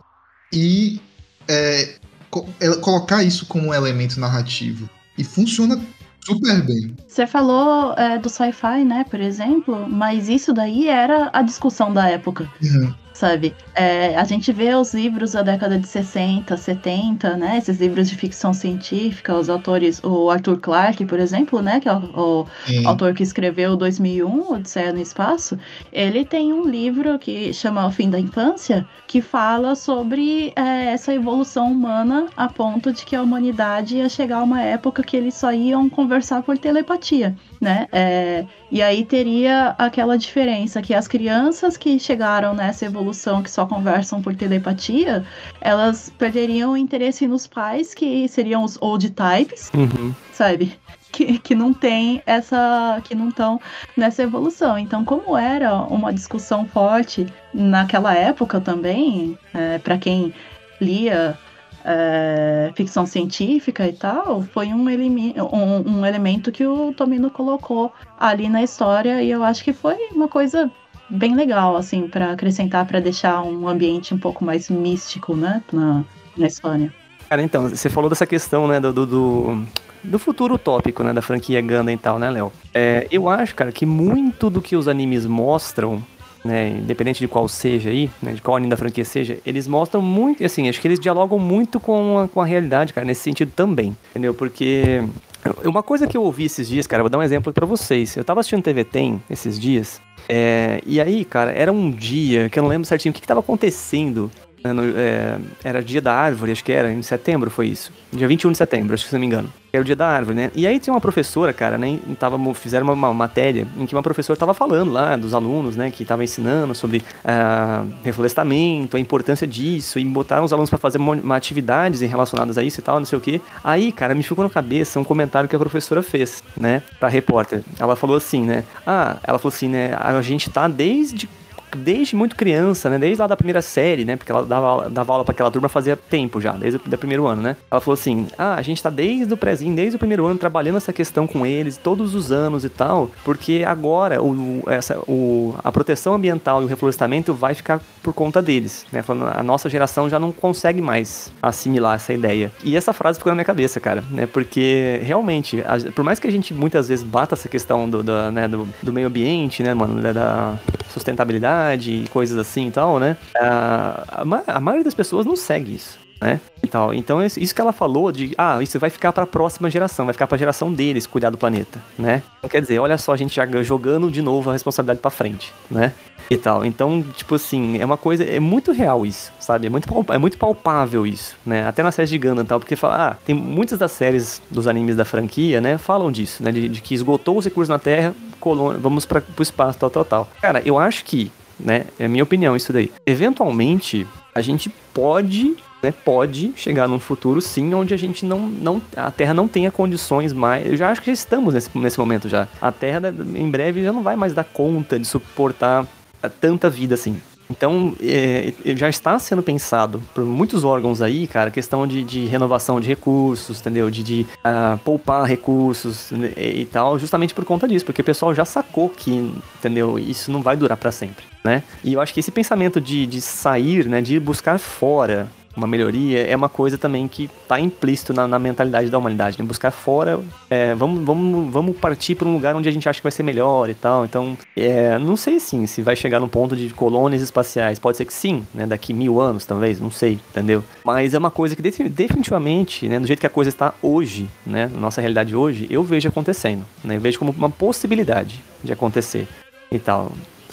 e é, co é, colocar isso como um elemento narrativo. E funciona super bem. Você falou é, do sci-fi, né, por exemplo, mas isso daí era a discussão da época. Uhum sabe? É, a gente vê os livros da década de 60, 70, né? Esses livros de ficção científica, os autores, o Arthur Clarke, por exemplo, né? Que é o, o autor que escreveu 2001, Odisseia no Espaço. Ele tem um livro que chama O Fim da Infância, que fala sobre é, essa evolução humana a ponto de que a humanidade ia chegar a uma época que eles só iam conversar por telepatia, né? É, e aí teria aquela diferença que as crianças que chegaram nessa evolução que só conversam por telepatia, elas perderiam o interesse nos pais, que seriam os old types, uhum. sabe? Que, que não tem essa. que não estão nessa evolução. Então, como era uma discussão forte naquela época também, é, para quem lia é, ficção científica e tal, foi um, um, um, elemento que o Tomino colocou ali na história e eu acho que foi uma coisa bem legal, assim, para acrescentar, para deixar um ambiente um pouco mais místico, né, na, na história. Cara, então, você falou dessa questão, né, do, do, do, futuro utópico, né, da franquia Gundam e tal, né, Léo? É, eu acho, cara, que muito do que os animes mostram né, independente de qual seja aí, né, de qual anime da franquia seja, eles mostram muito, assim, acho que eles dialogam muito com a, com a realidade, cara, nesse sentido também, entendeu? Porque uma coisa que eu ouvi esses dias, cara, vou dar um exemplo para vocês. Eu tava assistindo TV Tem esses dias, é, e aí, cara, era um dia que eu não lembro certinho o que, que tava acontecendo no, é, era dia da árvore, acho que era, em setembro foi isso. Dia 21 de setembro, acho que se não me engano. Era o dia da árvore, né? E aí tinha uma professora, cara, né? Tava, fizeram uma, uma matéria em que uma professora tava falando lá dos alunos, né? Que tava ensinando sobre uh, reflorestamento, a importância disso, e botaram os alunos para fazer uma, uma atividades relacionadas a isso e tal, não sei o que. Aí, cara, me ficou na cabeça um comentário que a professora fez, né? Pra repórter. Ela falou assim, né? Ah, ela falou assim, né? A gente tá desde desde muito criança, né? Desde lá da primeira série, né? Porque ela dava, dava aula para aquela turma fazia tempo já, desde o primeiro ano, né? Ela falou assim: ah, a gente tá desde o prézinho, desde o primeiro ano, trabalhando essa questão com eles, todos os anos e tal, porque agora o, essa, o, a proteção ambiental e o reflorestamento vai ficar por conta deles, né? Falando, a nossa geração já não consegue mais assimilar essa ideia. E essa frase ficou na minha cabeça, cara, né? Porque realmente, a, por mais que a gente muitas vezes bata essa questão do, do, né, do, do meio ambiente, né, mano, da sustentabilidade e coisas assim e tal, né? A, a, a maioria das pessoas não segue isso né? E tal. Então isso que ela falou de, ah, isso vai ficar para a próxima geração, vai ficar para a geração deles cuidar do planeta, né? Então, quer dizer, olha só a gente já jogando de novo a responsabilidade para frente, né? E tal. Então, tipo assim, é uma coisa, é muito real isso, sabe? É muito, é muito palpável isso, né? Até na série de Gundam e tal, porque fala, ah, tem muitas das séries dos animes da franquia, né, falam disso, né, de, de que esgotou os recursos na Terra, colônia, vamos para o espaço, tal, tal, tal. Cara, eu acho que, né, é minha opinião isso daí. Eventualmente, a gente pode né, pode chegar num futuro sim, onde a gente não, não a Terra não tenha condições mais. Eu já acho que já estamos nesse, nesse momento já. A Terra em breve já não vai mais dar conta de suportar tanta vida assim. Então, é, já está sendo pensado por muitos órgãos aí, cara, questão de, de renovação de recursos, entendeu? De, de uh, poupar recursos né, e, e tal, justamente por conta disso, porque o pessoal já sacou que, entendeu? Isso não vai durar para sempre, né? E eu acho que esse pensamento de, de sair, né, de buscar fora uma melhoria, é uma coisa também que está implícito na, na, mentalidade da humanidade, né? Buscar fora, é, vamos, vamos, vamos partir para um lugar onde a gente acha que vai ser melhor e tal. Então, é, não sei sim se vai chegar num ponto de colônias espaciais. Pode ser que sim, né? Daqui mil anos, talvez, não sei, entendeu? Mas é uma coisa que definitivamente, né? Do jeito que a coisa está hoje, né? Nossa realidade hoje, eu vejo acontecendo, né? Eu vejo como uma possibilidade de acontecer e tal.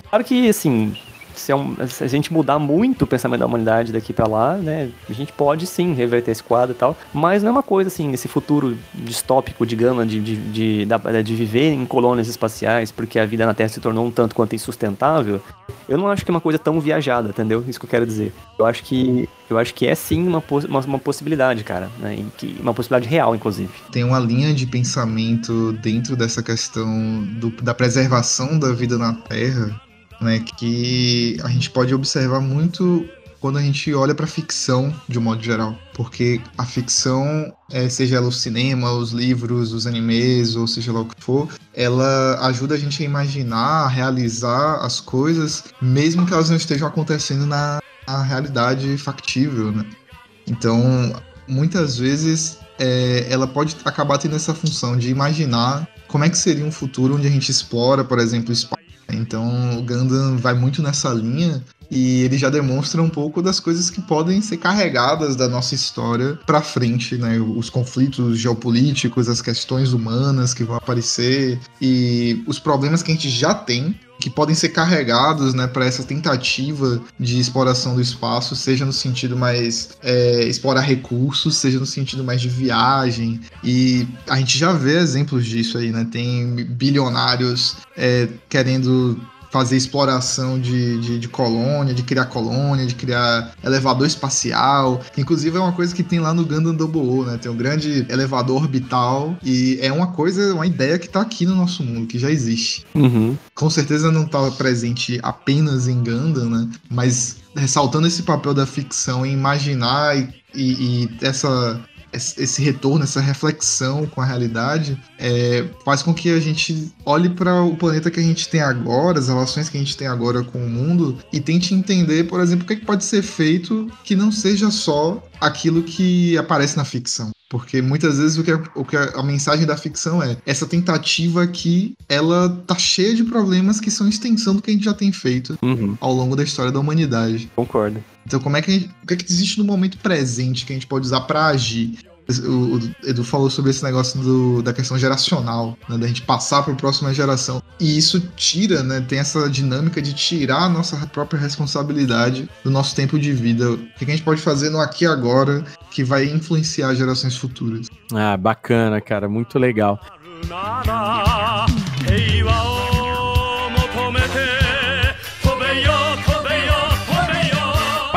Claro que, assim, se, é um, se, a gente mudar muito o pensamento da humanidade daqui para lá, né, a gente pode sim reverter esse quadro e tal, mas não é uma coisa assim, esse futuro distópico, digamos, de, de, de, de, de viver em colônias espaciais porque a vida na Terra se tornou um tanto quanto insustentável, eu não acho que é uma coisa tão viajada, entendeu? Isso que eu quero dizer. Eu acho que eu acho que é sim uma, uma, uma possibilidade, cara, né? Que, uma possibilidade real, inclusive. Tem uma linha de pensamento dentro dessa questão do, da preservação da vida na Terra né, que a gente pode observar muito quando a gente olha para ficção de um modo geral, porque a ficção, é, seja ela o cinema, os livros, os animes, ou seja lá o que for, ela ajuda a gente a imaginar, a realizar as coisas, mesmo que elas não estejam acontecendo na, na realidade factível, né? Então, muitas vezes é, ela pode acabar tendo essa função de imaginar como é que seria um futuro onde a gente explora, por exemplo, espaço então o Gundam vai muito nessa linha e ele já demonstra um pouco das coisas que podem ser carregadas da nossa história para frente, né? Os conflitos geopolíticos, as questões humanas que vão aparecer e os problemas que a gente já tem que podem ser carregados né, para essa tentativa de exploração do espaço, seja no sentido mais é, explorar recursos, seja no sentido mais de viagem. E a gente já vê exemplos disso aí, né? Tem bilionários é, querendo fazer exploração de, de, de, colônia, de criar colônia, de criar elevador espacial. Inclusive é uma coisa que tem lá no Gundam Double O, né? Tem um grande elevador orbital e é uma coisa, uma ideia que tá aqui no nosso mundo, que já existe. Uhum. Com certeza não estava presente apenas em Gundam, né? Mas ressaltando esse papel da ficção em imaginar e, e, e essa esse retorno, essa reflexão com a realidade, é, faz com que a gente olhe para o planeta que a gente tem agora, as relações que a gente tem agora com o mundo, e tente entender, por exemplo, o que, é que pode ser feito que não seja só aquilo que aparece na ficção. Porque muitas vezes o que, a, o que a, a, mensagem da ficção é essa tentativa aqui, ela tá cheia de problemas que são extensão do que a gente já tem feito uhum. ao longo da história da humanidade. Concordo. Então, como é que gente, o que, é que existe no momento presente que a gente pode usar para agir? O, Edu falou sobre esse negócio do, da questão geracional, né, da gente passar para a próxima geração. E isso tira, né, tem essa dinâmica de tirar a nossa própria responsabilidade do nosso tempo de vida. O que a gente pode fazer no aqui e agora que vai influenciar gerações futuras. Ah, bacana, cara, muito legal.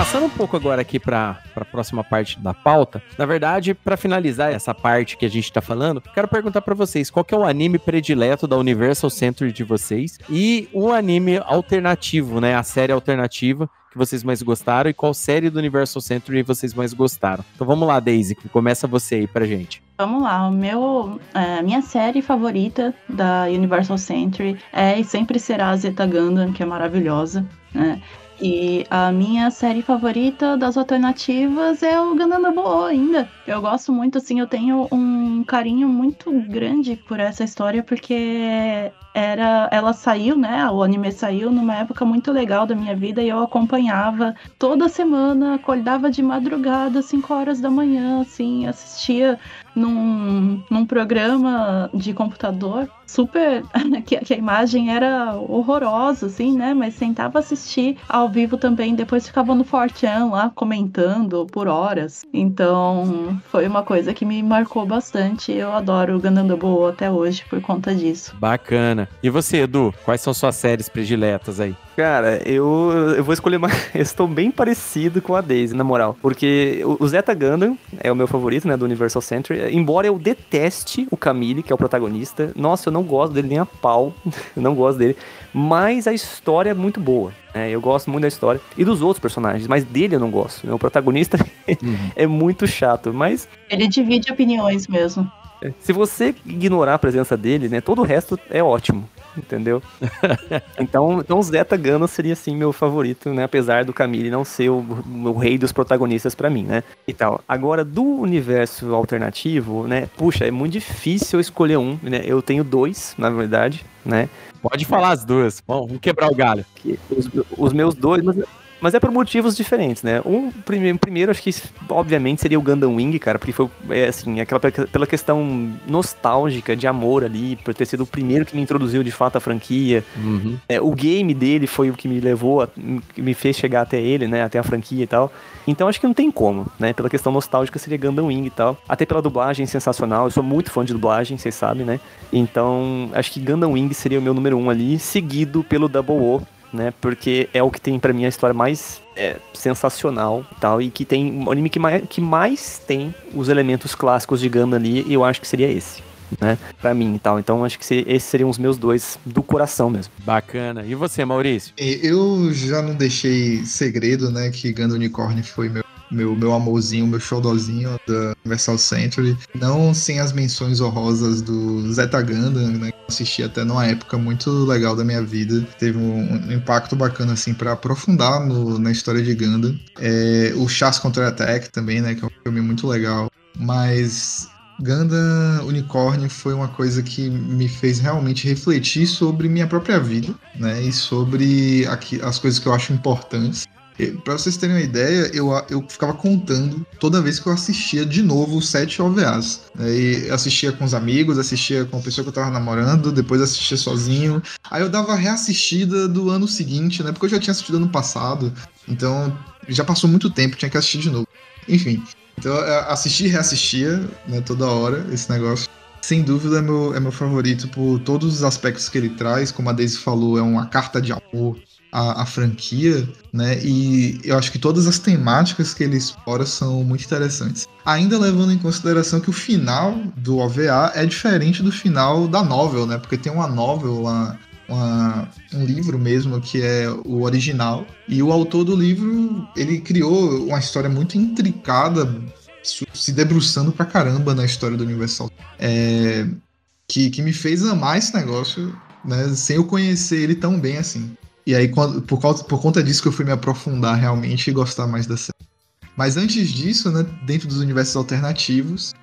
Passando um pouco agora aqui para a próxima parte da pauta. Na verdade, para finalizar essa parte que a gente tá falando, quero perguntar para vocês qual que é o anime predileto da Universal Century de vocês e o anime alternativo, né? A série alternativa que vocês mais gostaram e qual série do Universal Century vocês mais gostaram. Então vamos lá, Daisy, começa você aí pra gente. Vamos lá, o meu, é, minha série favorita da Universal Century é e sempre será a Zeta Gundam, que é maravilhosa, né? E a minha série favorita das alternativas é o Boa ainda. Eu gosto muito, assim, eu tenho um carinho muito grande por essa história, porque era, ela saiu, né? O anime saiu numa época muito legal da minha vida e eu acompanhava toda semana, acordava de madrugada, 5 horas da manhã, assim, assistia num, num programa de computador super. que, que, a imagem era horrorosa, assim, né? Mas tentava assistir ao vivo também. Depois ficava no Fortean lá comentando por horas. Então foi uma coisa que me marcou bastante. Eu adoro o Gundam Double até hoje por conta disso. Bacana. E você, Edu? Quais são suas séries prediletas aí? Cara, eu, eu vou escolher mais. Eu estou bem parecido com a Daisy, na moral. Porque o Zeta Gundam é o meu favorito, né? Do Universal Century. Embora eu deteste o Camille, que é o protagonista. Nossa, eu não gosto dele nem a pau. eu não gosto dele. Mas a história é muito boa. Né? Eu gosto muito da história. E dos outros personagens. Mas dele eu não gosto. Né? O protagonista uhum. é muito chato. Mas. Ele divide opiniões mesmo. Se você ignorar a presença dele, né? Todo o resto é ótimo entendeu? então, então Zeta Gano seria assim meu favorito, né? Apesar do Camille não ser o, o rei dos protagonistas para mim, né? E tal. Agora, do universo alternativo, né? Puxa, é muito difícil eu escolher um, né? Eu tenho dois, na verdade, né? Pode falar as duas. Bom, vamos quebrar o galho. Os, os meus dois, mas mas é por motivos diferentes, né? Um, primeiro, primeiro acho que obviamente seria o Gundam Wing, cara, porque foi, é, assim, aquela pela questão nostálgica de amor ali, por ter sido o primeiro que me introduziu de fato a franquia. Uhum. É, o game dele foi o que me levou, a, me fez chegar até ele, né? Até a franquia e tal. Então acho que não tem como, né? Pela questão nostálgica seria Gundam Wing e tal. Até pela dublagem sensacional, eu sou muito fã de dublagem, vocês sabem, né? Então acho que Gundam Wing seria o meu número um ali, seguido pelo Double O, né? Porque é o que tem para mim a história mais é, sensacional tal, e que tem um anime que mais, que mais tem os elementos clássicos de Gundam ali, e eu acho que seria esse. Né, pra mim e tal. Então acho que esses seriam os meus dois do coração mesmo. Bacana. E você, Maurício? Eu já não deixei segredo, né, que Gundam Unicorn foi meu meu, meu amorzinho, meu showdozinho da Universal Century. Não sem as menções honrosas do Zeta Gundam, né? Que assisti até numa época muito legal da minha vida. Teve um, um impacto bacana, assim, para aprofundar no, na história de Gundam. É, o Chas Contra Attack também, né? Que é um filme muito legal. Mas Gundam Unicorn foi uma coisa que me fez realmente refletir sobre minha própria vida, né? E sobre aqui, as coisas que eu acho importantes. Pra vocês terem uma ideia, eu, eu ficava contando toda vez que eu assistia de novo os sete OVAs. Aí assistia com os amigos, assistia com a pessoa que eu tava namorando, depois assistia sozinho. Aí eu dava reassistida do ano seguinte, né? Porque eu já tinha assistido ano passado. Então já passou muito tempo, tinha que assistir de novo. Enfim. Então assisti e reassistia, né, toda hora, esse negócio. Sem dúvida é meu, é meu favorito por todos os aspectos que ele traz. Como a Daisy falou, é uma carta de amor a, a, franquia, né? E eu acho que todas as temáticas que ele explora são muito interessantes. Ainda levando em consideração que o final do OVA é diferente do final da novel, né? Porque tem uma novel lá, uma, um livro mesmo que é o original. E o autor do livro, ele criou uma história muito intricada, se debruçando pra caramba na história do Universal. É, que, que me fez amar esse negócio, né? Sem eu conhecer ele tão bem assim. E aí, quando, por, causa, por conta disso que eu fui me aprofundar realmente e gostar mais da série. Mas antes disso, né, dentro dos universos alternativos,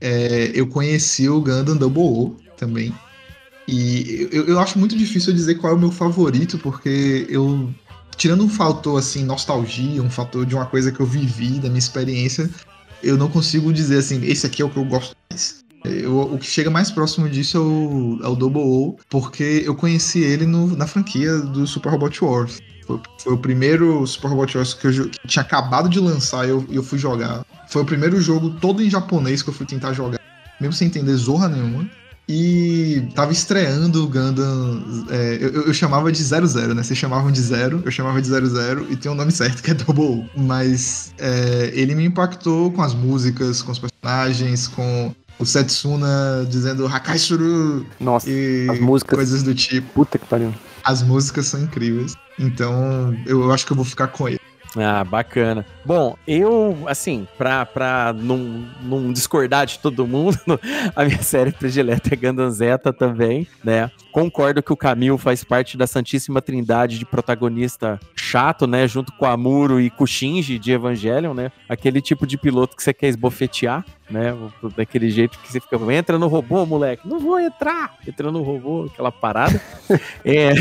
é, eu conheci o Gundam Double O também. E eu, eu acho muito difícil dizer qual é o meu favorito, porque eu, tirando um fator assim, nostalgia, um fator de uma coisa que eu vivi, da minha experiência, eu não consigo dizer assim, esse aqui é o que eu gosto mais. Eu, o que chega mais próximo disso é o, é o Double O, porque eu conheci ele no, na franquia do Super Robot Wars. Foi, foi, o primeiro Super Robot Wars que, eu, que tinha acabado de lançar e eu, eu fui jogar. Foi o primeiro jogo todo em japonês que eu fui tentar jogar, mesmo sem entender zorra nenhuma. E tava estreando o Gundam. É, eu, eu, chamava de 00, né? Vocês chamavam de zero, eu chamava de 00 e tem um nome certo que é Double O. Mas é, ele me impactou com as músicas, com os personagens, com o Setsuna dizendo Hakaisuru. Nossa, e as músicas. Coisas do tipo. Puta que pariu. As músicas são incríveis. Então, eu acho que eu vou ficar com ele. Ah, bacana. Bom, eu, assim, pra, pra não, não discordar de todo mundo, a minha série predileta é Gundam Zeta também, né? Concordo que o Camil faz parte da Santíssima Trindade de protagonista chato, né? Junto com a Amuro e com o Shinji de Evangelion, né? Aquele tipo de piloto que você quer esbofetear, né? Daquele jeito que você fica, entra no robô, moleque. Não vou entrar. Entra no robô, aquela parada. é, é,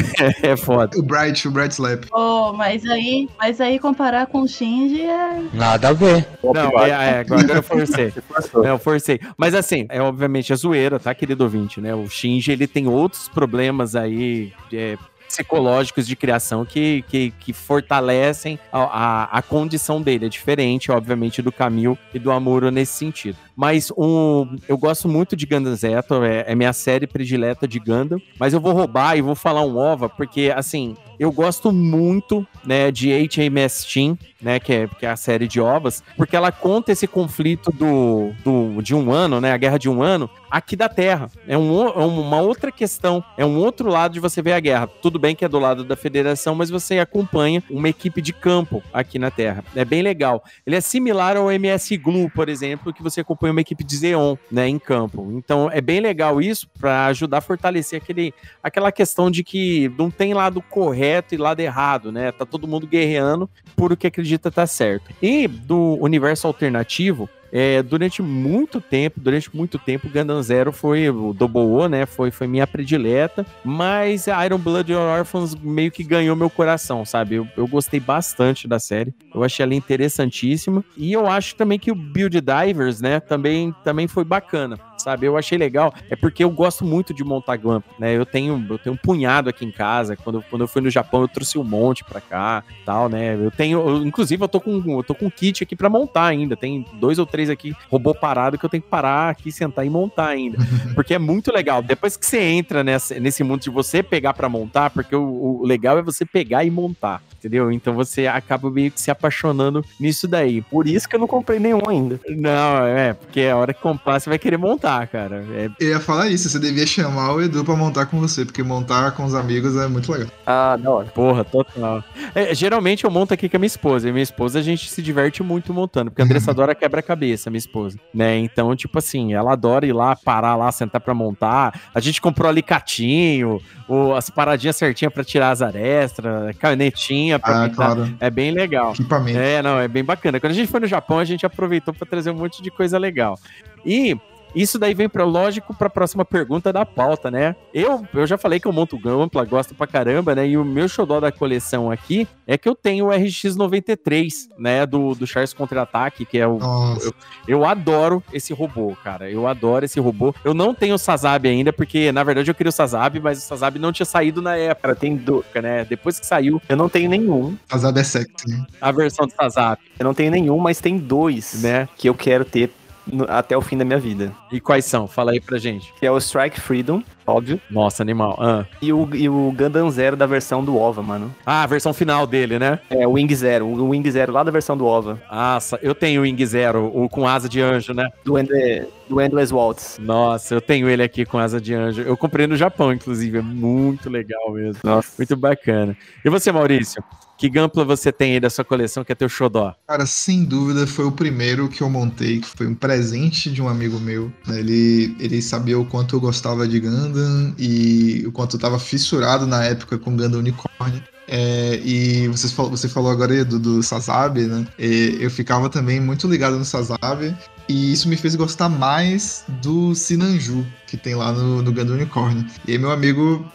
é foda. O Bright, o Bright Slap. Oh, mas aí, mas aí comparar com o Shinji é... Nada a ver. Não, é, é, agora eu forcei. é, eu forcei. Mas assim, é obviamente a zoeira, tá, querido ouvinte, né? O Shinji, ele tem outros problemas aí é, psicológicos de criação que, que, que fortalecem a, a, a, condição dele. É diferente, obviamente, do Camil e do Amuro nesse sentido. Mas um, eu gosto muito de Gundam Zeta, é, é minha série predileta de Gundam. Mas eu vou roubar e vou falar um OVA, porque, assim, eu gosto muito, né, de HMS Team, né, que é, que é a série de ovas, porque ela conta esse conflito do, do, de um ano, né, a guerra de um ano, aqui da Terra. É, um, é uma outra questão, é um outro lado de você ver a guerra. Tudo bem que é do lado da Federação, mas você acompanha uma equipe de campo aqui na Terra. É bem legal. Ele é similar ao MS Glue, por exemplo, que você acompanha uma equipe de Zeon, né, em campo. Então é bem legal isso para ajudar a fortalecer aquele, aquela questão de que não tem lado correto e lado errado, né? Tá todo mundo guerreando por o que acredita tá certo. E do universo alternativo, é, durante muito tempo, durante muito tempo, Gundam Zero foi o Double O, né? Foi, foi minha predileta, mas Iron Blood Orphans meio que ganhou meu coração, sabe? Eu, eu gostei bastante da série, eu achei ela interessantíssima e eu acho também que o Build Divers, né? Também, também foi bacana sabe? Eu achei legal, é porque eu gosto muito de montar Gump, né? Eu tenho, eu tenho um punhado aqui em casa. Quando, quando eu fui no Japão, eu trouxe um monte pra cá, tal, né? Eu tenho, eu, inclusive, eu tô com, eu tô com um kit aqui pra montar ainda. Tem dois ou três aqui, robô parado, que eu tenho que parar aqui, sentar e montar ainda. Porque é muito legal. Depois que você entra nessa, nesse mundo de você pegar pra montar, porque o, o legal é você pegar e montar entendeu? Então você acaba meio que se apaixonando nisso daí. Por isso que eu não comprei nenhum ainda. Não, é, porque a hora que comprar você vai querer montar, cara. É... Eu ia falar isso, você devia chamar o Edu pra montar com você, porque montar com os amigos é muito legal. Ah, da hora. Porra, total. É, geralmente eu monto aqui com a minha esposa, e minha esposa a gente se diverte muito montando, porque a Andressa adora quebra-cabeça, minha esposa, né? Então, tipo assim, ela adora ir lá, parar lá, sentar pra montar. A gente comprou alicatinho, ou as paradinhas certinhas pra tirar as arestas, canetinha pra ah, claro. É bem legal. Equipamento. É, não, é bem bacana. Quando a gente foi no Japão, a gente aproveitou para trazer um monte de coisa legal. E isso daí vem para lógico para a próxima pergunta da pauta, né? Eu, eu já falei que eu monto Gampla, gosto pra caramba, né? E o meu xodó da coleção aqui é que eu tenho o RX93, né? Do, do Charles Contra-Ataque, que é o. Eu, eu, adoro esse robô, cara. Eu adoro esse robô. Eu não tenho o Sazabi ainda, porque na verdade eu queria o Sazabi, mas o Sazabi não tinha saído na época. Tem do, né? Depois que saiu, eu não tenho nenhum. Sazabi é sexy. A versão do Sazabi. Eu não tenho nenhum, mas tem dois, né? Que eu quero ter no, até o fim da minha vida. E quais são? Fala aí pra gente. Que é o Strike Freedom, óbvio. Nossa, animal. Ah. E, o, e o Gundam Zero da versão do OVA, mano. Ah, a versão final dele, né? É, o Wing Zero. O Wing Zero lá da versão do OVA. Nossa, eu tenho o Wing Zero, o com asa de anjo, né? Do, Ende, do Endless Waltz. Nossa, eu tenho ele aqui com asa de anjo. Eu comprei no Japão, inclusive. É muito legal mesmo. Nossa. Muito bacana. E você, Maurício? Que Gampla você tem aí da sua coleção que é teu xodó? Cara, sem dúvida foi o primeiro que eu montei, que foi um presente de um amigo meu. Né? Ele, ele sabia o quanto eu gostava de Gundam e o quanto eu tava fissurado na época com Gundam Unicorn. É, e você falou, você falou agora do, do Sazabi, né? E eu ficava também muito ligado no Sazabi. E isso me fez gostar mais do Sinanju, que tem lá no, no Gundam Unicorn. E aí meu amigo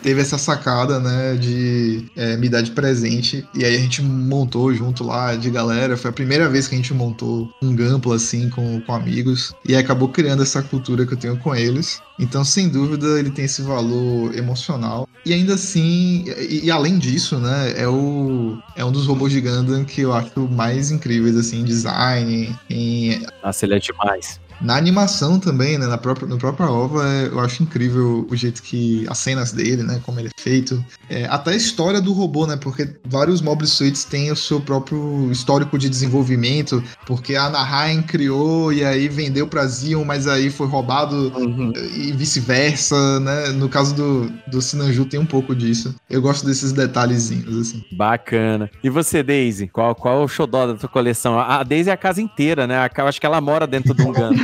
teve essa sacada, né, de é, me dar de presente. E aí a gente montou junto lá de galera. Foi a primeira vez que a gente montou um Gampla assim com, com amigos. E acabou criando essa cultura que eu tenho com eles. Então, sem dúvida, ele tem esse valor emocional. E ainda assim, e, e, além disso, né, é, o, é um dos robôs de Gundam que eu acho mais incríveis, assim, em design, em... Nossa, ele é demais. Na animação também, né? Na própria, no próprio OVA, é, eu acho incrível o jeito que. as cenas dele, né? Como ele é feito. É, até a história do robô, né? Porque vários Mobile Suits têm o seu próprio histórico de desenvolvimento. Porque a Anaheim criou e aí vendeu pra Zion, mas aí foi roubado Uhum. e vice-versa, né? No caso do, do Sinanju tem um pouco disso. Eu gosto desses detalhezinhos, assim. Bacana. E você, Daisy? Qual, qual é o xodó da tua coleção? A a Daisy é a casa inteira, né? A- Eu acho que ela mora dentro de um Gundam.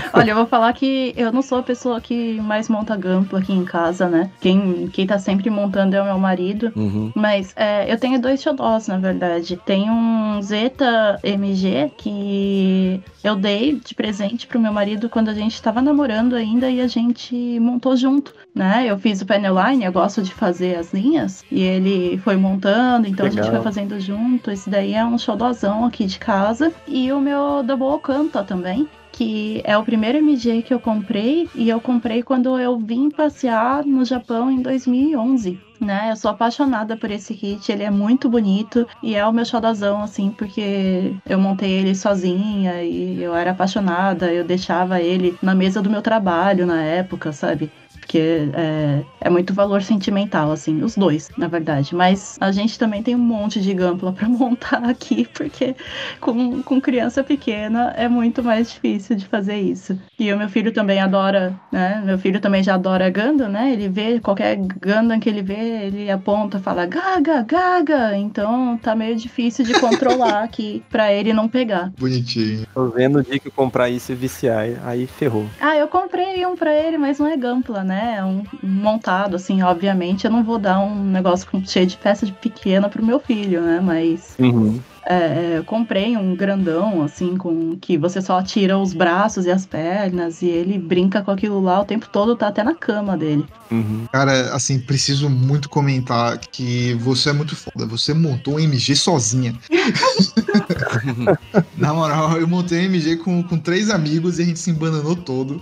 Olha, eu vou falar que eu não sou a pessoa que mais monta Gampla aqui em casa, né? Quem, quem tá sempre montando é o meu marido. Uhum. Mas é, eu tenho dois xodós, na verdade. Tem um Zeta MG que eu dei de presente pro meu marido quando a gente tava namorando ainda e a gente montou junto, né? Eu fiz o panel line, eu gosto de fazer as linhas, e ele foi montando, então a gente Legal. foi fazendo junto. Esse daí é um xodózão aqui de casa. E o meu Double Canta também. Que é o primeiro MG que eu comprei, e eu comprei quando eu vim passear no Japão em 2011 né? Eu sou apaixonada por esse kit, ele é muito bonito e é o meu xodazão, assim, porque eu montei ele sozinha e eu era apaixonada, eu deixava ele na mesa do meu trabalho na época, sabe? Porque é, é muito valor sentimental, assim, os dois, na verdade. Mas a gente também tem um monte de Gampla pra montar aqui, porque com, com criança pequena é muito mais difícil de fazer isso. E o meu filho também adora, né? Meu filho também já adora Gundam, né? Ele vê qualquer Gundam que ele vê, ele aponta, fala Gaga, Gaga. Então tá meio difícil de controlar aqui pra ele não pegar. Bonitinho. Tô vendo o dia que eu comprar isso e viciar, aí ferrou. Ah, eu comprei um pra ele, mas não é Gampla, né? É um um montado, assim, obviamente. Eu não vou dar um negócio com- cheio de peça de pequena pro meu filho, né? Mas Uhum. é, eu comprei um grandão, assim, com que você só tira os braços e as pernas e ele brinca com aquilo lá o tempo todo, tá até na cama dele. Uhum. Cara, assim, preciso muito comentar que você é muito foda. Você montou um MG sozinha. Na moral, eu montei um MG com, com três amigos e a gente se embananou todo.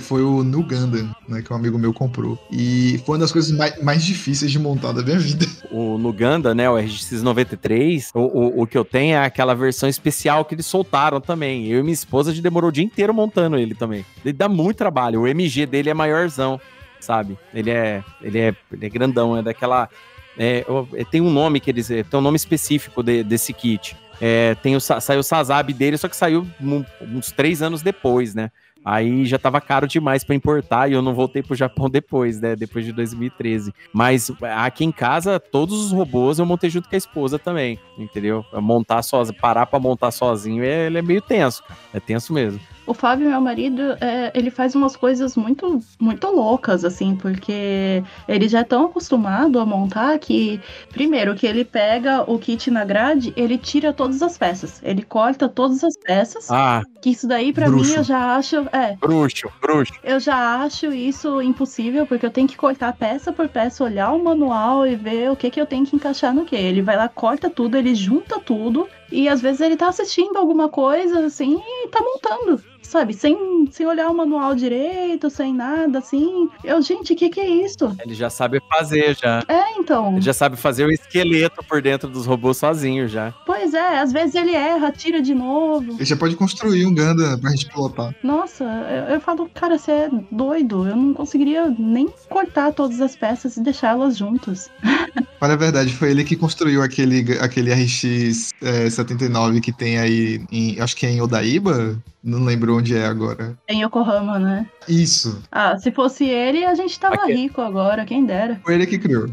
Foi o New Gundam, né? Que um amigo meu comprou. E foi uma das coisas mais, mais difíceis de montar da minha vida. O Nuganda, né? O RX 93, o, o, o que eu tenho é aquela versão especial que eles soltaram também. Eu e minha esposa a gente demorou o dia inteiro montando ele também. Ele dá muito trabalho. O MG dele é maiorzão, sabe? Ele é, ele é, ele é grandão, é daquela. É, é, tem um nome que eles. é, Tem um nome específico de- desse kit. É, tem o, Sa- saiu o Sazab dele, só que saiu um- uns três anos depois, né? Aí já tava caro demais pra importar e eu não voltei pro Japão depois, né? Depois de 2013. Mas aqui em casa, todos os robôs eu montei junto com a esposa também, entendeu? Montar sozinho, parar pra montar sozinho, é, ele é meio tenso, cara. É tenso mesmo. O Fábio, meu marido, é, ele faz umas coisas muito, muito loucas, assim, porque ele já é tão acostumado a montar que, primeiro, que ele pega o kit na grade, ele tira todas as peças. Ele corta todas as peças. Ah, Que isso daí, pra Bruxo. mim, eu já acho. É, bruxo, bruxo. eu já acho isso impossível, porque eu tenho que cortar peça por peça, olhar o manual e ver o que, que eu tenho que encaixar no que. Ele vai lá, corta tudo, ele junta tudo, e às vezes ele tá assistindo alguma coisa, assim, e tá montando. Sabe, sem, sem olhar o manual direito, sem nada, assim. Eu, gente, o que, que é isso? Ele já sabe fazer, já. É, então. Ele já sabe fazer o esqueleto por dentro dos robôs sozinho, já. Pois é, às vezes ele erra, tira de novo. Ele já pode construir um Gundam pra gente pilotar. Nossa, eu, eu falo, cara, você é doido. Eu não conseguiria nem cortar todas as peças e deixá-las juntas. Olha a verdade, foi ele que construiu aquele, aquele RX é, 79 que tem aí, em, acho que é em Odaíba? Não lembro onde é agora. Em Yokohama, né? Isso, Ah, se fosse ele, a gente tava Aqui. rico agora, quem dera. foi ele que criou.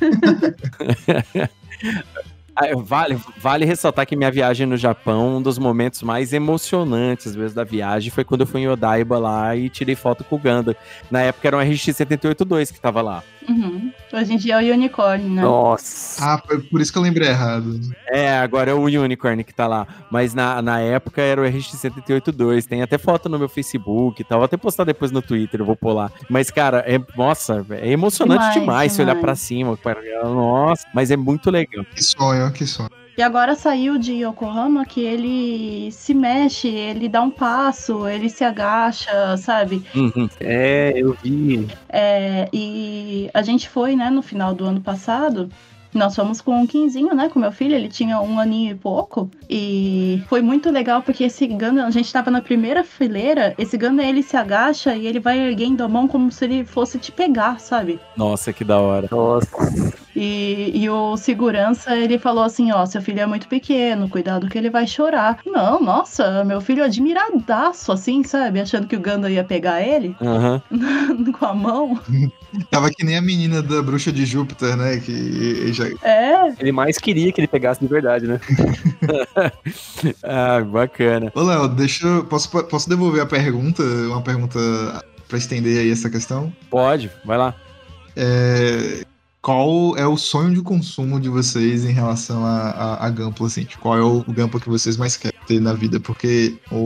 Ah, Vale, vale ressaltar que minha viagem no Japão, um dos momentos mais emocionantes mesmo da viagem foi quando eu fui em Odaiba lá e tirei foto com o Ganda. Na época era um RX-782 que tava lá. Uhum. Hoje em dia é o Unicorn, né? Nossa. Ah, foi por isso que eu lembrei errado. É, agora é o Unicorn que tá lá. Mas na, na época era o RX-782. Tem até foto no meu Facebook e tal. Vou até postar depois no Twitter, eu vou lá. Mas, cara, é, nossa, é emocionante demais, Demais, se olhar demais. pra cima. cara. Nossa, mas é muito legal. Que sonho, que sonho. E agora saiu de Yokohama que ele se mexe, ele dá um passo, ele se agacha, sabe? Uhum. É, eu vi. É, e a gente foi, né, no final do ano passado. Nós fomos com um quinzinho, né? Com meu filho, ele tinha um aninho e pouco. E foi muito legal porque esse Gundam, a gente tava na primeira fileira, esse Gundam ele se agacha e ele vai erguendo a mão como se ele fosse te pegar, sabe? Nossa, que da hora. Nossa. E, e o segurança, ele falou assim, ó, seu filho é muito pequeno, cuidado que ele vai chorar. Não, nossa, meu filho admiradaço, assim, sabe? Achando que o Gundam ia pegar ele Aham. com a mão. Tava que nem a menina da bruxa de Júpiter, né? Que já. É, Ele mais queria que ele pegasse de verdade, né? Ah, bacana. Ô, Léo, deixa eu. Posso, posso devolver a pergunta? Uma pergunta pra estender aí essa questão? Pode, vai lá. É, Qual é o sonho de consumo de vocês em relação a, a, a assim? Tipo, Qual é o Gampla que vocês mais querem ter na vida? Porque o,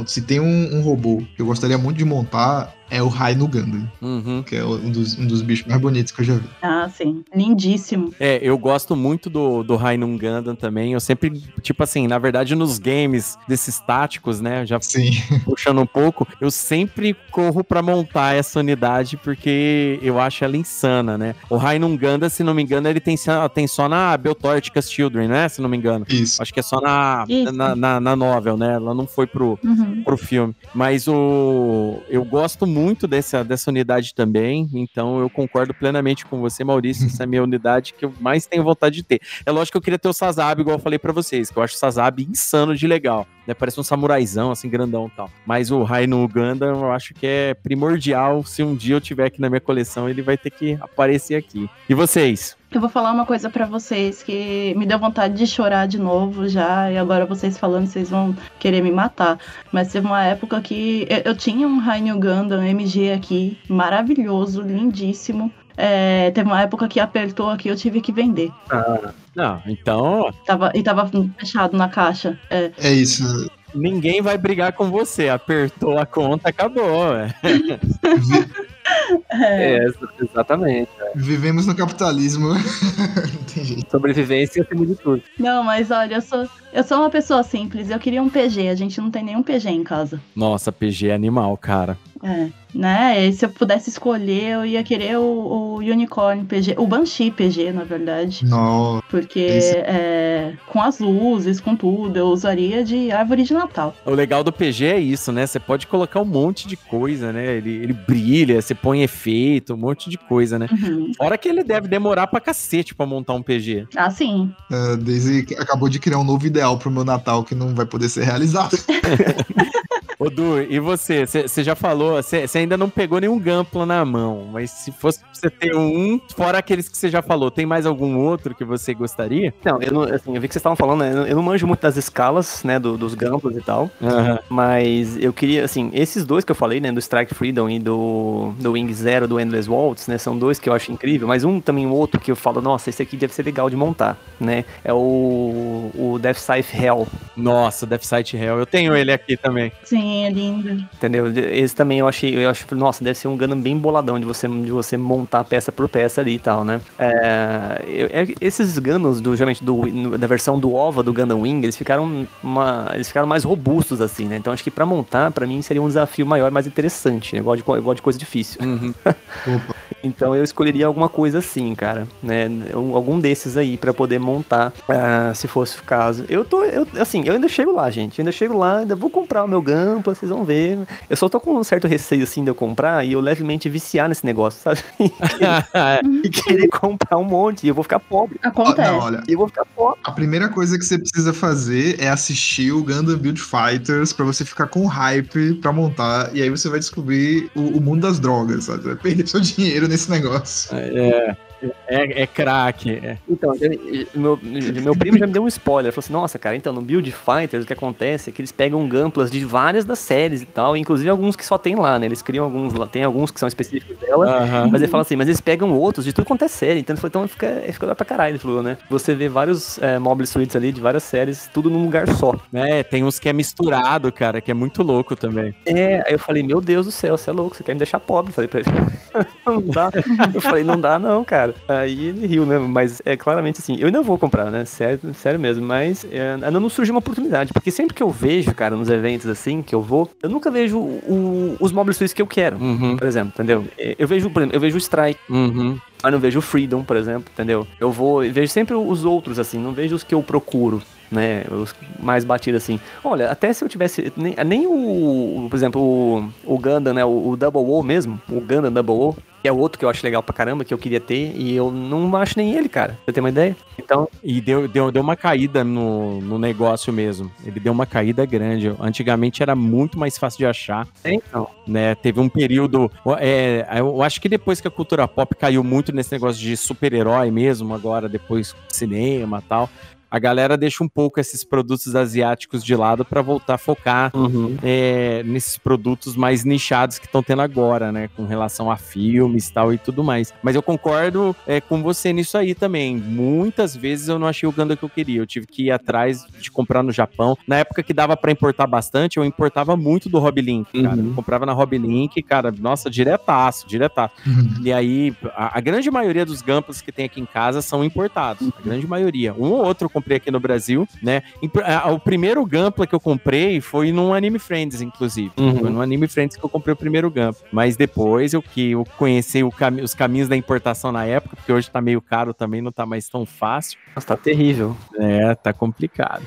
o- se tem um, um robô que eu gostaria muito de montar, é o Rainu Gundam, Uhum. que é um dos, um dos bichos mais bonitos que eu já vi. ah, sim, lindíssimo. É, eu gosto muito do, do Gundam também. Eu sempre, tipo assim, na verdade, nos games desses táticos, né? Já Sim. puxando um pouco, eu sempre corro pra montar essa unidade porque eu acho ela insana, né? O Rainun Gundam, se não me engano, ele tem, só- tem só na Beltorticus Children, né? Se não me engano. Isso. Acho que é só na, na, na, na novel, né? Ela não foi pro, Uhum. pro filme. Mas o eu gosto muito dessa, dessa unidade também, então eu concordo plenamente com você, Maurício. Essa é a minha unidade que eu mais tenho vontade de ter. É lógico que eu queria ter o Sazab, igual eu falei pra vocês, que eu acho o Sazab insano de legal. Né? Parece um samuraizão, assim, grandão e tal. Mas o Rainu Gundam eu acho que é primordial. Se um dia eu tiver aqui na minha coleção, ele vai ter que aparecer aqui. E vocês? Eu vou falar uma coisa pra vocês que me deu vontade de chorar de novo já, e agora vocês falando, vocês vão querer me matar. Mas teve uma época que eu, eu tinha um Rainyu Gundam MG aqui, maravilhoso, lindíssimo. É, teve uma época que apertou aqui, eu tive que vender. Não, então Tava, e tava fechado na caixa. É, É isso. ninguém vai brigar com você. Apertou a conta, acabou. é. É, É, exatamente. vivemos no capitalismo. Não tem jeito. Sobrevivência acima de tudo. Não, mas olha, eu sou, eu sou uma pessoa simples, eu queria um PG, a gente não tem nenhum PG em casa. Nossa, PG é animal, cara. É, né? E se eu pudesse escolher, eu ia querer o, o Unicorn PG, o Banshee PG, na verdade. Não. Porque Esse- é, com as luzes, com tudo, eu usaria de árvore de Natal. O legal do PG é isso, né? Você pode colocar um monte de coisa, né? Ele, ele brilha, você põe efeito, um monte de coisa, né? Uhum. Fora que ele deve demorar pra cacete pra montar um PG. Ah, sim. A Daisy acabou de criar um novo ideal pro meu Natal que não vai poder ser realizado. Ô, Du, e você? Você já falou, você ainda não pegou nenhum Gampla na mão, mas se fosse pra você ter um, fora aqueles que você já falou, tem mais algum outro que você gostaria? Não, eu, não, assim, eu vi que vocês estavam falando, né? Eu não- manjo muito das escalas, né? do- dos gampos e tal. Aham. Mas eu queria, assim, esses dois que eu falei, né? Do Strike Freedom e do, do Wing Zero, do Endless Waltz, né? São dois que eu acho incrível. Mas um também, um outro que eu falo, nossa, esse aqui deve ser legal de montar, né? É o, o Death Scythe Hell, Nossa, Death Sight Hell, eu tenho ele aqui também. Sim, é lindo. entendeu? Esse também eu achei, eu acho, nossa, deve ser um Gundam bem boladão de você, de você montar peça por peça ali e tal, né? É, eu- é- esses Gundams, do, geralmente, do, no- da versão do OVA do Gundam Wing, eles ficaram, uma, eles ficaram mais robustos, assim, né? Então acho que pra montar, pra mim, seria um desafio maior, mais interessante. né? Eu gosto de, eu gosto de coisa difícil. Uhum. Opa. Então eu escolheria alguma coisa assim, cara, né? Um- Algum desses aí pra poder montar, ah, se fosse o caso. Eu tô, eu, assim, eu ainda chego lá, gente. Eu ainda chego lá, ainda vou comprar o meu Gampa, vocês vão ver. Eu só tô com um certo receio assim de eu comprar e eu levemente viciar nesse negócio, sabe? e querer comprar um monte e eu vou ficar pobre. Acontece. Não, olha, eu vou ficar pobre. a primeira coisa que você precisa fazer é assistir o Gundam Build Fighters pra você ficar com hype pra montar. E aí você vai descobrir o, o mundo das drogas, sabe? Você vai perder seu dinheiro nesse negócio. É, é, é craque. é. Então, eu- meu, meu primo já me deu um spoiler. Ele falou assim: Nossa, cara, então no Build Fighters o que acontece é que eles pegam Gamplas de várias das séries e tal, inclusive alguns que só tem lá, né? Eles criam alguns lá, tem alguns que são específicos dela. Aham. Mas ele fala assim, mas eles pegam outros de tudo quanto é série. Então ele falou, então fica, fica lá pra caralho, ele falou, né? Você vê vários é, mobile suites ali de várias séries, tudo num lugar só. É, tem uns que é misturado, cara, que é muito louco também. É, aí eu falei, meu Deus do céu, você é louco, você quer me deixar pobre. Falei pra ele. não dá. Eu falei, não dá não, cara. Aí ele riu, né? Mas é claramente assim, eu ainda vou comprar, né? Sério, sério mesmo, mas é, ainda não surgiu uma oportunidade, porque sempre que eu vejo, cara, nos eventos assim, que eu vou, eu nunca vejo o, os Mobile Suits que eu quero, Uhum. por exemplo, entendeu? Eu vejo, por exemplo, eu vejo o Strike, Uhum. mas não vejo o Freedom, por exemplo, entendeu? Eu vou e vejo sempre os outros, assim, não vejo os que eu procuro. Né, os mais batidos assim. Olha, até se eu tivesse. Nem, nem o, o, Por exemplo, o, o Gundam, né? O, o Double O mesmo. O Gundam Double O. Que é outro que eu acho legal pra caramba, que eu queria ter. E eu não acho nem ele, cara. Você tem uma ideia? Então. E deu, deu, deu uma caída no, no negócio mesmo. Ele deu uma caída grande. Antigamente era muito mais fácil de achar. Então. né? Teve um período. É, eu acho que depois que a cultura pop caiu muito nesse negócio de super-herói mesmo, agora depois cinema e tal. A galera deixa um pouco esses produtos asiáticos de lado para voltar a focar Uhum. é, nesses produtos mais nichados que estão tendo agora, né? Com relação a filmes tal e tudo mais. Mas eu concordo é, com você nisso aí também. Muitas vezes eu não achei o Ganda que eu queria. Eu tive que ir atrás de comprar no Japão. Na época que dava para importar bastante, eu importava muito do Hobby Link, cara. Uhum. Eu comprava na Hobby Link, cara, nossa, diretaço, diretaço. E aí, a, a grande maioria dos Gamplas que tem aqui em casa são importados. A grande maioria. Um ou outro eu comprei aqui no Brasil, né? O primeiro Gampla que eu comprei foi num Anime Friends, inclusive. Uhum. Foi no Anime Friends que eu comprei o primeiro Gampla. Mas depois eu que eu conheci o cami- os caminhos da importação na época, porque hoje tá meio caro também, não tá mais tão fácil. Nossa, tá terrível. É, tá complicado.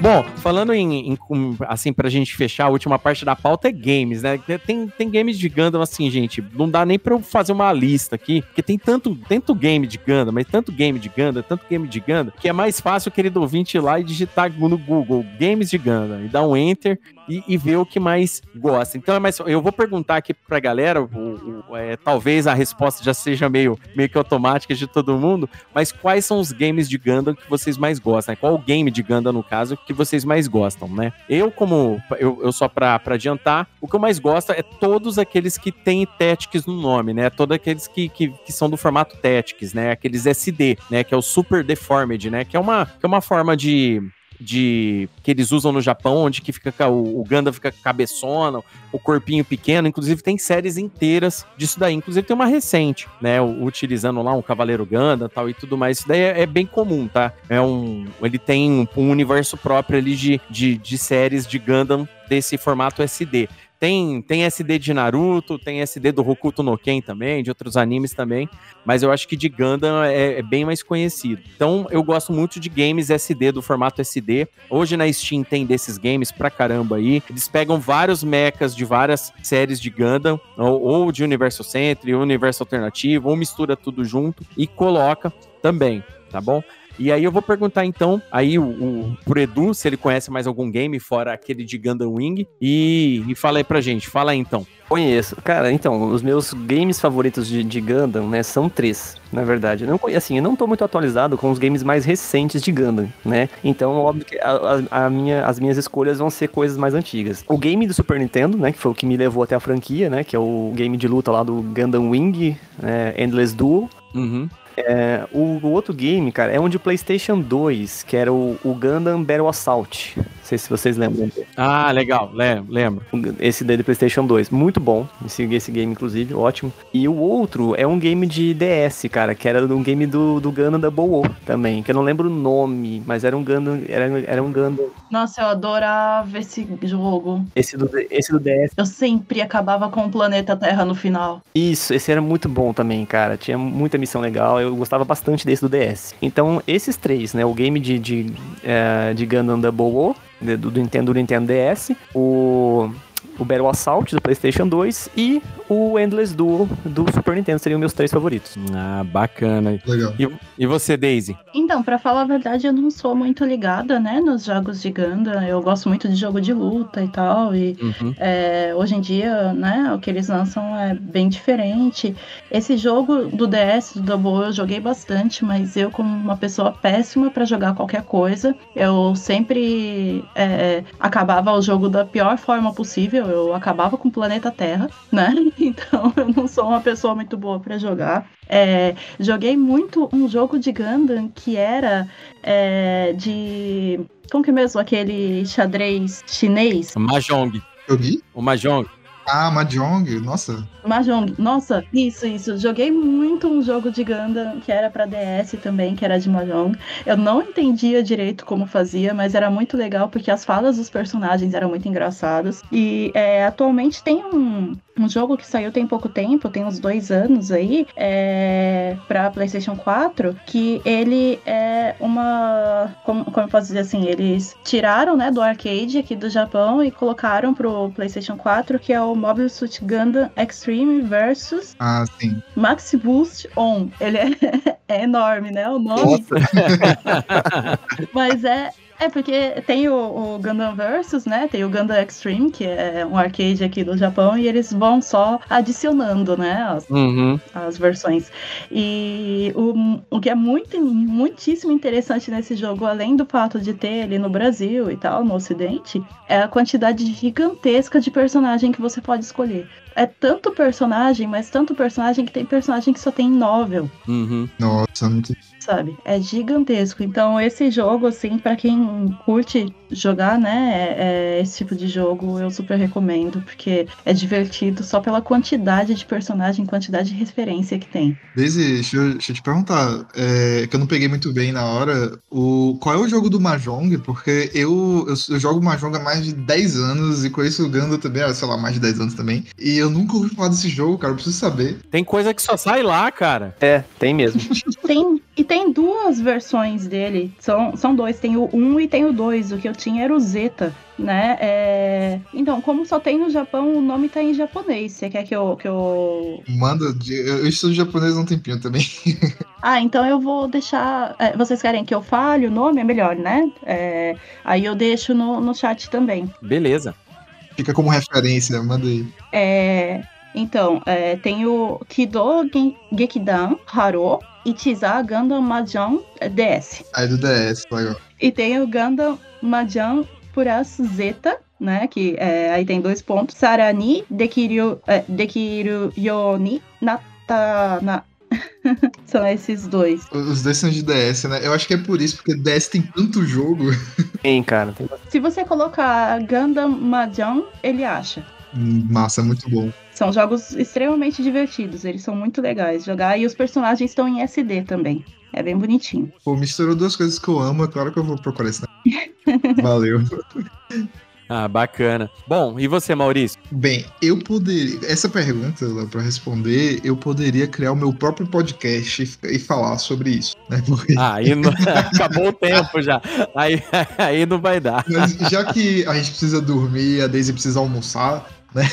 Bom, falando em, em assim, pra gente fechar, a última parte da pauta é games, né? Tem, tem games de Gundam, assim, gente, não dá nem pra eu fazer uma lista aqui, porque tem tanto, tanto game de Gundam, mas tanto game de Gundam, tanto game de Gundam, que é mais fácil, querido ouvinte, ir lá e digitar no Google games de Gundam e dar um enter e, e ver o que mais gosta. Então, é mais, eu vou perguntar aqui pra galera, o- o- é, talvez a resposta já seja meio, meio que automática de todo mundo, mas quais são os games de Gundam que vocês mais gostam? né? Qual o game de Gundam, no caso, que vocês mais gostam, né? Eu, como, eu, eu só pra adiantar, o que eu mais gosto é todos aqueles que têm Tactics no nome, né? Todos aqueles que, que, que são do formato Tactics, né? Aqueles SD, né? Que é o Super Deformed, né? Que é uma, que é uma forma de de que eles usam no Japão, onde que fica ca- o, o Gundam fica cabeçona, o corpinho pequeno, inclusive tem séries inteiras disso daí, inclusive tem uma recente, né, utilizando lá um Cavaleiro Gundam tal e tudo mais, isso daí é, é bem comum, tá? É um, ele tem um, um universo próprio ali de, de, de séries de Gundam desse formato SD. Tem, tem SD de Naruto, tem SD do Hokuto no Ken também, de outros animes também, mas eu acho que de Gundam é, é bem mais conhecido. Então eu gosto muito de games SD, do formato SD. Hoje na Steam tem desses games pra caramba aí. Eles pegam vários mechas de várias séries de Gundam, ou, ou de Universo Centro, ou Universo Alternativo, ou mistura tudo junto e coloca também, tá bom? E aí eu vou perguntar então aí o, o, pro Edu se ele conhece mais algum game fora aquele de Gundam Wing e, e fala aí pra gente, fala aí então. Conheço. Cara, então, os meus games favoritos de, de Gundam, né, são três, na verdade. Eu não, assim, eu não tô muito atualizado com os games mais recentes de Gundam, né? Então, óbvio que a, a- a minha, as minhas escolhas vão ser coisas mais antigas. O game do Super Nintendo, né, que foi o que me levou até a franquia, né, que é o game de luta lá do Gundam Wing, né, Endless Duel. Uhum. É, o, o outro game, cara, é um de PlayStation 2, que era o, o Gundam Battle Assault. Não sei se vocês lembram. Ah, legal, le- lembro. Esse daí do PlayStation 2. Muito bom. Esse, esse game, inclusive, ótimo. E o outro é um game de DS, cara, que era um game do, do Gundam Double O também, que eu não lembro o nome, mas era um Gundam. Era, era um Gundam. Nossa, eu adorava esse jogo. Esse do, esse do DS. Eu sempre acabava com o planeta Terra no final. Isso, esse era muito bom também, cara. Tinha muita missão legal. Eu gostava bastante desse do DS. Então, esses três, né? O game de, de, eh, de Gundam Double O, de- do, do Nintendo, do Nintendo DS, o, o Battle Assault do PlayStation 2 e o Endless Duel do Super Nintendo seriam meus três favoritos. Ah, bacana. Legal. E, e você, Daisy? Então, pra falar a verdade, eu não sou muito ligada, né, nos jogos de Gundam. Eu gosto muito de jogo de luta e tal. E Uhum. é, hoje em dia, né, o que eles lançam é bem diferente. Esse jogo do DS, do Double, eu joguei bastante, mas eu, como uma pessoa péssima pra jogar qualquer coisa, eu sempre é, acabava o jogo da pior forma possível. Eu acabava com o planeta Terra, né? Então eu não sou uma pessoa muito boa pra jogar. É, joguei muito um jogo de Gundam que era é, de. Como que é mesmo? Aquele xadrez chinês? Mahjong. Joguei? O Mahjong. Ah, Mahjong, nossa. Mahjong, nossa, isso, isso. Joguei muito um jogo de Gundam que era pra DS também, que era de Mahjong. Eu não entendia direito como fazia, mas era muito legal porque as falas dos personagens eram muito engraçadas. E é, atualmente tem um, um jogo que saiu tem pouco tempo, tem uns dois anos aí, é, pra PlayStation 4, que ele é uma. Como, como eu posso dizer assim? Eles tiraram né, do arcade aqui do Japão e colocaram pro PlayStation 4, que é o Mobile Suit Gundam Extreme versus Ah, sim. Maxi Boost On. Ele é, é enorme, né? O nome. Mas é. É porque tem o, o Gundam Versus, né? Tem o Gundam Extreme, que é um arcade aqui do Japão, e eles vão só adicionando, né? As, Uhum. as versões. E o, o que é muito, muitíssimo interessante nesse jogo, além do fato de ter ele no Brasil e tal, no Ocidente, é a quantidade gigantesca de personagem que você pode escolher. É tanto personagem, mas tanto personagem que tem personagem que só tem novel Uhum. Nossa, muito. sabe? É gigantesco. Então, esse jogo, assim, pra quem curte jogar, né, é- é esse tipo de jogo, eu super recomendo, porque é divertido só pela quantidade de personagem, quantidade de referência que tem. Daisy, deixa eu, deixa eu te perguntar, é, que eu não peguei muito bem na hora, o, qual é o jogo do Mahjong? Porque eu, eu, eu jogo Mahjong há mais de 10 anos e conheço o Gundam também, sei lá, mais de 10 anos também. E eu nunca ouvi falar desse jogo, cara, eu preciso saber. Tem coisa que só sai lá, cara. É, tem mesmo. Tem, e tem duas versões dele. São, são dois. Tem o 1 e tem o 2. O que eu tinha era o Zeta, né? É, Então, como só tem no Japão, o nome tá em japonês. Você quer que eu. Que eu... Manda, eu, eu estudo japonês há um tempinho também. Ah, então eu vou deixar. é, Vocês querem que eu fale o nome? É melhor, né? É, Aí eu deixo no, no chat também. Beleza. Fica como referência, manda aí. É, Então, é, tem o Kido Gekidan Haro Ichiza Gundam Mahjong DS. Aí do DS, legal. E tem o Gundam Mahjong Purasu Zeta, né? Que é, aí tem dois pontos. Sarani Dekiryu, é, Dekiryu Yoni Nata. Na... São esses dois. Os dois são de DS, né? Eu acho que é por isso, porque DS tem tanto jogo. Tem, cara. Tem Se você colocar Gundam Mahjong, ele acha. Hum, Massa, muito bom. São jogos extremamente divertidos, eles são muito legais de jogar e os personagens estão em SD também. É bem bonitinho. Pô, misturou duas coisas que eu amo, é claro que eu vou procurar isso. Valeu. Ah, bacana. Bom, e você, Maurício? Bem, eu poderia. Essa pergunta, pra responder, eu poderia criar o meu próprio podcast e, e falar sobre isso, né? Porque, Ah, aí não... acabou o tempo já. Aí, aí não vai dar. mas já que a gente precisa dormir, a Daisy precisa almoçar, né?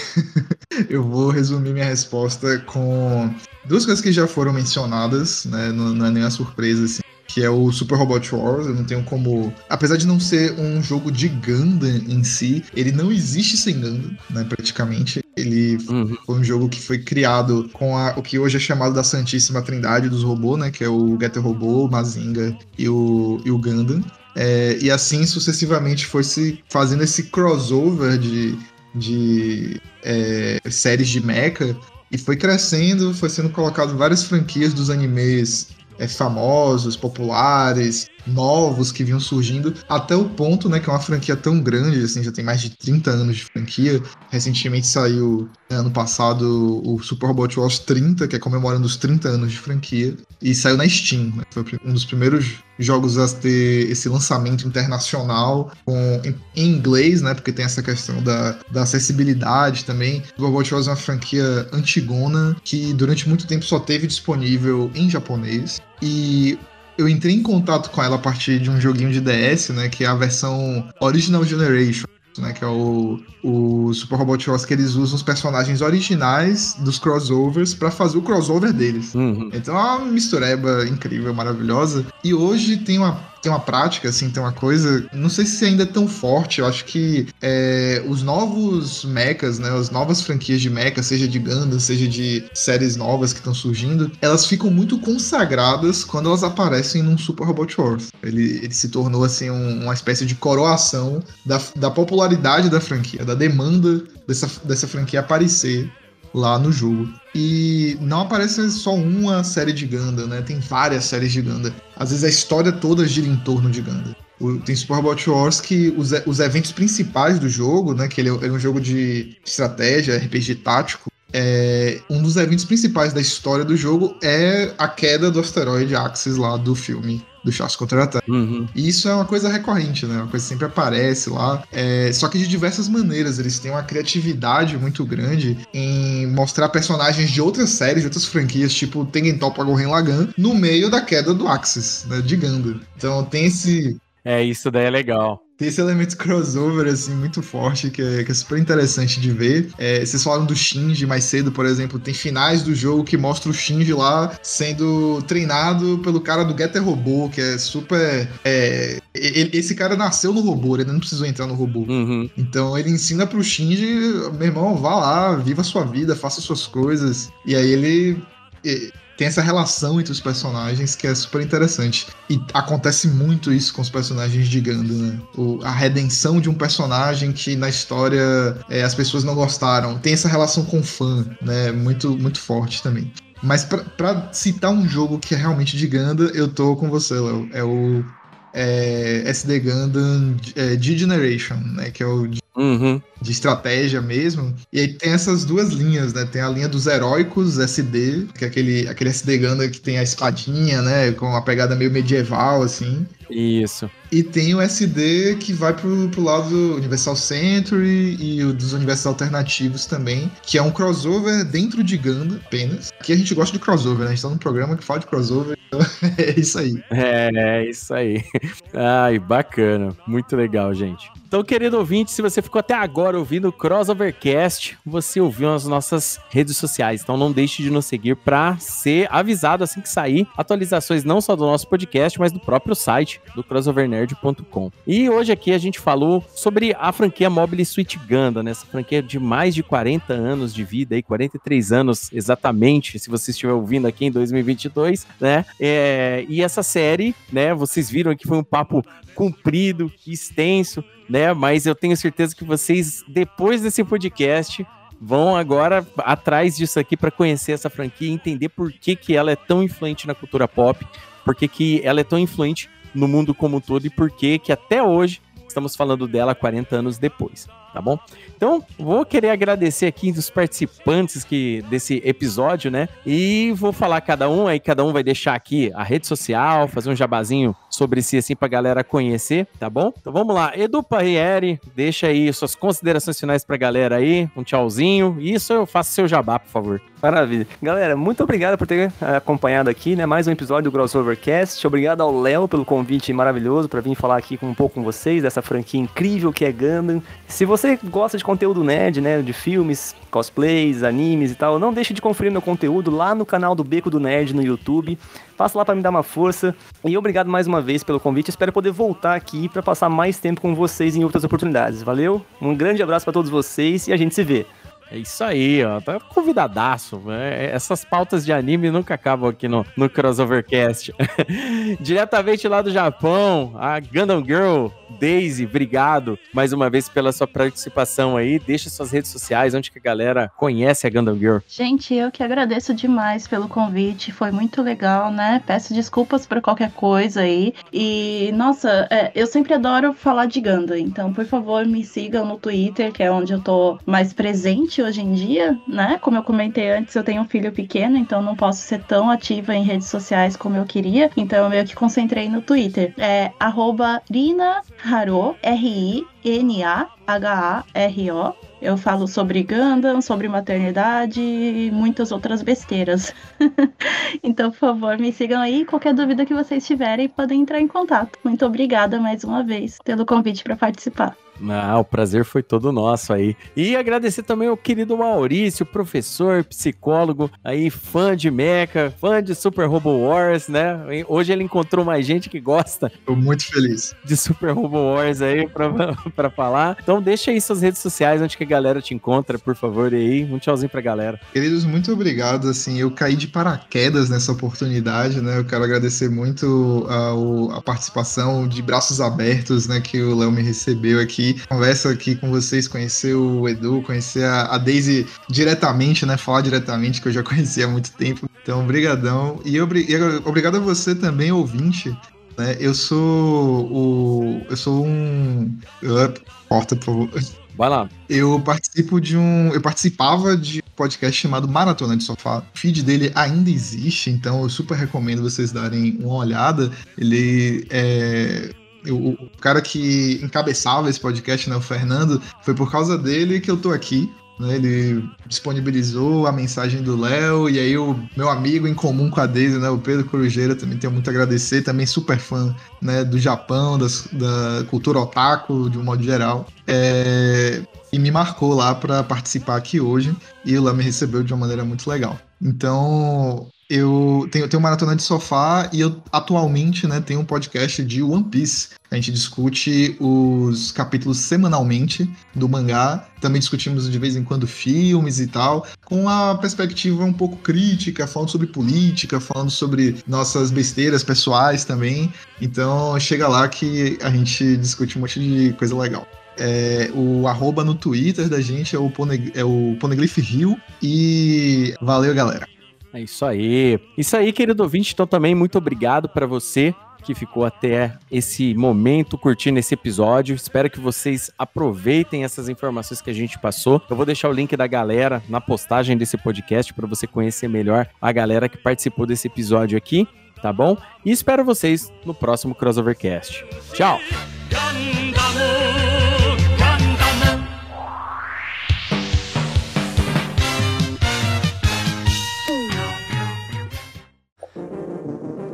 eu vou resumir minha resposta com duas coisas que já foram mencionadas, né? Não, não é nenhuma surpresa, assim. Que é o Super Robot Wars, eu não tenho como. Apesar de não ser um jogo de Gundam em si, ele não existe sem Gundam, né? Praticamente. Ele Uhum. Foi um jogo que foi criado com a- o que hoje é chamado da Santíssima Trindade dos robôs, né? Que é o Getter Robô, o Mazinga e o, e o Gundam. É, e assim sucessivamente foi se fazendo esse crossover de, de é, séries de mecha e foi crescendo, foi sendo colocado várias franquias dos animes é, famosos, populares, novos que vinham surgindo, até o ponto, né, que é uma franquia tão grande, assim, já tem mais de 30 anos de franquia. Recentemente saiu, né, ano passado, o Super Robot Wars 30, que é comemorando os 30 anos de franquia, e saiu na Steam, né, foi um dos primeiros jogos a ter esse lançamento internacional com, em, em inglês, né, porque tem essa questão da, da acessibilidade também. O Robot Wars é uma franquia antigona que durante muito tempo só teve disponível em japonês, e eu entrei em contato com ela a partir de um joguinho de DS, né? Que é a versão Original Generation, né? Que é o, o Super Robot Wars que eles usam os personagens originais dos crossovers pra fazer o crossover deles. Uhum. Então é uma mistureba incrível, maravilhosa. E hoje tem uma, tem uma prática, assim, tem uma coisa. Não sei se ainda é tão forte. Eu acho que é, os novos mechas, né? As novas franquias de mecha, seja de Gundam, seja de séries novas que estão surgindo, elas ficam muito consagradas quando elas aparecem num Super Robot Wars. Ele, ele se tornou, assim, um- uma espécie de coroação da, da popularidade da franquia, da demanda dessa, dessa franquia aparecer lá no jogo. E não aparece só uma série de Gundam, né? Tem várias séries de Gundam. Às vezes a história toda gira em torno de Gundam. O, tem Super Robot Wars que os, os eventos principais do jogo, né? Que ele é, é um jogo de estratégia, RPG tático. É, um dos eventos principais da história do jogo é a queda do asteroide Axis lá do filme do Chaos Contra-Ataque. Uhum. E isso é uma coisa recorrente, né? Uma coisa que sempre aparece lá. É, só que de diversas maneiras. Eles têm uma criatividade muito grande em mostrar personagens de outras séries, de outras franquias, tipo Tengen Toppa Gurren Lagann, no meio da queda do Axis, né? De Ganda. Então tem esse... É, isso daí é legal tem esse elemento crossover, assim, muito forte, que é, que é super interessante de ver. É, vocês falaram do Shinji mais cedo, por exemplo, tem finais do jogo que mostra o Shinji lá sendo treinado pelo cara do Getter Robô, que é super. É, ele, esse cara nasceu no robô, ele não precisou entrar no robô. Uhum. Então ele ensina pro Shinji, meu irmão, vá lá, viva a sua vida, faça suas coisas. E aí ele tem essa relação entre os personagens que é super interessante. E acontece muito isso com os personagens de Ganda, né? O, a redenção de um personagem que na história é, as pessoas não gostaram. Tem essa relação com o fã, né? Muito, muito forte também. Mas para citar um jogo que é realmente de Ganda, eu tô com você, Léo. É o é, SD Gundam é, G-Generation, né? Que é o uhum. de, estratégia mesmo. E aí tem essas duas linhas, né? Tem a linha dos heróicos SD, que é aquele, aquele SD Gundam que tem a espadinha, né? Com uma pegada meio medieval, assim. Isso. E tem o SD que vai pro, pro lado do Universal Century e o dos universos alternativos também, que é um crossover dentro de Ganda apenas. Aqui a gente gosta de crossover, né? A gente tá num programa que fala de crossover, então é isso aí. É, é isso aí. Ai, bacana. Muito legal, gente. Então, querido ouvinte, se você ficou até agora ouvindo o Crossovercast, você ouviu as nossas redes sociais. Então, não deixe de nos seguir para ser avisado assim que sair atualizações não só do nosso podcast, mas do próprio site do crossovernerd.com. E hoje aqui a gente falou sobre a franquia Mobile Suit Gundam, né? Essa franquia de mais de 40 anos de vida, aí 43 anos exatamente, se você estiver ouvindo aqui em 2022, né? É, e essa série, né? Vocês viram que foi um papo comprido, extenso, né? Mas eu tenho certeza que vocês, depois desse podcast, vão agora atrás disso aqui para conhecer essa franquia e entender por que, que ela é tão influente na cultura pop, por que, que ela é tão influente no mundo como um todo e por que que até hoje estamos falando dela 40 anos depois tá bom? Então, vou querer agradecer aqui dos participantes que, desse episódio, né? E vou falar cada um, aí cada um vai deixar aqui a rede social, fazer um jabazinho sobre si, assim, pra galera conhecer, tá bom? Então vamos lá, Edu Parriere, deixa aí suas considerações finais pra galera aí, um tchauzinho, isso eu faço seu jabá, por favor. Maravilha. Galera, muito obrigado por ter acompanhado aqui, né? Mais um episódio do Crossovercast. Obrigado ao Léo pelo convite maravilhoso para vir falar aqui um pouco com vocês dessa franquia incrível que é Gundam. Se você gosta de conteúdo nerd, né? De filmes, cosplays, animes e tal, não deixe de conferir meu conteúdo lá no canal do Beco do Nerd no YouTube. Passa lá para me dar uma força. E obrigado mais uma vez pelo convite. Espero poder voltar aqui para passar mais tempo com vocês em outras oportunidades. Valeu? Um grande abraço para todos vocês e a gente se vê. É isso aí, ó. Tá convidadaço. É, essas pautas de anime nunca acabam aqui no, no Crossovercast. Diretamente lá do Japão, a Gundam Girl Daisy, obrigado mais uma vez pela sua participação aí. Deixa suas redes sociais, onde que a galera conhece a Gundam Girl. Gente, eu que agradeço demais pelo convite. Foi muito legal, né? Peço desculpas por qualquer coisa aí. E, nossa, é, eu sempre adoro falar de Gundam. Então, por favor, me sigam no Twitter, que é onde eu tô mais presente hoje em dia, né? Como eu comentei antes, eu tenho um filho pequeno, então não posso ser tão ativa em redes sociais como eu queria. Então eu meio que concentrei no Twitter. É arroba Rina Haro, R-I-N-A-H-A-R-O. Eu falo sobre Gundam, sobre maternidade e muitas outras besteiras. então, por favor, me sigam aí. Qualquer dúvida que vocês tiverem, podem entrar em contato. Muito obrigada mais uma vez pelo convite para participar. Ah, o prazer foi todo nosso aí. E agradecer também ao querido Maurício, professor, psicólogo, aí fã de Mecha, fã de Super Robo Wars, né? Hoje ele encontrou mais gente que gosta. Tô muito feliz. De Super Robo Wars aí pra, pra falar. Então deixa aí suas redes sociais onde que a galera te encontra, por favor, e aí. Um tchauzinho pra galera. Queridos, muito obrigado. Assim, eu caí de paraquedas nessa oportunidade, né? Eu quero agradecer muito a, a participação de braços abertos, né? Que o Léo me recebeu aqui conversa aqui com vocês, conhecer o Edu, conhecer a, a Daisy diretamente, né? Falar diretamente, que eu já conhecia há muito tempo. Então, brigadão. E, obri e obrigado a você também, ouvinte, Né? Eu sou o. Eu sou um. Porta, por favor. Vai lá. Eu participo de um. Eu participava de um podcast chamado Maratona de Sofá. O feed dele ainda existe, então eu super recomendo vocês darem uma olhada. Ele é. O, o cara que encabeçava esse podcast, né, o Fernando, foi por causa dele que eu tô aqui. Né, ele disponibilizou a mensagem do Léo, e aí o meu amigo em comum com a Daisy, né, o Pedro Corujeira, também tenho muito a agradecer, também super fã né, do Japão, das, da cultura otaku, de um modo geral. É, e me marcou lá para participar aqui hoje, e lá me recebeu de uma maneira muito legal. Então, eu tenho, tenho maratona de sofá e eu atualmente né, tenho um podcast de One Piece. A gente discute os capítulos semanalmente do mangá. Também discutimos de vez em quando filmes e tal, com a perspectiva um pouco crítica, falando sobre política, falando sobre nossas besteiras pessoais também. Então chega lá que a gente discute um monte de coisa legal. É, o arroba no Twitter da gente é o, é o Poneglyph Rio. E valeu, galera. É isso aí. Isso aí, querido ouvinte. Então, também muito obrigado para você que ficou até esse momento curtindo esse episódio. Espero que vocês aproveitem essas informações que a gente passou. Eu vou deixar o link da galera na postagem desse podcast para você conhecer melhor a galera que participou desse episódio aqui, tá bom? E espero vocês no próximo Crossovercast. Tchau!